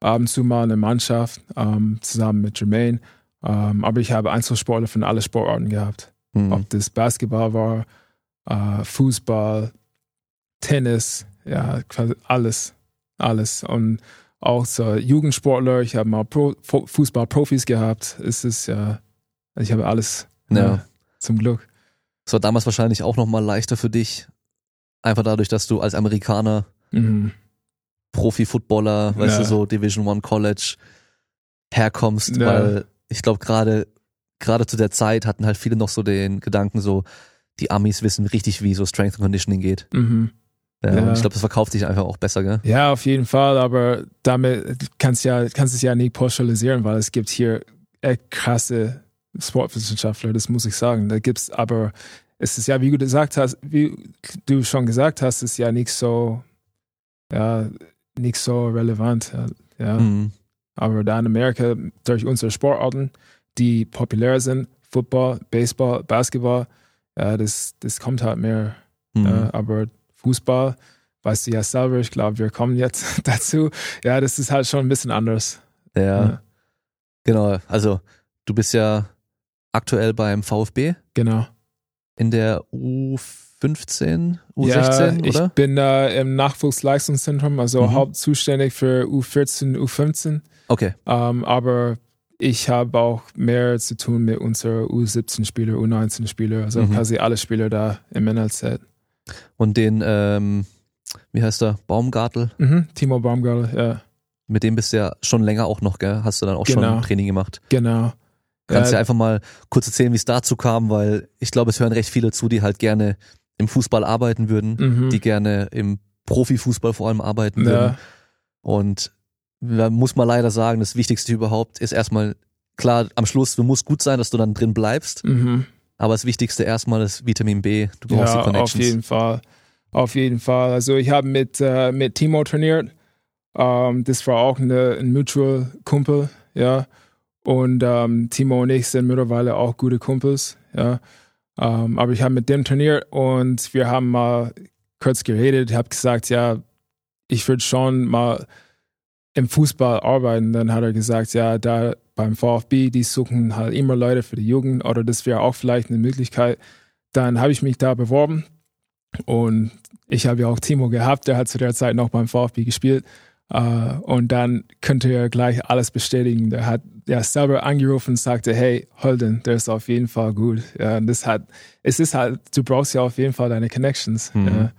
ab und zu mal eine Mannschaft ähm, zusammen mit Jermaine. Ähm, aber ich habe Einzelsportler von allen Sportarten gehabt. Hm. Ob das Basketball war, äh, Fußball, Tennis, ja, quasi alles, alles. Und auch so Jugendsportler, ich habe mal Pro, Fu- Fußballprofis gehabt. Es ist ja, ich habe alles, Ja. zum Glück. Es war damals wahrscheinlich auch nochmal leichter für dich. Einfach dadurch, dass du als Amerikaner Mhm. Profi-Footballer, weißt Ja. du, so Division One College herkommst, Ja. weil ich glaube gerade gerade zu der Zeit hatten halt viele noch so den Gedanken so, die Amis wissen richtig, wie so Strength and Conditioning geht. Mhm. Ja, Ja. Ich glaube, das verkauft sich einfach auch besser, gell? Ja, auf jeden Fall, aber damit kannst ja kannst es ja nicht pauschalisieren, weil es gibt hier echt krasse Sportwissenschaftler, das muss ich sagen. Da gibt's aber es ist ja, wie du gesagt hast, wie du schon gesagt hast, ist ja nicht so ja, nicht so relevant. Ja. ja. Mhm. Aber da in Amerika durch unsere Sportarten, die populär sind, Football, Baseball, Basketball, ja, das, das kommt halt mehr Mhm. äh, aber Fußball, weißt du ja selber, ich glaube, wir kommen jetzt dazu. Ja, das ist halt schon ein bisschen anders. ja, Ja. genau. Also du bist ja aktuell beim VfB Genau. in der U15, U16, ja, ich oder? bin da im Nachwuchsleistungszentrum, also Mhm. hauptzuständig für U14, U15. Okay. Ähm, aber ich habe auch mehr zu tun mit unserer U17-Spieler, U19-Spieler, also Mhm. quasi alle Spieler da im NLZ. Und den, ähm, wie heißt der, Baumgartel, Mhm. Timo Baumgartel, ja, mit dem bist du ja schon länger auch noch, gell? Hast du dann auch schon Genau. Training gemacht. genau. Kannst du Ja, ja einfach mal kurz erzählen, wie es dazu kam, weil ich glaube, es hören recht viele zu, die halt gerne im Fußball arbeiten würden, mhm. die gerne im Profifußball vor allem arbeiten würden. ja, Und da muss man leider sagen, das Wichtigste überhaupt ist erstmal, klar, am Schluss, du musst gut sein, dass du dann drin bleibst, mhm. Aber das Wichtigste erstmal ist Vitamin B. Du brauchst ja, die Connections. auf jeden Fall. Auf jeden Fall. Also ich habe mit, äh, mit Timo trainiert. Ähm, das war auch eine, ein Mutual Kumpel, ja. Und ähm, Timo und ich sind mittlerweile auch gute Kumpels, ja. Ähm, aber ich habe mit dem trainiert und wir haben mal kurz geredet. Ich habe gesagt, ja, ich würde schon mal im Fußball arbeiten. Dann hat er gesagt, ja, da beim VfB, die suchen halt immer Leute für die Jugend oder das wäre auch vielleicht eine Möglichkeit. Dann habe ich mich da beworben und ich habe ja auch Timo gehabt, der hat zu der Zeit noch beim VfB gespielt. Uh, und dann könnte er gleich alles bestätigen. Der hat ja selber angerufen und sagte, hey, Holden, der ist auf jeden Fall gut. Ja, und das hat, es ist halt, du brauchst ja auf jeden Fall deine Connections. Mhm.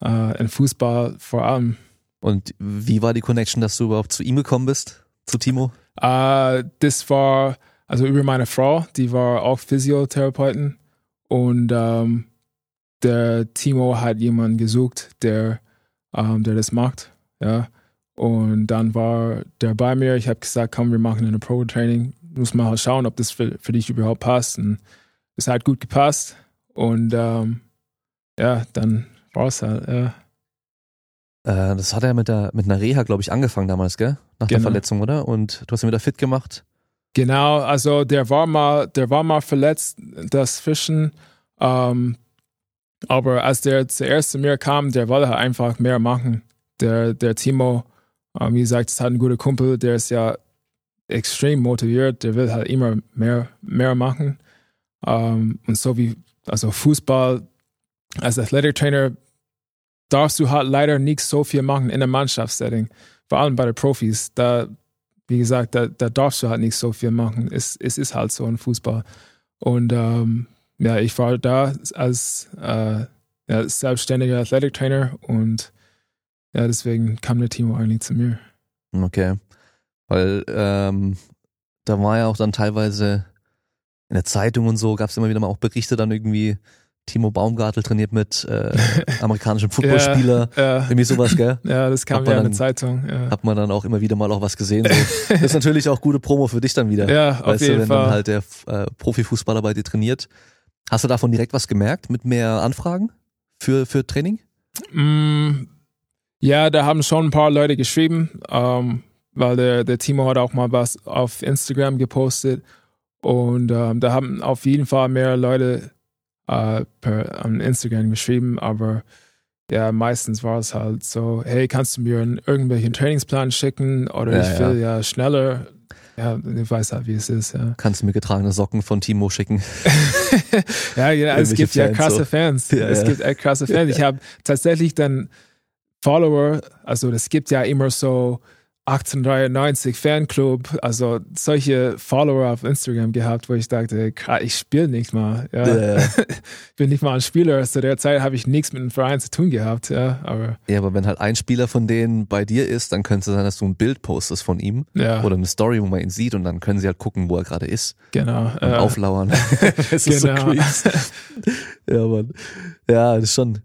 Ja, uh, in Fußball vor allem. Und wie war die Connection, dass du überhaupt zu ihm gekommen bist, zu Timo? Uh, das war, also über meine Frau, die war auch Physiotherapeutin. Und ähm, der Timo hat jemanden gesucht, der, ähm, der das macht. Ja. Und dann war der bei mir. Ich habe gesagt, komm, wir machen eine Pro-Training. Muss mal schauen, ob das für, für dich überhaupt passt. Und es hat gut gepasst. Und ähm, ja, dann war es halt. Ja. Äh, das hat er mit, der, mit einer Reha, glaube ich, angefangen damals, gell? Nach genau. der Verletzung, oder? Und du hast ihn wieder fit gemacht. Genau, also der war mal, der war mal verletzt, das Fischen. Ähm, aber als der zuerst zu mir kam, der wollte halt einfach mehr machen. Der, der Timo, ähm, wie gesagt, es hat ein guter Kumpel, der ist ja extrem motiviert, der will halt immer mehr, mehr machen. Ähm, und so wie, also Fußball als Athletic-Trainer darfst du halt leider nicht so viel machen in einem Mannschaftssetting. Vor allem bei den Profis. Da, wie gesagt, da, da darfst du halt nicht so viel machen. Es, es ist halt so ein Fußball. Und ähm, ja, ich war da als äh, ja, selbstständiger Athletic-Trainer und ja, deswegen kam der Timo eigentlich zu mir. Okay. Weil ähm, da war ja auch dann teilweise in der Zeitung und so, gab es immer wieder mal auch Berichte dann irgendwie, Timo Baumgartel trainiert mit äh, amerikanischen Footballspieler, ja, ja. irgendwie sowas, gell? Ja, das kam ja in der Zeitung. Ja. Hat man dann auch immer wieder mal auch was gesehen. So. Das ist natürlich auch gute Promo für dich dann wieder. Ja, auf weißt jeden du, wenn Fall. dann halt der äh, Profifußballer bei dir trainiert. Hast du davon direkt was gemerkt mit mehr Anfragen für, für Training? Mm, ja, da haben schon ein paar Leute geschrieben, ähm, weil der, der Timo hat auch mal was auf Instagram gepostet und ähm, da haben auf jeden Fall mehr Leute äh, per um Instagram geschrieben, aber ja, meistens war es halt so, hey, kannst du mir einen, irgendwelchen Trainingsplan schicken oder ja, ich will ja. ja schneller ja, ich weiß halt, wie es ist. Ja. Kannst du mir getragene Socken von Timo schicken? ja, genau. Es gibt Fans ja krasse so. Fans. Ja, es gibt echt krasse Fans. Ich habe tatsächlich dann Follower, also es gibt ja immer so 1893 Fanclub, also solche Follower auf Instagram gehabt, wo ich dachte, ich spiele nicht mal. Ja. Yeah. bin nicht mal ein Spieler. Zu der Zeit habe ich nichts mit dem Verein zu tun gehabt. Ja, aber, ja, aber wenn halt ein Spieler von denen bei dir ist, dann könnte es sein, dass du ein Bild postest von ihm ja. oder eine Story, wo man ihn sieht und dann können sie halt gucken, wo er gerade ist. Genau. Und äh, auflauern. das ist genau. so creeps. ja, Mann. Ja, das ist schon.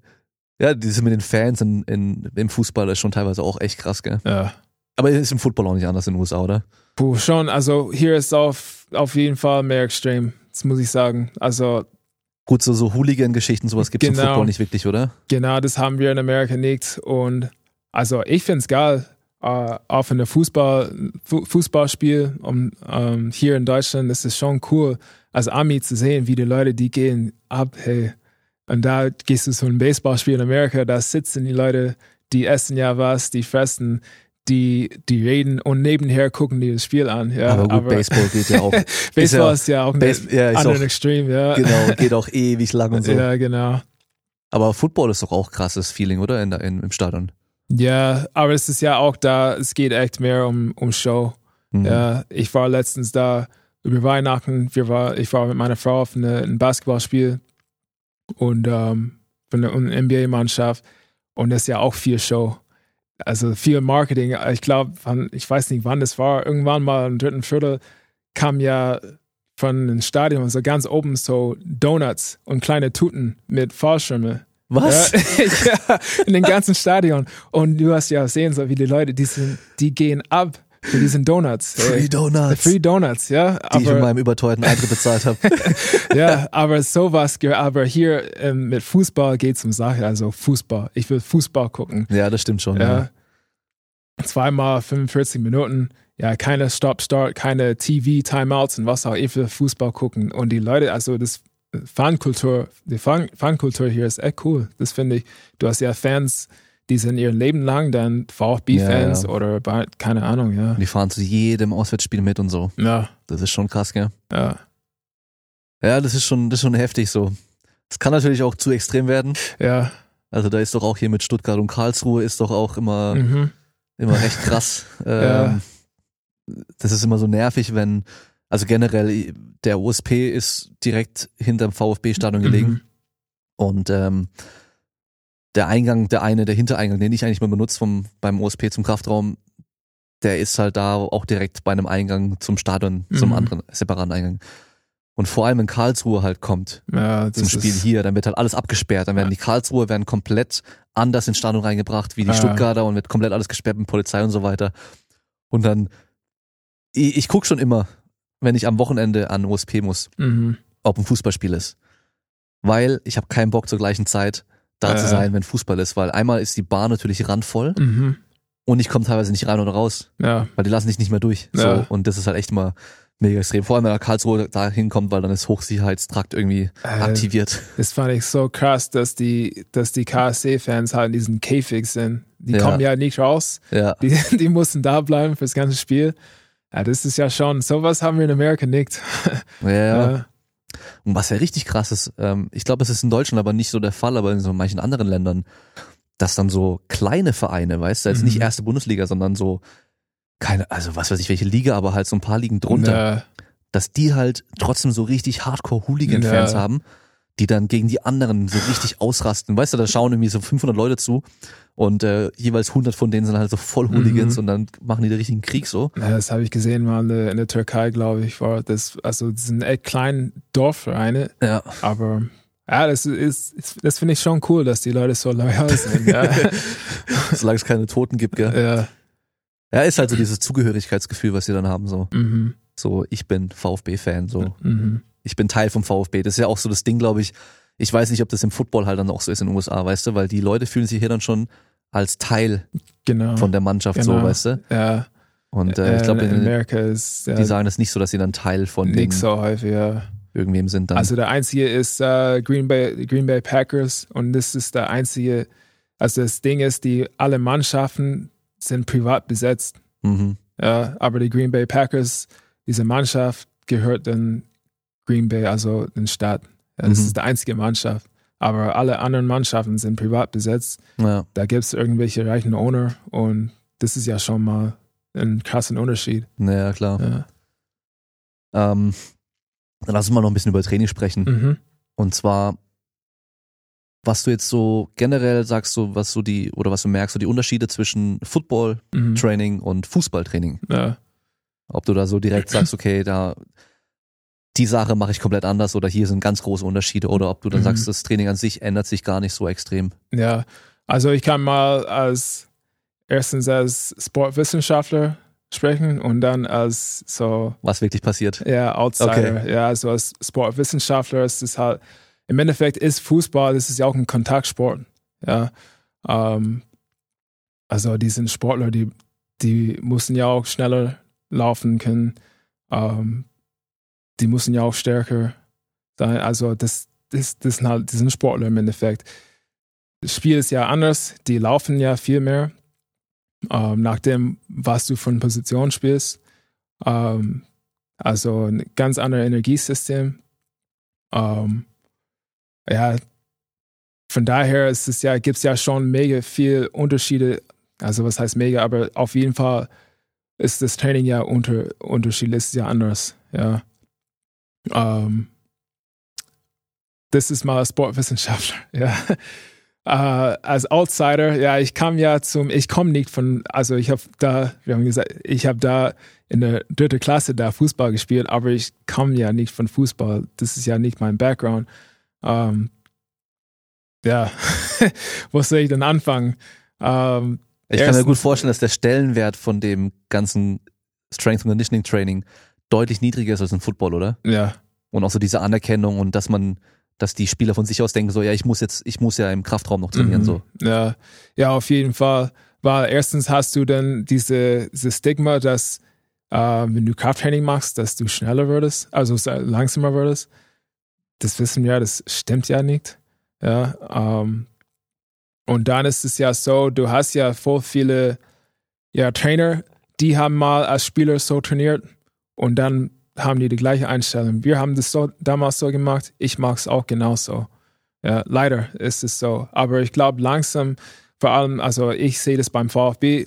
Ja, diese mit den Fans in, in, im Fußball ist schon teilweise auch echt krass, gell? Ja. Aber ist im Football auch nicht anders in den USA, oder? Puh, schon. Also hier ist auf, auf jeden Fall mehr extrem. Das muss ich sagen. Also. Gut, so, so Hooligan-Geschichten, sowas gibt es genau, im Football nicht wirklich, oder? Genau, das haben wir in Amerika nicht. Und also ich finde es geil, uh, auf einem Fußball, Fußballspiel um, um, hier in Deutschland ist es schon cool, als Ami zu sehen, wie die Leute, die gehen ab, hey. Und da gehst du zu einem Baseballspiel in Amerika, da sitzen die Leute, die essen ja was, die fressen die, die reden und nebenher gucken die das Spiel an. Ja, aber gut, aber Baseball geht ja auch. Baseball ist ja, auch ein ja, anderen Extrem, ja. Genau, geht auch ewig lang und so. Ja, genau. Aber Football ist doch auch krasses Feeling, oder? In, in, Im Stadion. Ja, aber es ist ja auch da, es geht echt mehr um, um Show. Mhm. Ja, ich war letztens da über Weihnachten, wir war, ich war mit meiner Frau auf eine, ein Basketballspiel und ähm, von der NBA-Mannschaft und das ist ja auch viel Show also viel Marketing. Ich glaube, ich weiß nicht, wann das war. Irgendwann mal im dritten Viertel kam ja von dem Stadion so ganz oben so Donuts und kleine Tuten mit Fallschirme. Was? Ja, in dem ganzen Stadion. Und du hast ja gesehen, so wie die Leute, die sind, die gehen ab. Für diesen Donuts. Free Donuts. Free Donuts, ja. Die ich in meinem überteuerten Eintritt bezahlt habe. ja, aber sowas, aber hier ähm, mit Fußball geht es um Sache, also Fußball. Ich will Fußball gucken. Ja, das stimmt schon. Ja. ja. Zweimal 45 Minuten, ja, keine Stop-Start, keine TV-Timeouts und was auch. Ich will Fußball gucken. Und die Leute, also das Fankultur, die Fan Fankultur hier ist echt cool. Das finde ich. Du hast ja Fans, die sind ihr Leben lang dann VfB-Fans ja, ja. oder keine Ahnung, ja. Die fahren zu jedem Auswärtsspiel mit und so. Ja. Das ist schon krass, gell? Ja. Ja, das ist schon, das ist schon heftig so. Es kann natürlich auch zu extrem werden. Ja. Also da ist doch auch hier mit Stuttgart und Karlsruhe ist doch auch immer, mhm. immer recht krass. ja. Ähm, das ist immer so nervig, wenn, also generell, der OSP ist direkt hinterm VfB-Stadion gelegen. Mhm. Und ähm, der Eingang, der eine, der Hintereingang, den ich eigentlich mal benutze vom, beim OSP zum Kraftraum, der ist halt da auch direkt bei einem Eingang zum Stadion, mhm. zum anderen separaten Eingang. Und vor allem, wenn Karlsruhe halt kommt ja, zum Spiel hier, dann wird halt alles abgesperrt. Dann werden ja. die Karlsruhe werden komplett anders ins Stadion reingebracht, wie die ja. Stuttgarter und wird komplett alles gesperrt mit Polizei und so weiter. Und dann, ich, ich guck schon immer, wenn ich am Wochenende an OSP muss, mhm. ob ein Fußballspiel ist. Weil ich habe keinen Bock zur gleichen Zeit da äh. zu sein, wenn Fußball ist, weil einmal ist die Bahn natürlich randvoll mhm. und ich komme teilweise nicht rein oder raus, ja. weil die lassen dich nicht mehr durch. Ja. So und das ist halt echt immer mega extrem. Vor allem wenn er Karlsruhe da hinkommt, weil dann ist Hochsicherheitstrakt irgendwie äh, aktiviert. Das fand ich so krass, dass die, dass die KSC-Fans halt in diesen Käfig sind. Die ja. kommen ja nicht raus. Ja. Die, die mussten da bleiben fürs ganze Spiel. Ja, das ist ja schon, sowas haben wir in Amerika nicht. Ja. Und was ja richtig krass ist, ähm, ich glaube, es ist in Deutschland aber nicht so der Fall, aber in so manchen anderen Ländern, dass dann so kleine Vereine, weißt du, jetzt mhm. nicht erste Bundesliga, sondern so keine, also was weiß ich, welche Liga, aber halt so ein paar Ligen drunter, ja. dass die halt trotzdem so richtig Hardcore-Hooligan-Fans haben, die dann gegen die anderen so richtig ausrasten. Weißt du, da schauen irgendwie so 500 Leute zu und äh, jeweils 100 von denen sind halt so voll Hooligans mhm. und dann machen die den richtigen Krieg so. Ja, das habe ich gesehen mal in der, in der Türkei, glaube ich, war das, also das sind echt kleine Dorfvereine, ja. aber ja, das ist, das finde ich schon cool, dass die Leute so loyal sind. Ja. Solange es keine Toten gibt, gell? Ja. Ja, ist halt so dieses Zugehörigkeitsgefühl, was sie dann haben, so. Mhm. So, ich bin VfB-Fan, so. Mhm. Ich bin Teil vom VfB. Das ist ja auch so das Ding, glaube ich. Ich weiß nicht, ob das im Football halt dann auch so ist in den USA, weißt du, weil die Leute fühlen sich hier dann schon als Teil genau. von der Mannschaft genau. so, weißt du? Ja. Und äh, ich glaube, in Amerika ist ja, die sagen das nicht so, dass sie dann Teil von nicht so häufig, ja. irgendwem sind dann. Also der einzige ist uh, Green Bay Green Bay Packers und das ist der einzige. Also das Ding ist, die alle Mannschaften sind privat besetzt. Mhm. Ja, aber die Green Bay Packers, diese Mannschaft gehört dann Green Bay, also den Stadt. Das mhm. ist die einzige Mannschaft. Aber alle anderen Mannschaften sind privat besetzt. Ja. Da gibt es irgendwelche reichen Owner und das ist ja schon mal ein krasser Unterschied. Ja, klar. Ja. Ähm, dann lass uns mal noch ein bisschen über Training sprechen. Mhm. Und zwar, was du jetzt so generell sagst, so was so die, oder was du merkst, so die Unterschiede zwischen Football-Training mhm. und Fußballtraining. Ja. Ob du da so direkt sagst, okay, da die Sache mache ich komplett anders oder hier sind ganz große Unterschiede oder ob du dann Mhm. sagst, das Training an sich ändert sich gar nicht so extrem. Ja, also ich kann mal als erstens als Sportwissenschaftler sprechen und dann als so Was wirklich passiert. ja Outsider. Okay. Ja, also als Sportwissenschaftler ist es halt im Endeffekt ist Fußball, das ist ja auch ein Kontaktsport. Ja, ähm, also die sind Sportler, die die müssen ja auch schneller laufen können. Ähm, die müssen ja auch stärker sein. Also das, das, das sind halt, die Sportler im Endeffekt. Das Spiel ist ja anders, die laufen ja viel mehr, ähm, nachdem, was du von Position spielst. Ähm, also ein ganz anderes Energiesystem. Ähm, ja, von daher ist es ja, gibt es ja schon mega viel Unterschiede. Also was heißt mega, aber auf jeden Fall ist das Training ja unter, unterschiedlich, ist ja anders, ja. Ähm, das ist mal Sportwissenschaftler, ja. Äh, als Outsider, ja, ich kam ja zum, ich komme nicht von, also ich habe da, wir haben gesagt, ich habe da in der dritten Klasse da Fußball gespielt, aber ich komme ja nicht von Fußball. Das ist ja nicht mein Background. Ähm, ja, wo soll ich denn anfangen? Ähm, Ich kann mir gut vorstellen, dass der Stellenwert von dem ganzen Strength and Conditioning Training deutlich niedriger ist als im Football, oder? Ja. Und auch so diese Anerkennung und dass man, dass die Spieler von sich aus denken, so, ja, ich muss jetzt, ich muss ja im Kraftraum noch trainieren, Mhm. so. Ja, ja, auf jeden Fall. Weil erstens hast du dann diese, diese Stigma, dass äh, wenn du Krafttraining machst, dass du schneller würdest, also sa- langsamer würdest. Das wissen wir, das stimmt ja nicht. Ja, ähm, und dann ist es ja so, du hast ja voll viele ja, Trainer, die haben mal als Spieler so trainiert und dann haben die die gleiche Einstellung. Wir haben das so, damals so gemacht, ich mache es auch genauso. Ja, leider ist es so. Aber ich glaube langsam, vor allem, also ich sehe das beim VfB,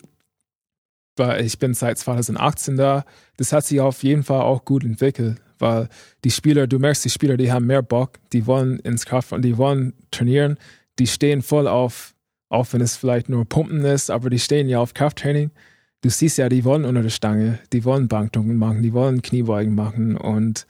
weil ich bin seit 2018 da, das hat sich auf jeden Fall auch gut entwickelt, weil die Spieler, du merkst, die Spieler, die haben mehr Bock, die wollen ins Kraft die wollen trainieren, die stehen voll auf, auch wenn es vielleicht nur Pumpen ist, aber die stehen ja auf Krafttraining. Du siehst ja, die wollen unter der Stange, die wollen Bankdrücken machen, die wollen Kniebeugen machen und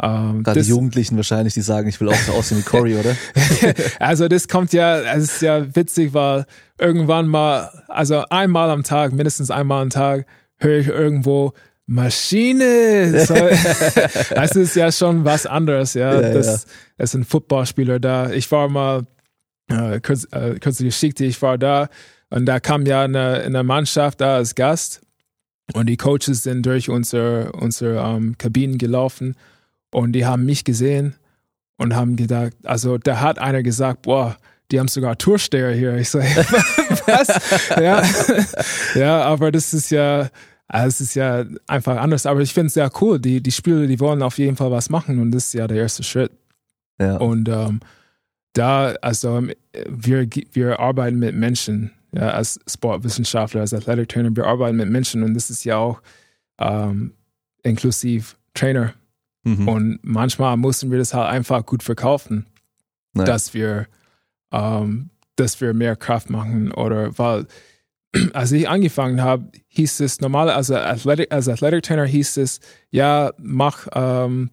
ähm, Gerade die Jugendlichen wahrscheinlich, die sagen, ich will auch so aussehen wie Cory, oder? also das kommt ja, es ist ja witzig, weil irgendwann mal, also einmal am Tag, mindestens einmal am Tag, höre ich irgendwo Maschine. So, das ist ja schon was anderes, ja. Ja, das, das sind Footballspieler da. Ich war mal, äh, kurz, äh, kurze Geschichte, ich war da und da kam ja eine, eine Mannschaft da als Gast und die Coaches sind durch unsere, unsere ähm, Kabinen gelaufen und die haben mich gesehen und haben gedacht, also da hat einer gesagt, boah, die haben sogar Toursteher hier. Ich so, was? ja. ja, aber das ist ja, es ist ja einfach anders. Aber ich finde es sehr cool. Die, die Spieler, die wollen auf jeden Fall was machen und das ist ja der erste Schritt. Ja. Und ähm, da, also wir, wir arbeiten mit Menschen, ja, als Sportwissenschaftler, als Athletic Trainer, wir arbeiten mit Menschen und das ist ja auch ähm, inklusiv Trainer. Mhm. Und manchmal mussten wir das halt einfach gut verkaufen, Nice. dass wir, ähm, dass wir mehr Kraft machen oder weil als ich angefangen habe, hieß es normal, also Athletic, als Athletic Trainer hieß es, ja, mach ähm,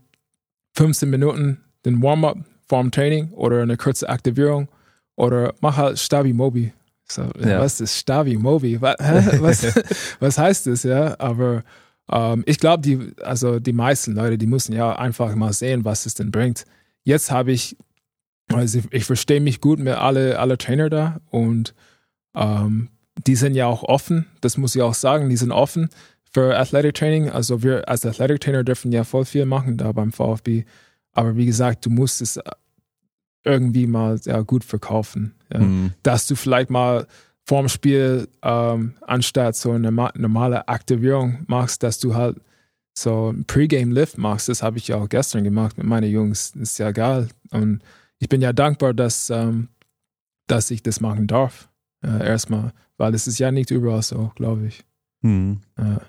15 Minuten den Warm-up vorm Training oder eine kurze Aktivierung oder mach halt Stabi Mobi. So, Ja. Was ist Stabi Mobi? Was, was, was heißt das, ja? Aber ähm, ich glaube, die, also die meisten Leute, die müssen ja einfach mal sehen, was es denn bringt. Jetzt habe ich, also ich, ich verstehe mich gut mit alle, alle Trainer da und ähm, die sind ja auch offen, das muss ich auch sagen, die sind offen für Athletic Training. Also wir als Athletic Trainer dürfen ja voll viel machen da beim VfB. Aber wie gesagt, du musst es irgendwie mal ja, gut verkaufen. Ja Mhm. dass du vielleicht mal vorm Spiel ähm, anstatt so eine ma- normale Aktivierung machst, dass du halt so ein Pre-Game-Lift machst. Das habe ich ja auch gestern gemacht mit meinen Jungs. Das ist ja geil. Und ich bin ja dankbar, dass, ähm, dass ich das machen darf. Äh, erstmal, weil es ist ja nicht überall so, glaube ich. Mhm. Ja.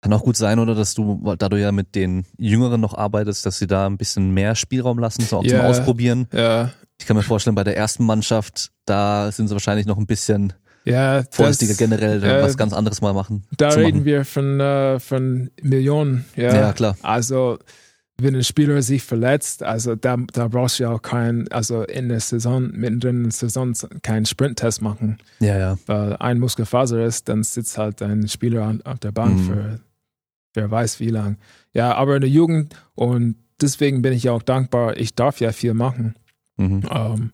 Kann auch gut sein, oder, dass du, da du ja mit den Jüngeren noch arbeitest, dass sie da ein bisschen mehr Spielraum lassen, so auch Ja. zum Ausprobieren. Ja, Ich kann mir vorstellen, bei der ersten Mannschaft, da sind sie wahrscheinlich noch ein bisschen ja vorsichtiger das, generell, äh, was ganz anderes mal machen. Da reden machen. wir von, äh, von Millionen. Ja, Ja, klar. Also, wenn ein Spieler sich verletzt, also da, da brauchst du ja auch keinen, also in der Saison, mittendrin in der Saison, keinen Sprinttest machen. Ja, ja. Weil ein Muskelfaser ist, dann sitzt halt ein Spieler auf der Bank Mhm. für wer weiß wie lang. Ja, aber in der Jugend und deswegen bin ich ja auch dankbar, ich darf ja viel machen. Mhm. Ähm,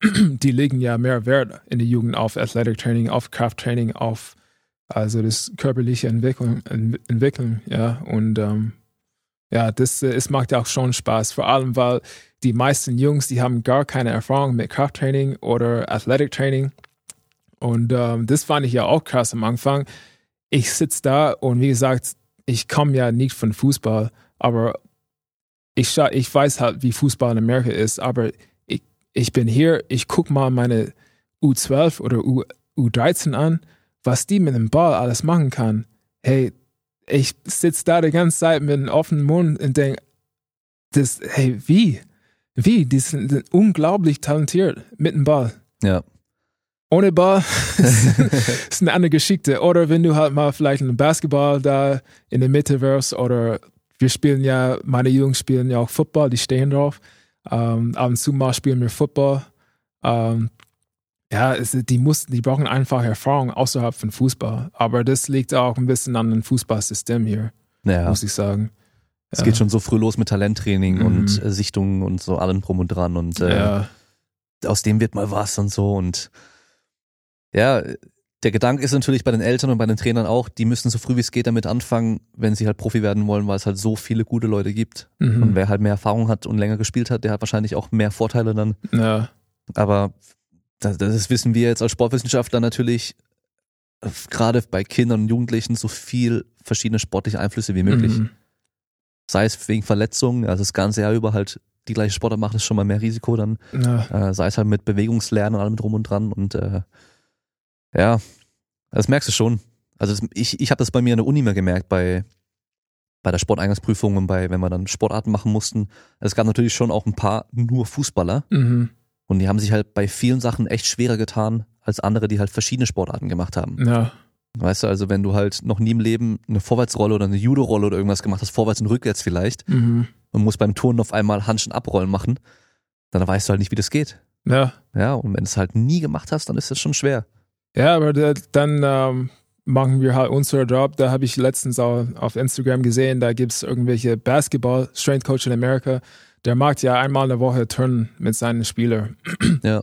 die legen ja mehr Wert in der Jugend auf Athletic Training, auf Krafttraining, auf also das körperliche Entwicklung, Ent- Entwickeln, ja. Und ähm, ja, das äh, es macht ja auch schon Spaß, vor allem weil die meisten Jungs, die haben gar keine Erfahrung mit Krafttraining oder Athletic Training. Und ähm, das fand ich ja auch krass am Anfang. Ich sitze da und wie gesagt, ich komme ja nicht von Fußball, aber ich, ich weiß halt, wie Fußball in Amerika ist, aber ich, ich bin hier, ich gucke mal meine U12 oder U, U13 an, was die mit dem Ball alles machen kann. Hey, ich sitze da die ganze Zeit mit einem offenen Mund und denke, hey, wie? Wie? Die sind unglaublich talentiert mit dem Ball. Ja. Ohne Ball ist eine andere Geschichte. Oder wenn du halt mal vielleicht einen Basketball da in der Mitte wirst oder wir spielen ja, meine Jungs spielen ja auch Football, die stehen drauf. Ähm, ab und zu mal spielen wir Football. Ähm, ja, es, die mussten, die brauchen einfach Erfahrung außerhalb von Fußball. Aber das liegt auch ein bisschen an dem Fußballsystem hier, Ja. muss ich sagen. Es Ja. geht schon so früh los mit Talenttraining Mhm. und äh, Sichtungen und so allem drum und dran und äh, Ja, aus dem wird mal was und so und ja, der Gedanke ist natürlich bei den Eltern und bei den Trainern auch, die müssen so früh wie es geht damit anfangen, wenn sie halt Profi werden wollen, weil es halt so viele gute Leute gibt. mhm. Und wer halt mehr Erfahrung hat und länger gespielt hat, der hat wahrscheinlich auch mehr Vorteile dann. ja, Aber das, das wissen wir jetzt als Sportwissenschaftler natürlich, äh, gerade bei Kindern und Jugendlichen, so viel verschiedene sportliche Einflüsse wie möglich. Mhm. Sei es wegen Verletzungen, also das ganze Jahr über halt die gleiche Sportart machen, ist schon mal mehr Risiko dann. Ja, Äh, sei es halt mit Bewegungslernen und allem drum und dran. Und äh, ja, das merkst du schon. Also das, ich, ich habe das bei mir in der Uni mehr gemerkt, bei, bei der Sporteingangsprüfung und bei, wenn wir dann Sportarten machen mussten. Es gab natürlich schon auch ein paar nur Fußballer mhm. und die haben sich halt bei vielen Sachen echt schwerer getan als andere, die halt verschiedene Sportarten gemacht haben. ja, Weißt du, also wenn du halt noch nie im Leben eine Vorwärtsrolle oder eine Judo-Rolle oder irgendwas gemacht hast, vorwärts und rückwärts vielleicht, mhm. und musst beim Turnen auf einmal Handschen abrollen machen, dann weißt du halt nicht, wie das geht. ja. Ja, und wenn du es halt nie gemacht hast, dann ist das schon schwer. Ja, aber da, dann ähm, machen wir halt unseren Job. Da habe ich letztens auch auf Instagram gesehen, da gibt es irgendwelche Basketball-Strength Coach in Amerika, der macht ja einmal in der Woche Turnen mit seinen Spielern. Ja.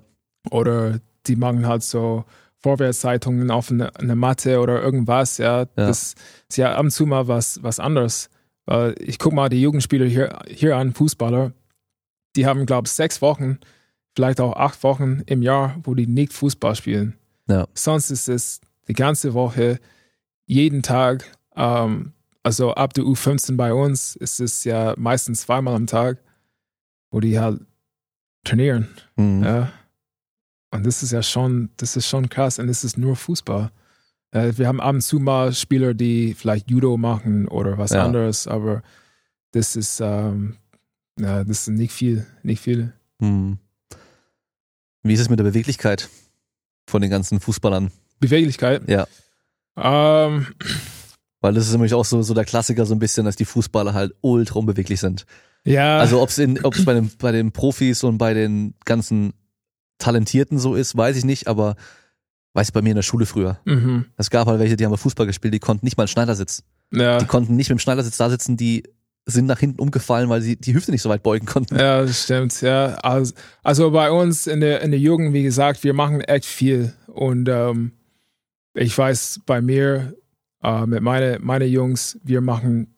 Oder die machen halt so Vorwärtszeitungen auf eine, eine Matte oder irgendwas. Ja, das ist ja ab und zu mal was, was anderes. Weil ich guck mal die Jugendspieler hier, hier an, Fußballer, die haben, glaube ich, sechs Wochen, vielleicht auch acht Wochen im Jahr, wo die nicht Fußball spielen. Ja. Sonst ist es die ganze Woche, jeden Tag, ähm, also ab der U15 bei uns ist es ja meistens zweimal am Tag, wo die halt trainieren. Mhm. Ja. Und das ist ja schon, das ist schon krass. Und das ist nur Fußball. Äh, wir haben ab und zu mal Spieler, die vielleicht Judo machen oder was Ja. anderes, aber das ist, ähm, ja, das ist nicht viel, nicht viel. Mhm. Wie ist es mit der Beweglichkeit von den ganzen Fußballern? Beweglichkeit. Ja. Ähm, Weil das ist nämlich auch so, so der Klassiker so ein bisschen, dass die Fußballer halt ultra unbeweglich sind. ja. Also ob es bei, den, bei den Profis und bei den ganzen Talentierten so ist, weiß ich nicht, aber weiß ich bei mir in der Schule früher. mhm. Es gab halt welche, die haben Fußball gespielt, die konnten nicht mal einen Schneidersitz. ja. Die konnten nicht mit dem Schneidersitz da sitzen, die sind nach hinten umgefallen, weil sie die Hüfte nicht so weit beugen konnten. Ja, das stimmt. Ja, also, also bei uns in der, in der Jugend, wie gesagt, wir machen echt viel. Und ähm, ich weiß, bei mir, äh, mit meine, meine Jungs, wir machen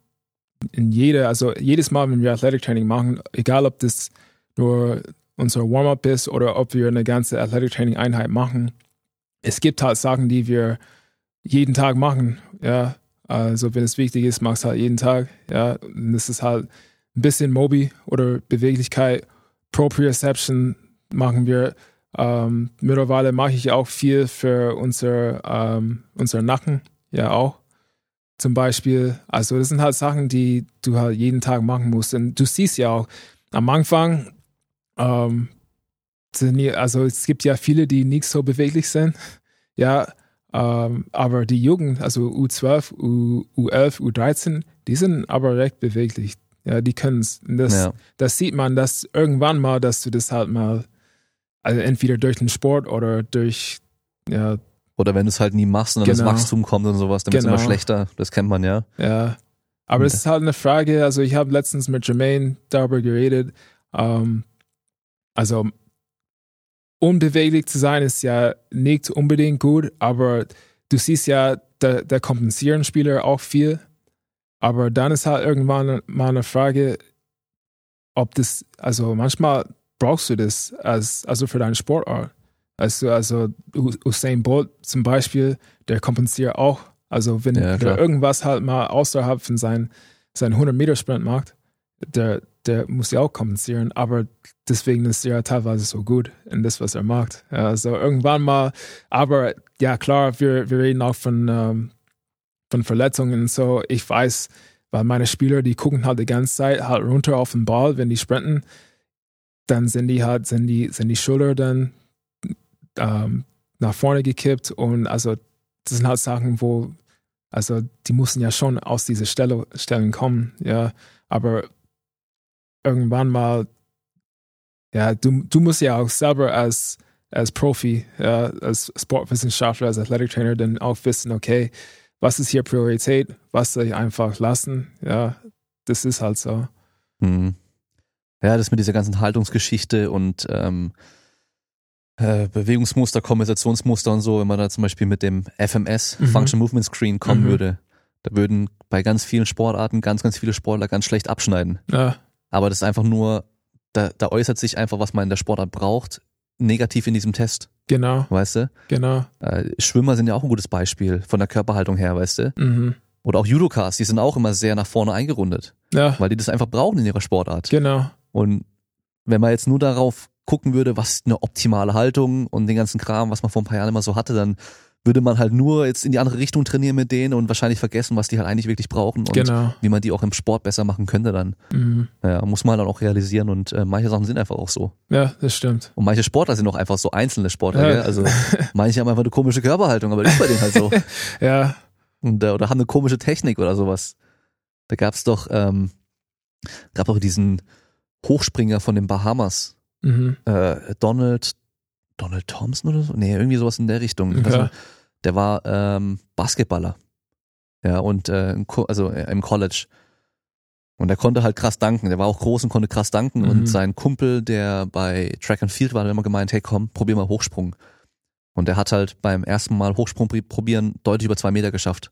in jeder, also jedes Mal, wenn wir Athletic Training machen, egal ob das nur unser Warm-up ist oder ob wir eine ganze Athletic Training Einheit machen, es gibt halt Sachen, die wir jeden Tag machen. Ja, also wenn es wichtig ist, machst halt jeden Tag. Ja, und das ist halt ein bisschen Mobi oder Beweglichkeit. Proprioception machen wir. Ähm, mittlerweile mache ich auch viel für unser, ähm, unser Nacken, ja auch. Zum Beispiel, also das sind halt Sachen, die du halt jeden Tag machen musst. Und du siehst ja auch, am Anfang, ähm, also es gibt ja viele, die nicht so beweglich sind. Ja, ähm, aber die Jugend, also U12, U, U11, U13, die sind aber recht beweglich. Ja, die können es. Das, Ja. das sieht man, dass irgendwann mal, dass du das halt mal, also entweder durch den Sport oder durch, ja, Oder wenn du es halt nie machst und dann Genau. das Wachstum kommt und sowas, dann wird es immer Genau. schlechter. Das kennt man ja. ja. Aber es ist halt eine Frage, also ich habe letztens mit Jermaine darüber geredet, ähm, also unbeweglich zu sein ist ja nicht unbedingt gut, aber du siehst ja, da, da kompensieren Spieler auch viel. Aber dann ist halt irgendwann mal eine Frage, ob das, also manchmal brauchst du das als, also für deine Sportart. Also, also Usain Bolt zum Beispiel, der kompensiert auch. Also wenn Ja, der irgendwas halt mal außerhalb von seinem sein 100-Meter-Sprint macht, der, der muss ja auch kompensieren. Aber deswegen ist er teilweise so gut in das, was er macht. Also irgendwann mal, aber ja klar, wir, wir reden auch von, ähm, von Verletzungen und so. Ich weiß, weil meine Spieler, die gucken halt die ganze Zeit halt runter auf den Ball, wenn die sprinten, dann sind die halt, sind die, sind die Schulter dann ähm, nach vorne gekippt und also das sind halt Sachen, wo, also die mussten ja schon aus dieser Stelle, Stellen kommen, ja, aber irgendwann mal, ja, du, du musst ja auch selber als, als Profi, ja, als Sportwissenschaftler, als Athletic Trainer dann auch wissen, okay, was ist hier Priorität, was soll ich einfach lassen, ja, das ist halt so. Mhm. Ja, das mit dieser ganzen Haltungsgeschichte und ähm, äh, Bewegungsmuster, Kompensationsmuster und so, wenn man da zum Beispiel mit dem FMS, mhm. Function Movement Screen, kommen mhm. würde, da würden bei ganz vielen Sportarten ganz, ganz viele Sportler ganz schlecht abschneiden. Ja. Aber das ist einfach nur, da, da äußert sich einfach, was man in der Sportart braucht, negativ in diesem Test. Genau. Weißt du? Genau. Äh, Schwimmer sind ja auch ein gutes Beispiel von der Körperhaltung her, weißt du? Mhm. Oder auch Judokas, die sind auch immer sehr nach vorne eingerundet. Ja. Weil die das einfach brauchen in ihrer Sportart. Genau. Und wenn man jetzt nur darauf gucken würde, was eine optimale Haltung und den ganzen Kram, was man vor ein paar Jahren immer so hatte, dann würde man halt nur jetzt in die andere Richtung trainieren mit denen und wahrscheinlich vergessen, was die halt eigentlich wirklich brauchen und genau. wie man die auch im Sport besser machen könnte dann. Mhm. Ja, muss man dann auch realisieren und äh, manche Sachen sind einfach auch so. Ja, das stimmt. Und manche Sportler sind auch einfach so einzelne Sportler, ja. also manche haben einfach eine komische Körperhaltung, aber das ist bei denen halt so. ja. Und, äh, oder haben eine komische Technik oder sowas. Da gab's doch, ähm, gab doch diesen Hochspringer von den Bahamas, mhm. äh, Donald Donald Thompson oder so? Nee, irgendwie sowas in der Richtung. Okay. Also, der war ähm, Basketballer. Ja, und äh, also äh, im College. Und der konnte halt krass danken. Der war auch groß und konnte krass danken. Mhm. Und sein Kumpel, der bei Track and Field war, hat immer gemeint, hey komm, probier mal Hochsprung. Und der hat halt beim ersten Mal Hochsprung probieren deutlich über zwei Meter geschafft.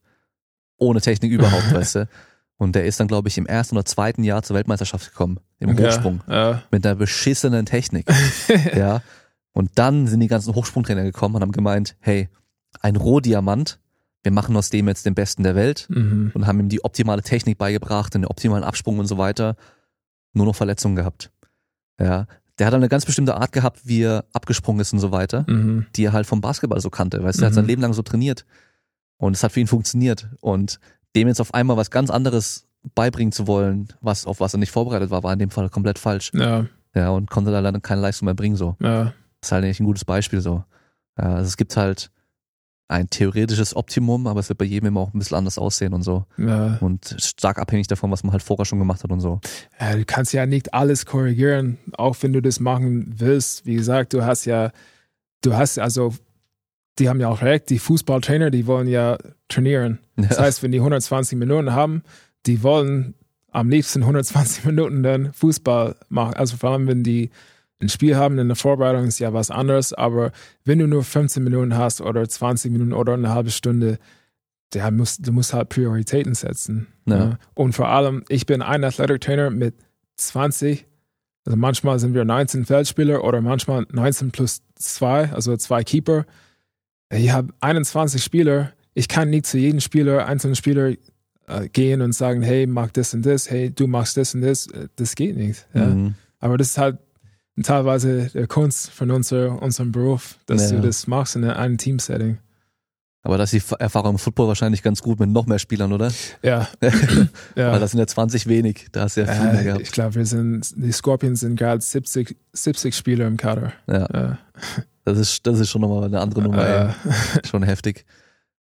Ohne Technik überhaupt, weißt du. Und der ist dann, glaube ich, im ersten oder zweiten Jahr zur Weltmeisterschaft gekommen, im Hochsprung. Ja, ja. Mit einer beschissenen Technik. ja. Und dann sind die ganzen Hochsprungtrainer gekommen und haben gemeint, hey, ein Rohdiamant, wir machen aus dem jetzt den Besten der Welt mhm. und haben ihm die optimale Technik beigebracht, den optimalen Absprung und so weiter. Nur noch Verletzungen gehabt. Ja, der hat eine ganz bestimmte Art gehabt, wie er abgesprungen ist und so weiter, mhm. die er halt vom Basketball so kannte. Weißt du, er hat sein mhm. Leben lang so trainiert. Und es hat für ihn funktioniert. Und dem jetzt auf einmal was ganz anderes beibringen zu wollen, was, auf was er nicht vorbereitet war, war in dem Fall komplett falsch. Ja. Ja, und konnte da leider keine Leistung mehr bringen, so. Ja. Das ist halt eigentlich ein gutes Beispiel so. Also es gibt halt ein theoretisches Optimum, aber es wird bei jedem immer auch ein bisschen anders aussehen und so. Ja. Und stark abhängig davon, was man halt vorher schon gemacht hat und so. Ja, du kannst ja nicht alles korrigieren, auch wenn du das machen willst. Wie gesagt, du hast ja, du hast also, die haben ja auch recht, die Fußballtrainer, die wollen ja trainieren. Das ja. heißt, wenn die 120 Minuten haben, die wollen am liebsten 120 Minuten dann Fußball machen. Also vor allem, wenn die ein Spiel haben in der Vorbereitung ist ja was anderes, aber wenn du nur 15 Minuten hast oder 20 Minuten oder eine halbe Stunde, der muss, du musst halt Prioritäten setzen. Ja. Ja. Und vor allem, ich bin ein Athletic Trainer mit 20, also manchmal sind wir 19 Feldspieler oder manchmal 19 plus 2, also zwei Keeper. Ich habe 21 Spieler. Ich kann nicht zu jedem Spieler, einzelnen Spieler äh, gehen und sagen, hey, mach das und das, hey, du machst das und das. Das geht nicht. Ja. Mhm. Aber das ist halt teilweise der Kunst von unser, unserem Beruf, dass ja. du das machst in einem Team-Setting. Aber das ist die Erfahrung im Football wahrscheinlich ganz gut mit noch mehr Spielern, oder? Ja. ja. Weil das sind ja 20 wenig, da hast du ja viel ja, mehr gehabt. Ich glaube, wir sind, die Scorpions sind gerade 70, 70 Spieler im Kader. Ja. ja. Das ist, das ist schon nochmal eine andere Nummer, ey. Schon heftig.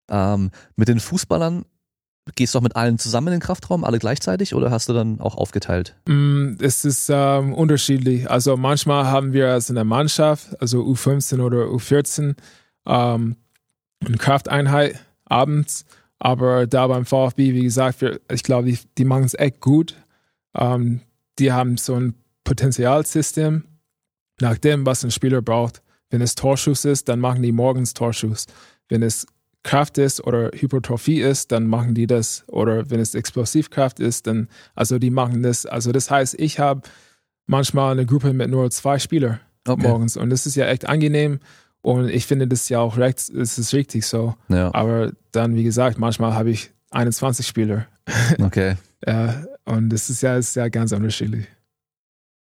Ähm, mit den Fußballern Gehst du auch mit allen zusammen in den Kraftraum, alle gleichzeitig oder hast du dann auch aufgeteilt? Mm, es ist ähm, unterschiedlich. Also manchmal haben wir als in der Mannschaft, also U15 oder U14, ähm, eine Krafteinheit abends. Aber da beim VfB, wie gesagt, wir, ich glaube, die, die machen es echt gut. Ähm, die haben so ein Potenzialsystem, nach dem, was ein Spieler braucht. Wenn es Torschuss ist, dann machen die morgens Torschuss. Wenn es Kraft ist oder Hypertrophie ist, dann machen die das. Oder wenn es Explosivkraft ist, dann, also die machen das. Also das heißt, ich habe manchmal eine Gruppe mit nur zwei Spielern okay. morgens und das ist ja echt angenehm. Und ich finde das ja auch recht, es ist richtig so. Ja. Aber dann, wie gesagt, manchmal habe ich 21 Spieler. Okay. ja, und das ist ja, ist ja ganz unterschiedlich.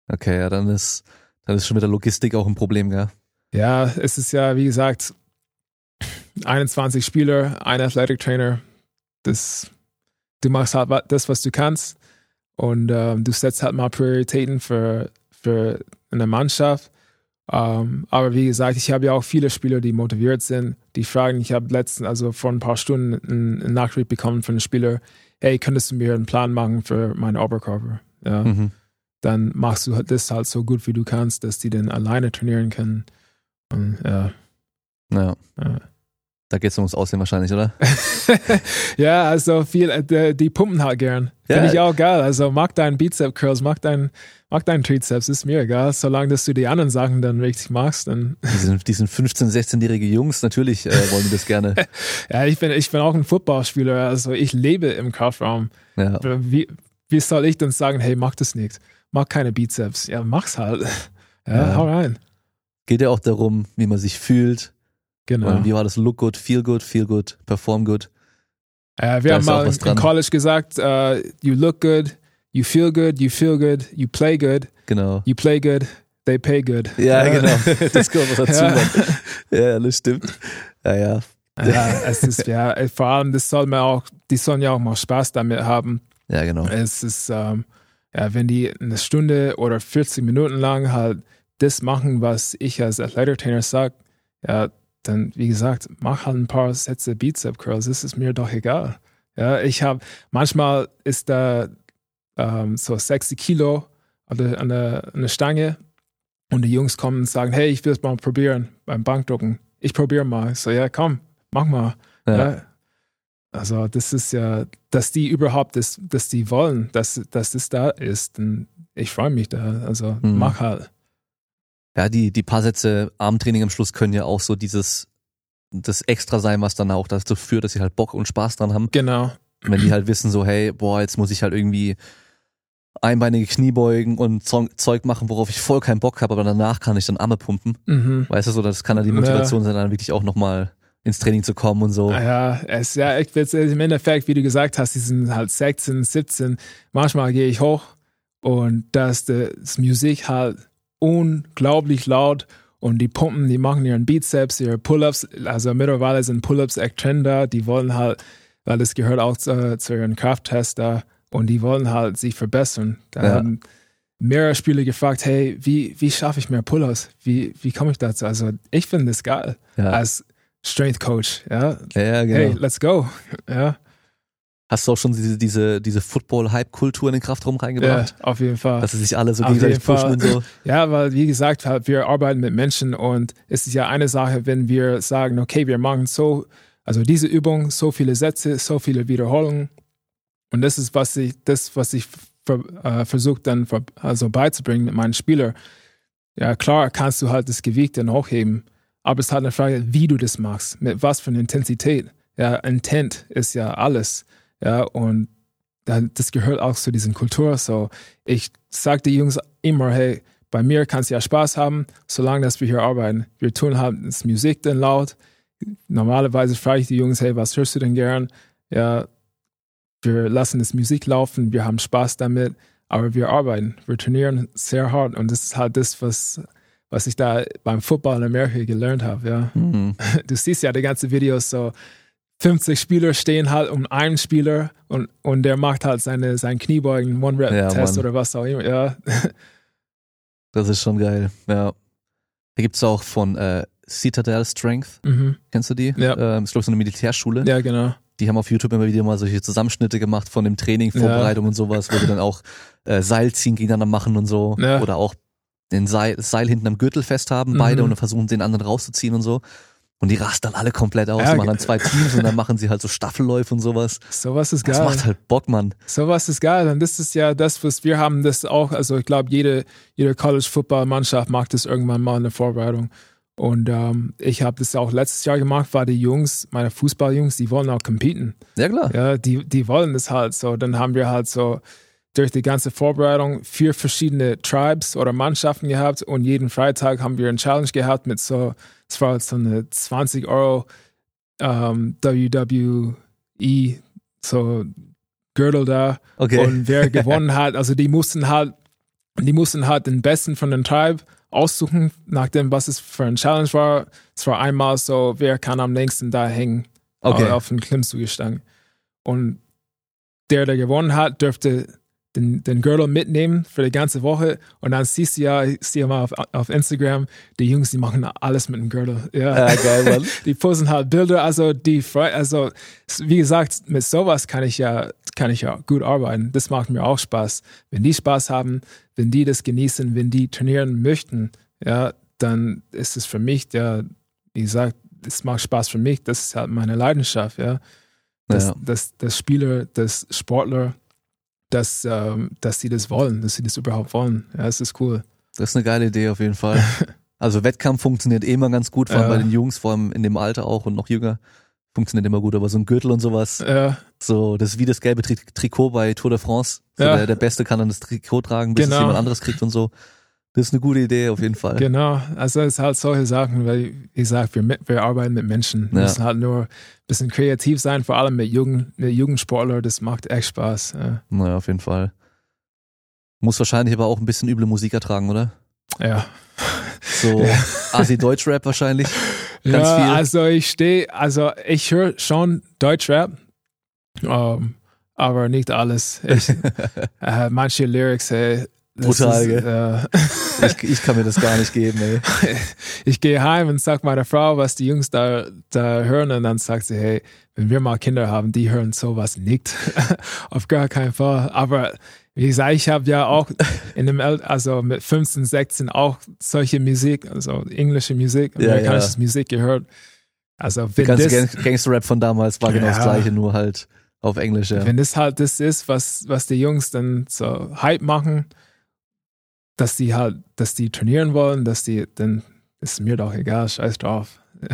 Okay, ja, dann ist, dann ist schon mit der Logistik auch ein Problem, gell? Ja, es ist ja, wie gesagt, 21 Spieler, ein Athletic Trainer. Das, du machst halt das, was du kannst. Und ähm, du setzt halt mal Prioritäten für, für eine Mannschaft. Ähm, aber wie gesagt, ich habe ja auch viele Spieler, die motiviert sind, die fragen, ich habe letztens, also vor ein paar Stunden, eine Nachricht bekommen von einem Spieler, hey, könntest du mir einen Plan machen für meinen Oberkörper? Ja. Mhm. Dann machst du das halt so gut, wie du kannst, dass die dann alleine trainieren können. Und, ja. Ja. Ja. Da geht's ums Aussehen wahrscheinlich, oder? ja, also viel, äh, die pumpen halt gern. Ja. Finde ich auch geil. Also mag deinen Bizep Curls, mag deinen, mag deinen Trizeps, ist mir egal. Solange dass du die anderen Sachen dann richtig magst, dann. Die sind, die sind 15-, 16-jährige Jungs, natürlich äh, wollen die das gerne. ja, ich bin, ich bin auch ein Footballspieler, also ich lebe im Kraftraum. Ja. Wie, wie soll ich dann sagen, hey, mach das nicht? Mach keine Bizeps. Ja, mach's halt. Ja, Ja. hau rein. Geht ja auch darum, wie man sich fühlt. Genau. Und wie war das? Look good, feel good, feel good, perform good. Äh, wir Da haben mal dran. College gesagt, äh, you look good, you feel good, you feel good, you play good, Genau. you play good, they pay good. Ja, Äh, genau. Das kommt dazu. Ja. Ja, das stimmt. Ja, ja. Ja, es ist, ja, vor allem, das soll man auch, die sollen ja auch mal Spaß damit haben. Ja, genau. Es ist, ähm, ja, wenn die eine Stunde oder 40 Minuten lang halt das machen, was ich als Athletic-Trainer sage, ja, dann, wie gesagt, mach halt ein paar Sätze Bizep-Curls, das ist mir doch egal. Ja, ich habe, manchmal ist da ähm, so 60 Kilo an der, an, der, an der Stange und die Jungs kommen und sagen, hey, ich will es mal probieren beim Bankdrucken. Ich probiere mal. So, ja, komm, mach mal. Ja. Ja. Also das ist ja, dass die überhaupt, das, dass die wollen, dass, dass das da ist. Und ich freue mich da. Also Mhm. mach halt. Ja, die, die paar Sätze Armtraining am Schluss können ja auch so dieses, das Extra sein, was dann auch dazu führt, dass sie halt Bock und Spaß dran haben. Genau. Wenn die halt wissen so, hey, boah, jetzt muss ich halt irgendwie einbeinige Kniebeugen und Zo- Zeug machen, worauf ich voll keinen Bock habe, aber danach kann ich dann Arme pumpen. Mhm. Weißt du so, das kann dann die Ja. Motivation sein, dann wirklich auch nochmal ins Training zu kommen und so. Ja, es ist ja echt witzig. Im Endeffekt, wie du gesagt hast, die sind halt 16, 17. Manchmal gehe ich hoch und da ist das Musik halt unglaublich laut und die pumpen, die machen ihren Bizeps, ihre Pull-ups. Also mittlerweile sind Pull-ups echt Trend da. Die wollen halt, weil das gehört auch zu, zu ihren Krafttest da und die wollen halt sich verbessern. Da Ja. haben mehrere Spieler gefragt, hey, wie, wie schaffe ich mehr Pull-ups? Wie, wie komme ich dazu? Also ich finde das geil Ja, als Strength Coach. Ja, ja, ja genau. hey, let's go. Ja, Hast du auch schon diese, diese, diese Football-Hype-Kultur in den Kraftraum ja reingebracht? auf jeden Fall. Dass sie sich alle so Auf gegenseitig pushen und so. Ja, weil wie gesagt, halt, wir arbeiten mit Menschen und es ist ja eine Sache, wenn wir sagen, okay, wir machen so, also diese Übung, so viele Sätze, so viele Wiederholungen. Und das ist, was ich, das, was ich äh, versuche dann ver, also beizubringen mit meinen Spielern. Ja, klar kannst du halt das Gewicht dann hochheben, aber es ist halt eine Frage, wie du das machst, mit was für einer Intensität. Ja, Intent ist ja alles. Ja, und das gehört auch zu dieser Kultur. So, ich sage den Jungs immer, hey, bei mir kannst du ja Spaß haben, solange dass wir hier arbeiten. Wir tun halt das Musik dann laut. Normalerweise frage ich die Jungs, hey, was hörst du denn gern? Ja, wir lassen das Musik laufen, wir haben Spaß damit, aber wir arbeiten, wir trainieren sehr hart und das ist halt das, was, was ich da beim Football in Amerika gelernt habe. Ja. Mhm. Du siehst ja die ganze Videos so, 50 Spieler stehen halt um einen Spieler und, und der macht halt seine, seinen Kniebeugen, One-Rep-Test Ja, oder was auch immer. Ja, Das ist schon geil. Ja. Da gibt's auch von äh, Citadel Strength. mhm. Kennst du die? Ja. Ähm, ist, glaube ich, so eine Militärschule. ja genau. Die haben auf YouTube immer wieder mal solche Zusammenschnitte gemacht von dem Training, Vorbereitung und sowas, wo die dann auch äh, Seilziehen gegeneinander machen und so. Ja. Oder auch den Seil, Seil hinten am Gürtel fest haben, beide, Mhm. und dann versuchen den anderen rauszuziehen und so. Und die rasten dann alle komplett aus, Ja, machen dann zwei Teams und dann machen sie halt so Staffelläufe und sowas. Sowas ist Das geil. macht halt Bock, Mann. Sowas ist geil. Und das ist ja das, was wir haben, das auch, also ich glaube, jede, jede College-Football-Mannschaft macht das irgendwann mal in der Vorbereitung. Und ähm, ich habe das auch letztes Jahr gemacht, weil die Jungs, meine Fußballjungs, die wollen auch competen. Ja, klar. Ja, die, die wollen das halt so. Dann haben wir halt so durch die ganze Vorbereitung vier verschiedene Tribes oder Mannschaften gehabt und jeden Freitag haben wir eine Challenge gehabt mit so, es war so eine 20 Euro ähm, WWE so Gürtel da Okay. und wer gewonnen hat, also die mussten halt, die mussten halt den Besten von den Tribe aussuchen, nachdem was es für ein Challenge war. Es war einmal so, wer kann am längsten da hängen okay. auf den Klimmzugstangen. Und der, der gewonnen hat, dürfte den, den Gürtel mitnehmen für die ganze Woche. Und dann siehst du ja, ich sehe mal auf, auf Instagram, die Jungs, die machen alles mit dem Gürtel. Ja. Ja, geil, Mann. Die posten halt Bilder, also die also wie gesagt, mit sowas kann ich ja, kann ich ja gut arbeiten. Das macht mir auch Spaß. Wenn die Spaß haben, wenn die das genießen, wenn die trainieren möchten, ja, dann ist es für mich, der, wie gesagt, es macht Spaß für mich, das ist halt meine Leidenschaft, ja. Dass, Ja. dass, dass Spieler, dass Sportler, dass, ähm, dass sie das wollen, dass sie das überhaupt wollen. Ja, es ist cool. Das ist eine geile Idee auf jeden Fall. Also Wettkampf funktioniert eh immer ganz gut, vor allem Ja. bei den Jungs, vor allem in dem Alter auch und noch jünger. Funktioniert immer gut, aber so ein Gürtel und sowas, Ja, so das ist wie das gelbe Tri Trikot bei Tour de France. So Ja. der, der Beste kann dann das Trikot tragen, bis es Genau. jemand anderes kriegt und so. Das ist eine gute Idee auf jeden Fall. genau. Also es ist halt solche Sachen, weil, wie gesagt, wir, wir arbeiten mit Menschen. Wir Ja. müssen halt nur ein bisschen kreativ sein, vor allem mit Jugend, mit Jugendsportler, das macht echt Spaß. Ja. Naja, auf jeden Fall. Muss wahrscheinlich aber auch ein bisschen üble Musik ertragen, oder? ja. So Asi Deutschrap wahrscheinlich. Ganz ja, viel. also ich stehe, also ich höre schon Deutschrap, ähm, aber nicht alles. Ich, äh, manche Lyrics, ey, das Brutal, ist, äh, Ich, ich kann mir das gar nicht geben, ey. ich gehe heim und sag meiner Frau, was die Jungs da, da hören und dann sagt sie, hey, wenn wir mal Kinder haben, die hören sowas nicht. Auf gar keinen Fall. Aber wie gesagt, ich habe ja auch in dem, El also mit 15, 16 auch solche Musik, also englische Musik, Ja, amerikanische Musik gehört. Also Der wenn ganze das, Gang Gangster-Rap von damals war genau das Ja. gleiche, nur halt auf Englisch, ja. wenn das halt das ist, was, was die Jungs dann so Hype machen, dass die halt, dass die trainieren wollen, dass die, dann ist mir doch egal, scheiß drauf.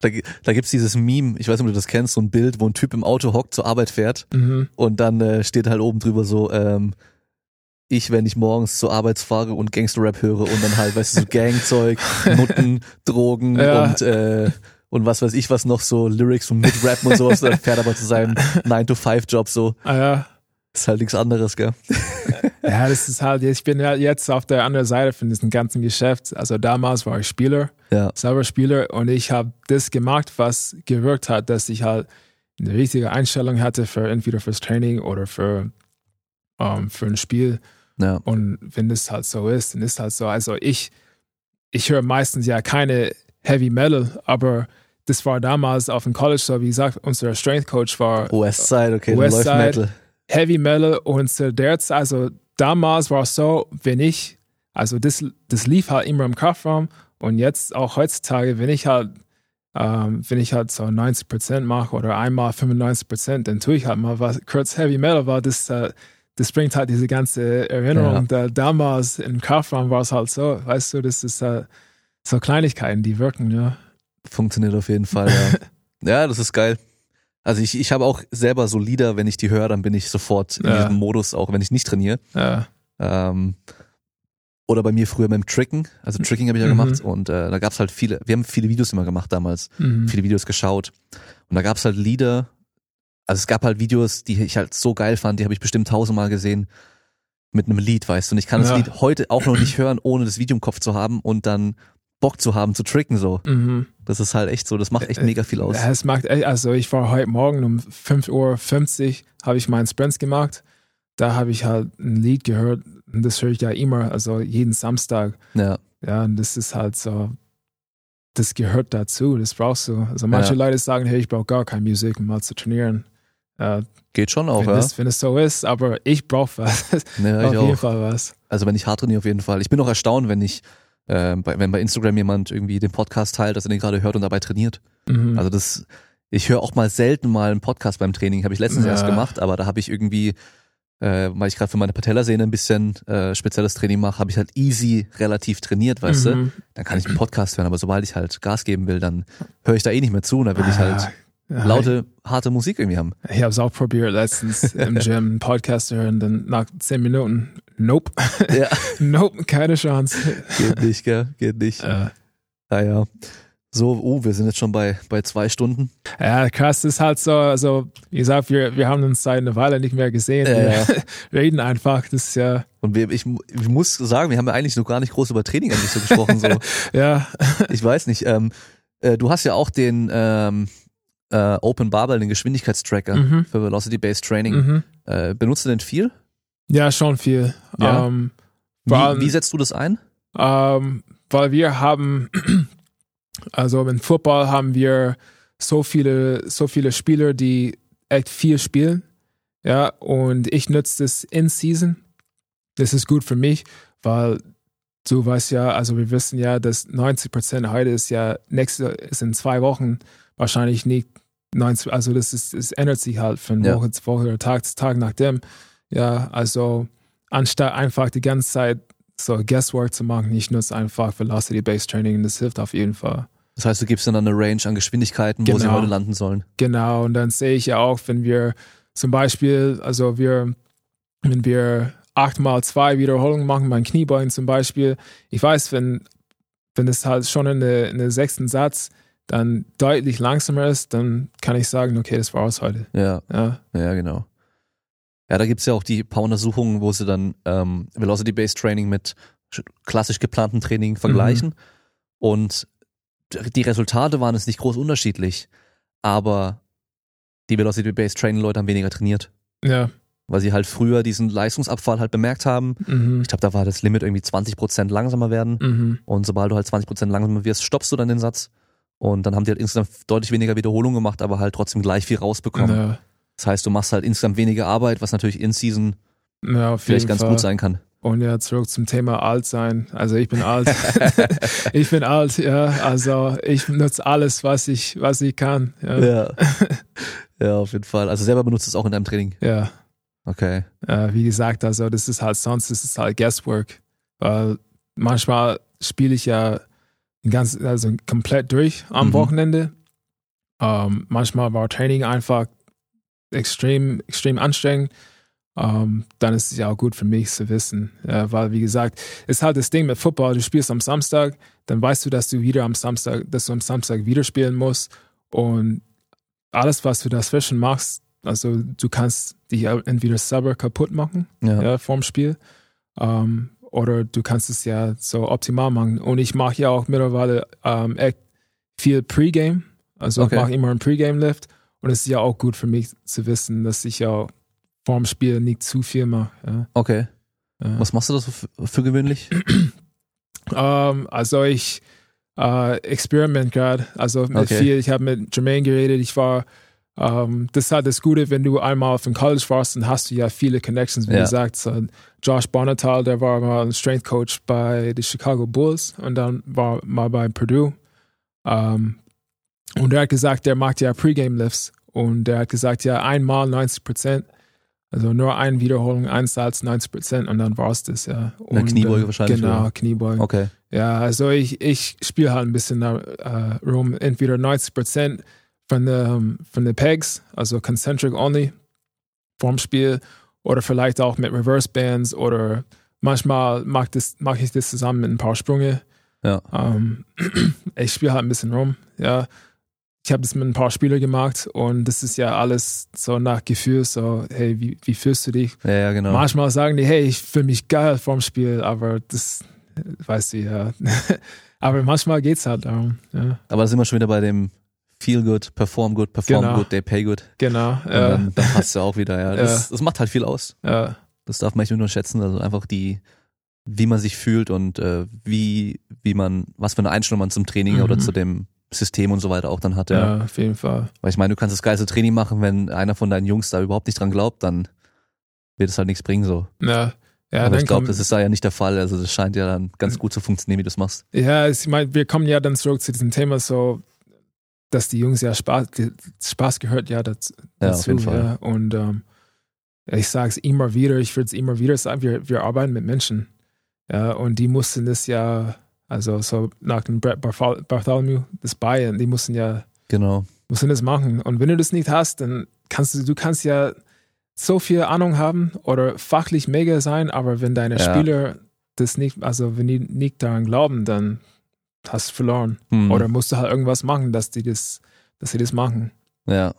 Da, da gibt's dieses Meme, ich weiß nicht, ob du das kennst, so ein Bild, wo ein Typ im Auto hockt, zur Arbeit fährt mhm. und dann äh, steht halt oben drüber so, ähm, ich, wenn ich morgens zur Arbeit fahre und Gangster-Rap höre und dann halt, weißt du, so Gangzeug, Nutten, Drogen Ja. und äh, und was weiß ich was noch, so Lyrics von Mid-Rappen und sowas, dann fährt aber zu seinem 9-to-5-Job so. Ah, ja. Ist halt nichts anderes, gell? ja, das ist halt, ich bin ja jetzt auf der anderen Seite von diesem ganzen Geschäft. Also damals war ich Spieler, Ja. selber Spieler und ich habe das gemacht, was gewirkt hat, dass ich halt eine richtige Einstellung hatte für entweder fürs Training oder für, ähm, für ein Spiel. Ja. Und wenn das halt so ist, dann ist halt so. Also ich, ich höre meistens ja keine Heavy Metal, aber das war damals auf dem College so, wie gesagt, unser Strength Coach war Westside, okay, Westside. Metal. Heavy Metal und zu der Zeit, also damals war es so, wenn ich, also das, das lief halt immer im Kraftraum und jetzt auch heutzutage, wenn ich halt, ähm, wenn ich halt so 90% mache oder einmal 95%, dann tue ich halt mal was. Kurz Heavy Metal war das, äh, das bringt halt diese ganze Erinnerung. Da, damals im Kraftraum war es halt so, weißt du, das ist äh, so Kleinigkeiten, die wirken, ja. Funktioniert auf jeden Fall, ja. ja, das ist geil. Also ich, ich habe auch selber so Lieder, wenn ich die höre, dann bin ich sofort in Ja. diesem Modus, auch wenn ich nicht trainiere. ja. Ähm, oder bei mir früher beim Tricken. Also Tricking habe ich ja Mhm. gemacht und äh, da gab's halt viele, wir haben viele Videos immer gemacht damals, Mhm. viele Videos geschaut. Und da gab's halt Lieder, also es gab halt Videos, die ich halt so geil fand, die habe ich bestimmt tausendmal gesehen mit einem Lied, weißt du. Und ich kann das Ja. Lied heute auch noch nicht hören, ohne das Video im Kopf zu haben und dann Bock zu haben zu tricken so. Mhm. Das ist halt echt so, das macht echt Äh, mega viel aus. Ja, es macht echt, also ich war heute Morgen um 5.50 Uhr, habe ich meinen Sprints gemacht. Da habe ich halt ein Lied gehört und das höre ich ja immer, also jeden Samstag. Ja, Ja, und das ist halt so, das gehört dazu, das brauchst du. Also manche Ja. Leute sagen, hey, ich brauche gar keine Musik, um mal zu trainieren. Äh, geht schon auch, wenn, ja. das, wenn es so ist, aber ich brauche was. ja Auf jeden auch. Fall was. Also wenn ich hart trainiere, auf jeden Fall. Ich bin auch erstaunt, wenn ich, äh, bei, wenn bei Instagram jemand irgendwie den Podcast teilt, dass er den gerade hört und dabei trainiert. Mhm. Also das, ich höre auch mal selten mal einen Podcast beim Training, habe ich letztens Ja. erst gemacht, aber da habe ich irgendwie, äh, weil ich gerade für meine Patellasehne ein bisschen äh, spezielles Training mache, habe ich halt easy relativ trainiert, weißt du? Mhm. Dann kann ich einen Podcast hören, aber sobald ich halt Gas geben will, dann höre ich da eh nicht mehr zu und da will ich halt laute, harte Musik irgendwie haben. Ich habe es auch probiert letztens im Gym, einen Podcast zu hören, dann nach zehn Minuten, nope, Ja, nope, keine Chance. geht nicht, gell? Geht nicht. Äh, Ah ja. So, oh, wir sind jetzt schon bei, bei zwei Stunden. ja, krass, das ist halt so, also, wie gesagt, wir, wir haben uns seit einer Weile nicht mehr gesehen. Ja. Wir reden einfach, das ist ja, Und wir, ich, ich muss sagen, wir haben ja eigentlich noch gar nicht groß über Training eigentlich so gesprochen. So. ja, Ich weiß nicht. Ähm, äh, du hast ja auch den ähm, äh, Open Barbell, den Geschwindigkeitstracker Mhm. für Velocity Based Training. mhm. Äh, benutzt du den viel? ja, schon viel. Ja. Ähm, Wie, wie setzt du das ein? Ähm, weil wir haben, also im Football haben wir so viele, so viele Spieler, die echt viel spielen. Ja, und ich nutze das in Season. Das ist gut für mich, weil du weißt ja, also wir wissen ja, dass 90 Prozent heute ist ja nächste, ist in zwei Wochen wahrscheinlich nicht 90, also das ist, es ändert sich halt von Ja. Woche zu Woche oder Tag zu Tag nachdem. Ja, also anstatt einfach die ganze Zeit so Guesswork zu machen, ich nutze einfach Velocity-Based Training und das hilft auf jeden Fall. Das heißt, du gibst dann eine Range an Geschwindigkeiten, wo sie Genau. heute landen sollen. Genau, und dann sehe ich ja auch, wenn wir zum Beispiel, also wir, wenn wir acht mal zwei Wiederholungen machen beim Kniebeugen zum Beispiel, ich weiß, wenn, wenn es halt schon in der, in der sechsten Satz dann deutlich langsamer ist, dann kann ich sagen, okay, das war's heute. Ja, Ja, ja, genau. Ja, da gibt's ja auch die paar Untersuchungen, wo sie dann ähm, Velocity-Based Training mit sch- klassisch geplantem Training vergleichen. Und die Resultate waren es nicht groß unterschiedlich, aber die Velocity-Based Training-Leute haben weniger trainiert, ja, weil sie halt früher diesen Leistungsabfall halt bemerkt haben. mhm. Ich glaube, da war das Limit irgendwie 20% langsamer werden. Mhm. Und sobald du halt 20% langsamer wirst, stoppst du dann den Satz. Und dann haben die halt insgesamt deutlich weniger Wiederholungen gemacht, aber halt trotzdem gleich viel rausbekommen. Ja, Das heißt, du machst halt insgesamt weniger Arbeit, was natürlich in Season ja, vielleicht ganz Fall. gut sein kann. Und ja, zurück zum Thema alt sein. Also ich bin alt. ich bin alt, ja. Also ich nutze alles, was ich, was ich kann. Ja. Ja. ja, auf jeden Fall. Also selber benutzt es auch in deinem Training. ja. Okay. Äh, wie gesagt, also das ist halt sonst, das ist halt Guesswork. Weil manchmal spiele ich ja ganz, also komplett durch am Mhm. Wochenende. Ähm, manchmal war Training einfach extrem, extrem anstrengend. Ähm, dann ist es ja auch gut für mich zu wissen. Ja, weil, wie gesagt, ist halt das Ding mit Football, du spielst am Samstag, dann weißt du, dass du wieder am Samstag, dass du am Samstag wieder spielen musst. Und alles, was du dazwischen machst, also du kannst dich entweder selber kaputt machen, Ja. ja, vorm Spiel. Ähm, oder du kannst es ja so optimal machen. Und ich mache ja auch mittlerweile ähm, echt viel Pre-Game. Also Okay. ich mache immer einen Pre-Game-Lift. Und es ist ja auch gut für mich zu wissen, dass ich ja vorm Spiel nicht zu viel mache. Ja. Okay. Ja. Was machst du da so für, für gewöhnlich? Ähm, also ich äh, experiment gerade. Also mit Okay. viel. Ich habe mit Jermaine geredet. Ich war, ähm, das ist halt das Gute, wenn du einmal auf dem College warst, dann hast du ja viele Connections, wie Ja. gesagt. So Josh Bonatal, der war mal ein Strength Coach bei den Chicago Bulls und dann war mal bei Purdue. Ähm, und er hat gesagt, der macht ja Pre-Game Lifts und der hat gesagt, ja einmal 90 Prozent. Also nur eine Wiederholung, ein Satz, 90 Prozent und dann war's das, ja. Eine Und, Kniebeuge äh, wahrscheinlich, Genau, oder? Kniebeuge. Okay. Ja, also ich, ich spiele halt ein bisschen da, äh, rum. Entweder 90% von den von den Pegs, also concentric only, vorm Spiel, oder vielleicht auch mit Reverse Bands oder manchmal mache mach ich das zusammen mit ein paar Sprünge. Ja. Ähm, ich spiele halt ein bisschen rum, ja. Ich habe das mit ein paar Spielern gemacht und das ist ja alles so nach Gefühl, so, hey, wie, wie fühlst du dich? Ja, ja, genau. Manchmal sagen die, hey, ich fühle mich geil vorm Spiel, aber das weißt du ja. aber manchmal geht's halt darum. Ja, Aber da sind wir schon wieder bei dem Feel good, perform good, perform Genau. good, they pay good. genau. Ja, dann, dann passt ja auch wieder, ja. Das, das macht halt viel aus. ja, Das darf man nicht unterschätzen. Also einfach die, wie man sich fühlt und äh, wie, wie man, was für eine Einstellung man zum Training Mhm. oder zu dem System und so weiter auch dann hat, ja. ja. auf jeden Fall. Weil ich meine, du kannst das geilste Training machen, wenn einer von deinen Jungs da überhaupt nicht dran glaubt, dann wird es halt nichts bringen so. Ja, ja Aber ich glaube, das ist da ja nicht der Fall. Also das scheint ja dann ganz gut zu funktionieren, wie du das machst. Ja, ich meine, wir kommen ja dann zurück zu diesem Thema, so, dass die Jungs ja Spaß, Spaß gehört ja dazu. Ja, auf jeden Fall. Ja. Und ähm, ich sage es immer wieder, ich würde es immer wieder sagen, wir, wir arbeiten mit Menschen. Ja, und die mussten das ja, also so nach dem Brett Barthol- Bartholomew, das Bayern, die mussten ja, Genau. mussten das machen. Und wenn du das nicht hast, dann kannst du, du kannst ja so viel Ahnung haben oder fachlich mega sein, aber wenn deine Ja. Spieler das nicht, also wenn die nicht daran glauben, dann hast verloren. Hm. Oder musst du halt irgendwas machen, dass die das, dass sie das machen. Ja,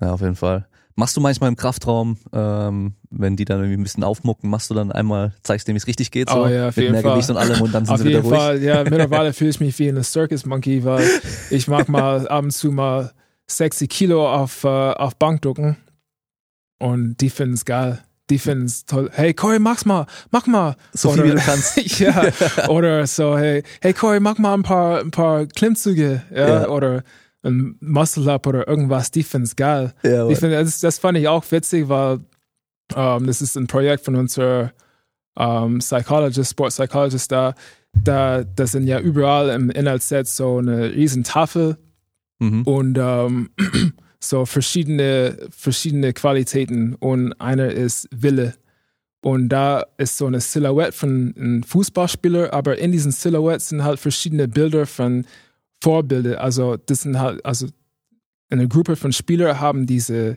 ja, auf jeden Fall. Machst du manchmal im Kraftraum, ähm, wenn die dann irgendwie ein bisschen aufmucken, machst du dann einmal, zeigst denen, wie es richtig geht, so Oh ja, auf mit mehr Fall. Gewicht und allem und dann sind Auf sie wieder ruhig. Fall, ja, mittlerweile fühle ich mich wie eine Circus Monkey, weil ich mag mal ab und zu mal 60 Kilo auf, äh, auf Bank drücken und die finden es geil. Die finden es toll. Hey Corey, mach's mal, mach mal. So viel Oder- wie du kannst. ja, oder so, hey, hey Corey, mach mal ein paar, ein paar Klimmzüge, ja, Ja. oder ein Muscle-Up oder irgendwas, die finden's geil. Ja, Ich finde, das, das fand ich auch witzig, weil ähm, das ist ein Projekt von unserer ähm, Psychologist, Sport Psychologist da. da, das sind ja überall im Inhaltsset so eine riesen Tafel Mhm. und ähm, so verschiedene, verschiedene Qualitäten und einer ist Wille. Und da ist so eine Silhouette von einem Fußballspieler, aber in diesen Silhouetten sind halt verschiedene Bilder von Vorbilder. Also das sind halt, also eine Gruppe von Spielern haben diese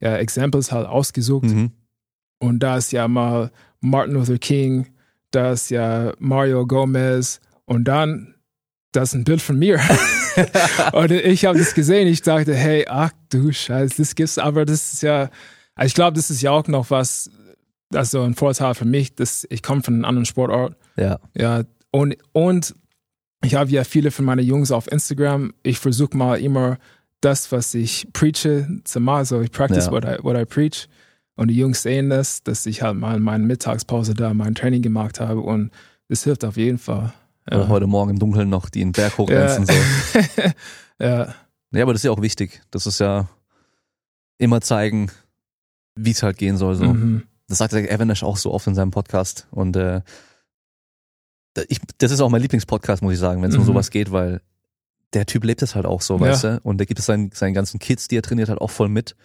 ja, Examples halt ausgesucht. Mhm. Und da ist ja mal Martin Luther King, da ist ja Mario Gomez und dann, das ist ein Bild von mir. und ich habe das gesehen, ich dachte, hey, ach du Scheiße, das gibt's, aber das ist ja, also ich glaube, das ist ja auch noch was, also ein Vorteil für mich, dass ich komme von einem anderen Sportort. Ja. Ja, und, und ich habe ja viele von meinen Jungs auf Instagram. Ich versuche mal immer das, was ich preache, zu machen. Also ich practice Ja. what, I, what I preach. Und die Jungs sehen das, dass ich halt mal in meiner Mittagspause da mein Training gemacht habe. Und das hilft auf jeden Fall. Oder heute Morgen im Dunkeln noch die den Berg hochrennen. So. ja, Ja, aber das ist ja auch wichtig. Das ist ja immer zeigen, wie es halt gehen soll. So. mhm. Das sagt der Evanish auch so oft in seinem Podcast. Und äh, ich, das ist auch mein Lieblingspodcast, muss ich sagen, wenn es um Mhm. sowas geht, weil der Typ lebt es halt auch so, Ja. weißt du? Und der gibt es seinen, seinen ganzen Kids, die er trainiert hat, auch voll mit.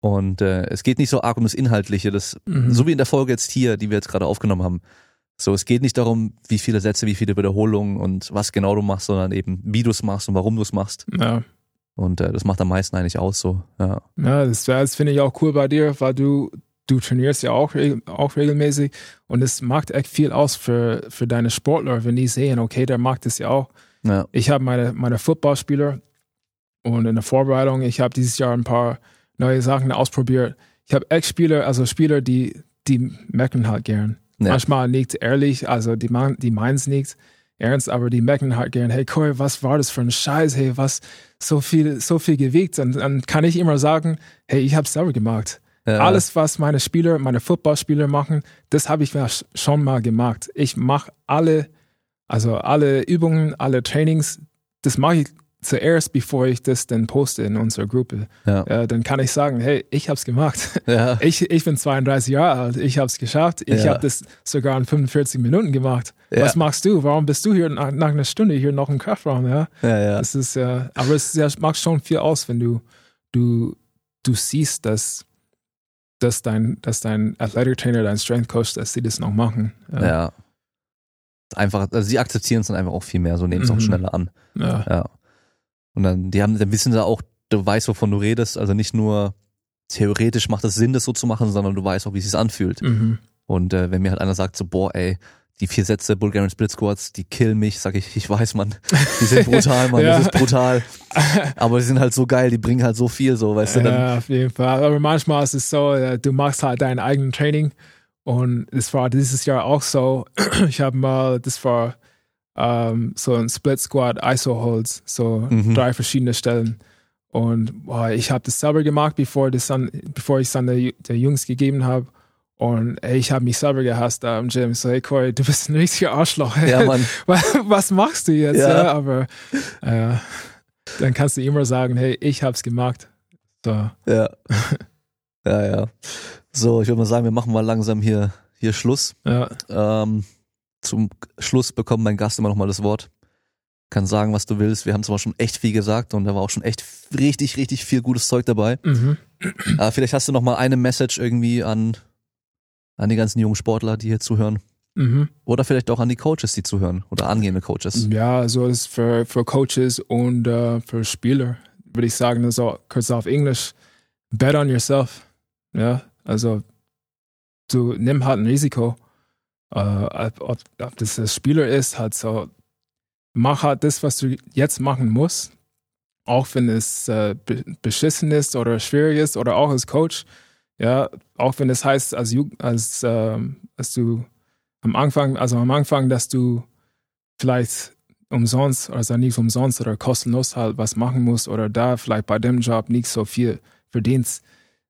Und äh, es geht nicht so arg um das Inhaltliche, das, Mhm. so wie in der Folge jetzt hier, die wir jetzt gerade aufgenommen haben. So, es geht nicht darum, wie viele Sätze, wie viele Wiederholungen und was genau du machst, sondern eben, wie du es machst und warum du es machst. ja. Und äh, das macht am meisten eigentlich aus so. Ja. Ja, das, das finde ich auch cool bei dir, weil du, du trainierst ja auch, auch regelmäßig und es macht echt viel aus für, für deine Sportler, wenn die sehen, okay, der macht das ja auch. Ja. Ich habe meine, meine Footballspieler und in der Vorbereitung, ich habe dieses Jahr ein paar neue Sachen ausprobiert. Ich habe echt Spieler, also Spieler, die, die meckern halt gern. Ja. Manchmal nicht ehrlich, also die, mein- die meinen es nicht ernst, aber die meckern halt gern, hey Corey, was war das für ein Scheiß, hey, was so viel, so viel gewiegt. Und dann kann ich immer sagen, hey, ich habe selber gemacht. Ja. Alles, was meine Spieler, meine Footballspieler machen, das habe ich schon mal gemacht. Ich mache alle, also alle Übungen, alle Trainings, das mache ich zuerst, bevor ich das dann poste in unserer Gruppe. Ja. Ja, dann kann ich sagen, hey, ich habe es gemacht. Ja. Ich, ich bin 32 Jahre alt, ich habe es geschafft. Ich Ja. habe das sogar in 45 Minuten gemacht. Was machst du? Warum bist du hier nach, nach einer Stunde hier noch im Kraftraum? Ja? Das ist ja, aber es ja, macht schon viel aus, wenn du, du, du siehst, dass, dass dein, dass dein Athletic Trainer, dein Strength Coach, dass sie das noch machen. Ja. Einfach, also sie akzeptieren es dann einfach auch viel mehr, so nehmen es auch Mhm. schneller an. ja. Und dann, die haben, dann wissen sie auch, du weißt, wovon du redest. Also nicht nur theoretisch macht es Sinn, das so zu machen, sondern du weißt auch, wie es sich anfühlt. Mhm. Und äh, wenn mir halt einer sagt, so, boah, ey, die vier Sätze Bulgarian Split Squats, die killen mich, sag ich, ich weiß, Mann, die sind brutal, Mann, Ja. das ist brutal. Aber die sind halt so geil, die bringen halt so viel, so, weißt du, dann, Ja, auf jeden Fall. Aber manchmal ist es so, äh, du machst halt dein eigenes Training. Und es war dieses Jahr auch so. Ich habe mal, das war ähm, so ein Split Squat ISO Holds, so Mhm. drei verschiedene Stellen. Und boah, ich habe das selber gemacht, bevor, das dann, bevor ich es dann der, der Jungs gegeben habe. Und ey, ich habe mich selber gehasst da im Gym. So, hey Corey, du bist ein richtiger Arschloch. ja, Mann, was, was machst du jetzt? Ja. Ja. aber äh, dann kannst du immer sagen, hey, ich hab's gemacht. So. ja. Ja, ja. So, ich würde mal sagen, wir machen mal langsam hier, hier Schluss. Ja, Ähm, zum Schluss bekommt mein Gast immer noch mal das Wort. Kann sagen, was du willst. Wir haben zwar schon echt viel gesagt und da war auch schon echt richtig, richtig viel gutes Zeug dabei. mhm. Aber vielleicht hast du noch mal eine Message irgendwie an, an die ganzen jungen Sportler, die hier zuhören. Mhm. Oder vielleicht auch an die Coaches, die zuhören. Oder angehende Coaches. ja, also das ist für, für Coaches und äh, für Spieler, würde ich sagen, also kurz auf Englisch, bet on yourself. Ja, also du nimm halt ein Risiko. Äh, ob, ob, das ein Spieler ist, halt so, mach halt das, was du jetzt machen musst. Auch wenn es äh, be beschissen ist oder schwierig ist oder auch als Coach. Ja, auch wenn es heißt, als, als, ähm, als du am Anfang, also am Anfang, dass du vielleicht umsonst, also nicht umsonst oder kostenlos halt was machen musst oder da vielleicht bei dem Job nicht so viel verdienst.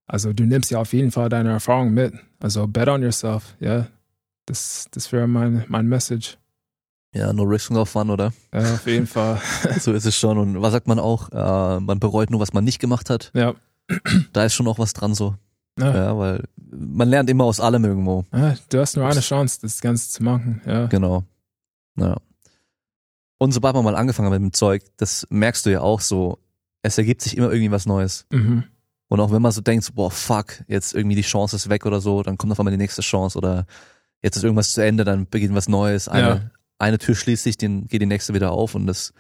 Also du nimmst ja auf jeden Fall deine Erfahrung mit. Also bet on yourself, ja. Das, das wäre mein, mein Message. Ja, no risk, no fun, oder? Ja, auf jeden Fall. So ist es schon. Und was sagt man auch? Äh, man bereut nur, was man nicht gemacht hat. Ja. Da ist schon auch was dran so. Ja. Ja, weil man lernt immer aus allem irgendwo. Ja, du hast nur eine Chance, das Ganze zu machen. Ja. Genau. Ja. Und sobald man mal angefangen hat mit dem Zeug, das merkst du ja auch so, es ergibt sich immer irgendwie was Neues. Mhm. Und auch wenn man so denkt, boah, fuck, jetzt irgendwie die Chance ist weg oder so, dann kommt auf einmal die nächste Chance oder jetzt ist irgendwas zu Ende, dann beginnt was Neues. Eine, Ja. eine Tür schließt sich, dann geht die nächste wieder auf und das,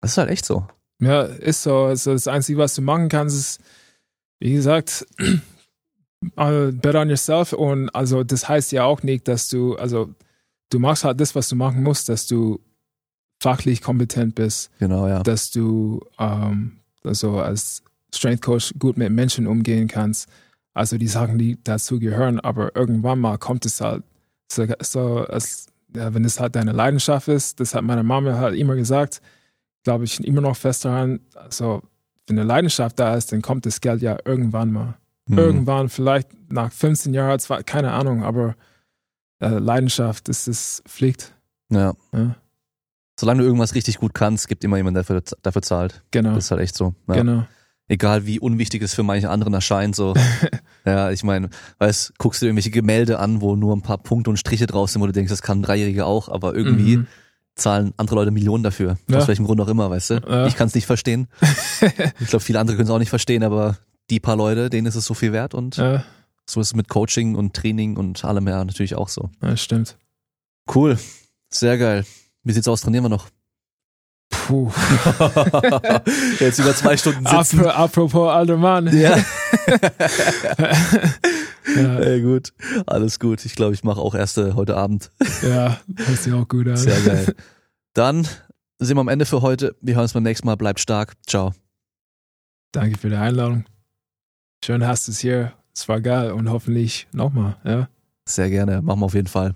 das ist halt echt so. Ja, ist so. Also das Einzige, was du machen kannst, ist, wie gesagt, äh, bet on yourself. Und also das heißt ja auch nicht, dass du, also du machst halt das, was du machen musst, dass du fachlich kompetent bist, Genau, ja. dass du ähm, also als Strength Coach gut mit Menschen umgehen kannst. Also die Sachen, die dazu gehören, aber irgendwann mal kommt es halt so, so als, ja, wenn es halt deine Leidenschaft ist, das hat meine Mama halt immer gesagt, glaube ich immer noch fest daran, also wenn eine Leidenschaft da ist, dann kommt das Geld ja irgendwann mal. Hm. Irgendwann, vielleicht nach 15 Jahren, zwar, keine Ahnung, aber äh, Leidenschaft, das ist Pflicht. Ja. Ja, Solange du irgendwas richtig gut kannst, gibt immer jemand, der dafür, dafür zahlt. genau. Das ist halt echt so. Ja. Genau. Egal wie unwichtig es für manche anderen erscheint, so. ja, ich meine, weißt, guckst du irgendwelche Gemälde an, wo nur ein paar Punkte und Striche draus sind, wo du denkst, das kann ein Dreijähriger auch, aber irgendwie Mhm. zahlen andere Leute Millionen dafür. Ja. Aus welchem Grund auch immer, weißt du? Ja. Ich kann es nicht verstehen. ich glaube, viele andere können es auch nicht verstehen, aber die paar Leute, denen ist es so viel wert und Ja, so ist es mit Coaching und Training und allem ja natürlich auch so. ja, stimmt. Cool. Sehr geil. Wie sieht's aus? Trainieren wir noch? Puh. Jetzt über zwei Stunden sitzen. Apro- Apropos alter Mann. Ja. Ja, ja, gut. Alles gut. Ich glaube, ich mache auch erste heute Abend. ja hört sich auch gut an. Sehr geil. Dann sind wir am Ende für heute. Wir hören uns beim nächsten Mal. Bleibt stark. Ciao. Danke für die Einladung. Schön hast du es hier. Es war geil und hoffentlich nochmal. Ja. Sehr gerne. Machen wir auf jeden Fall.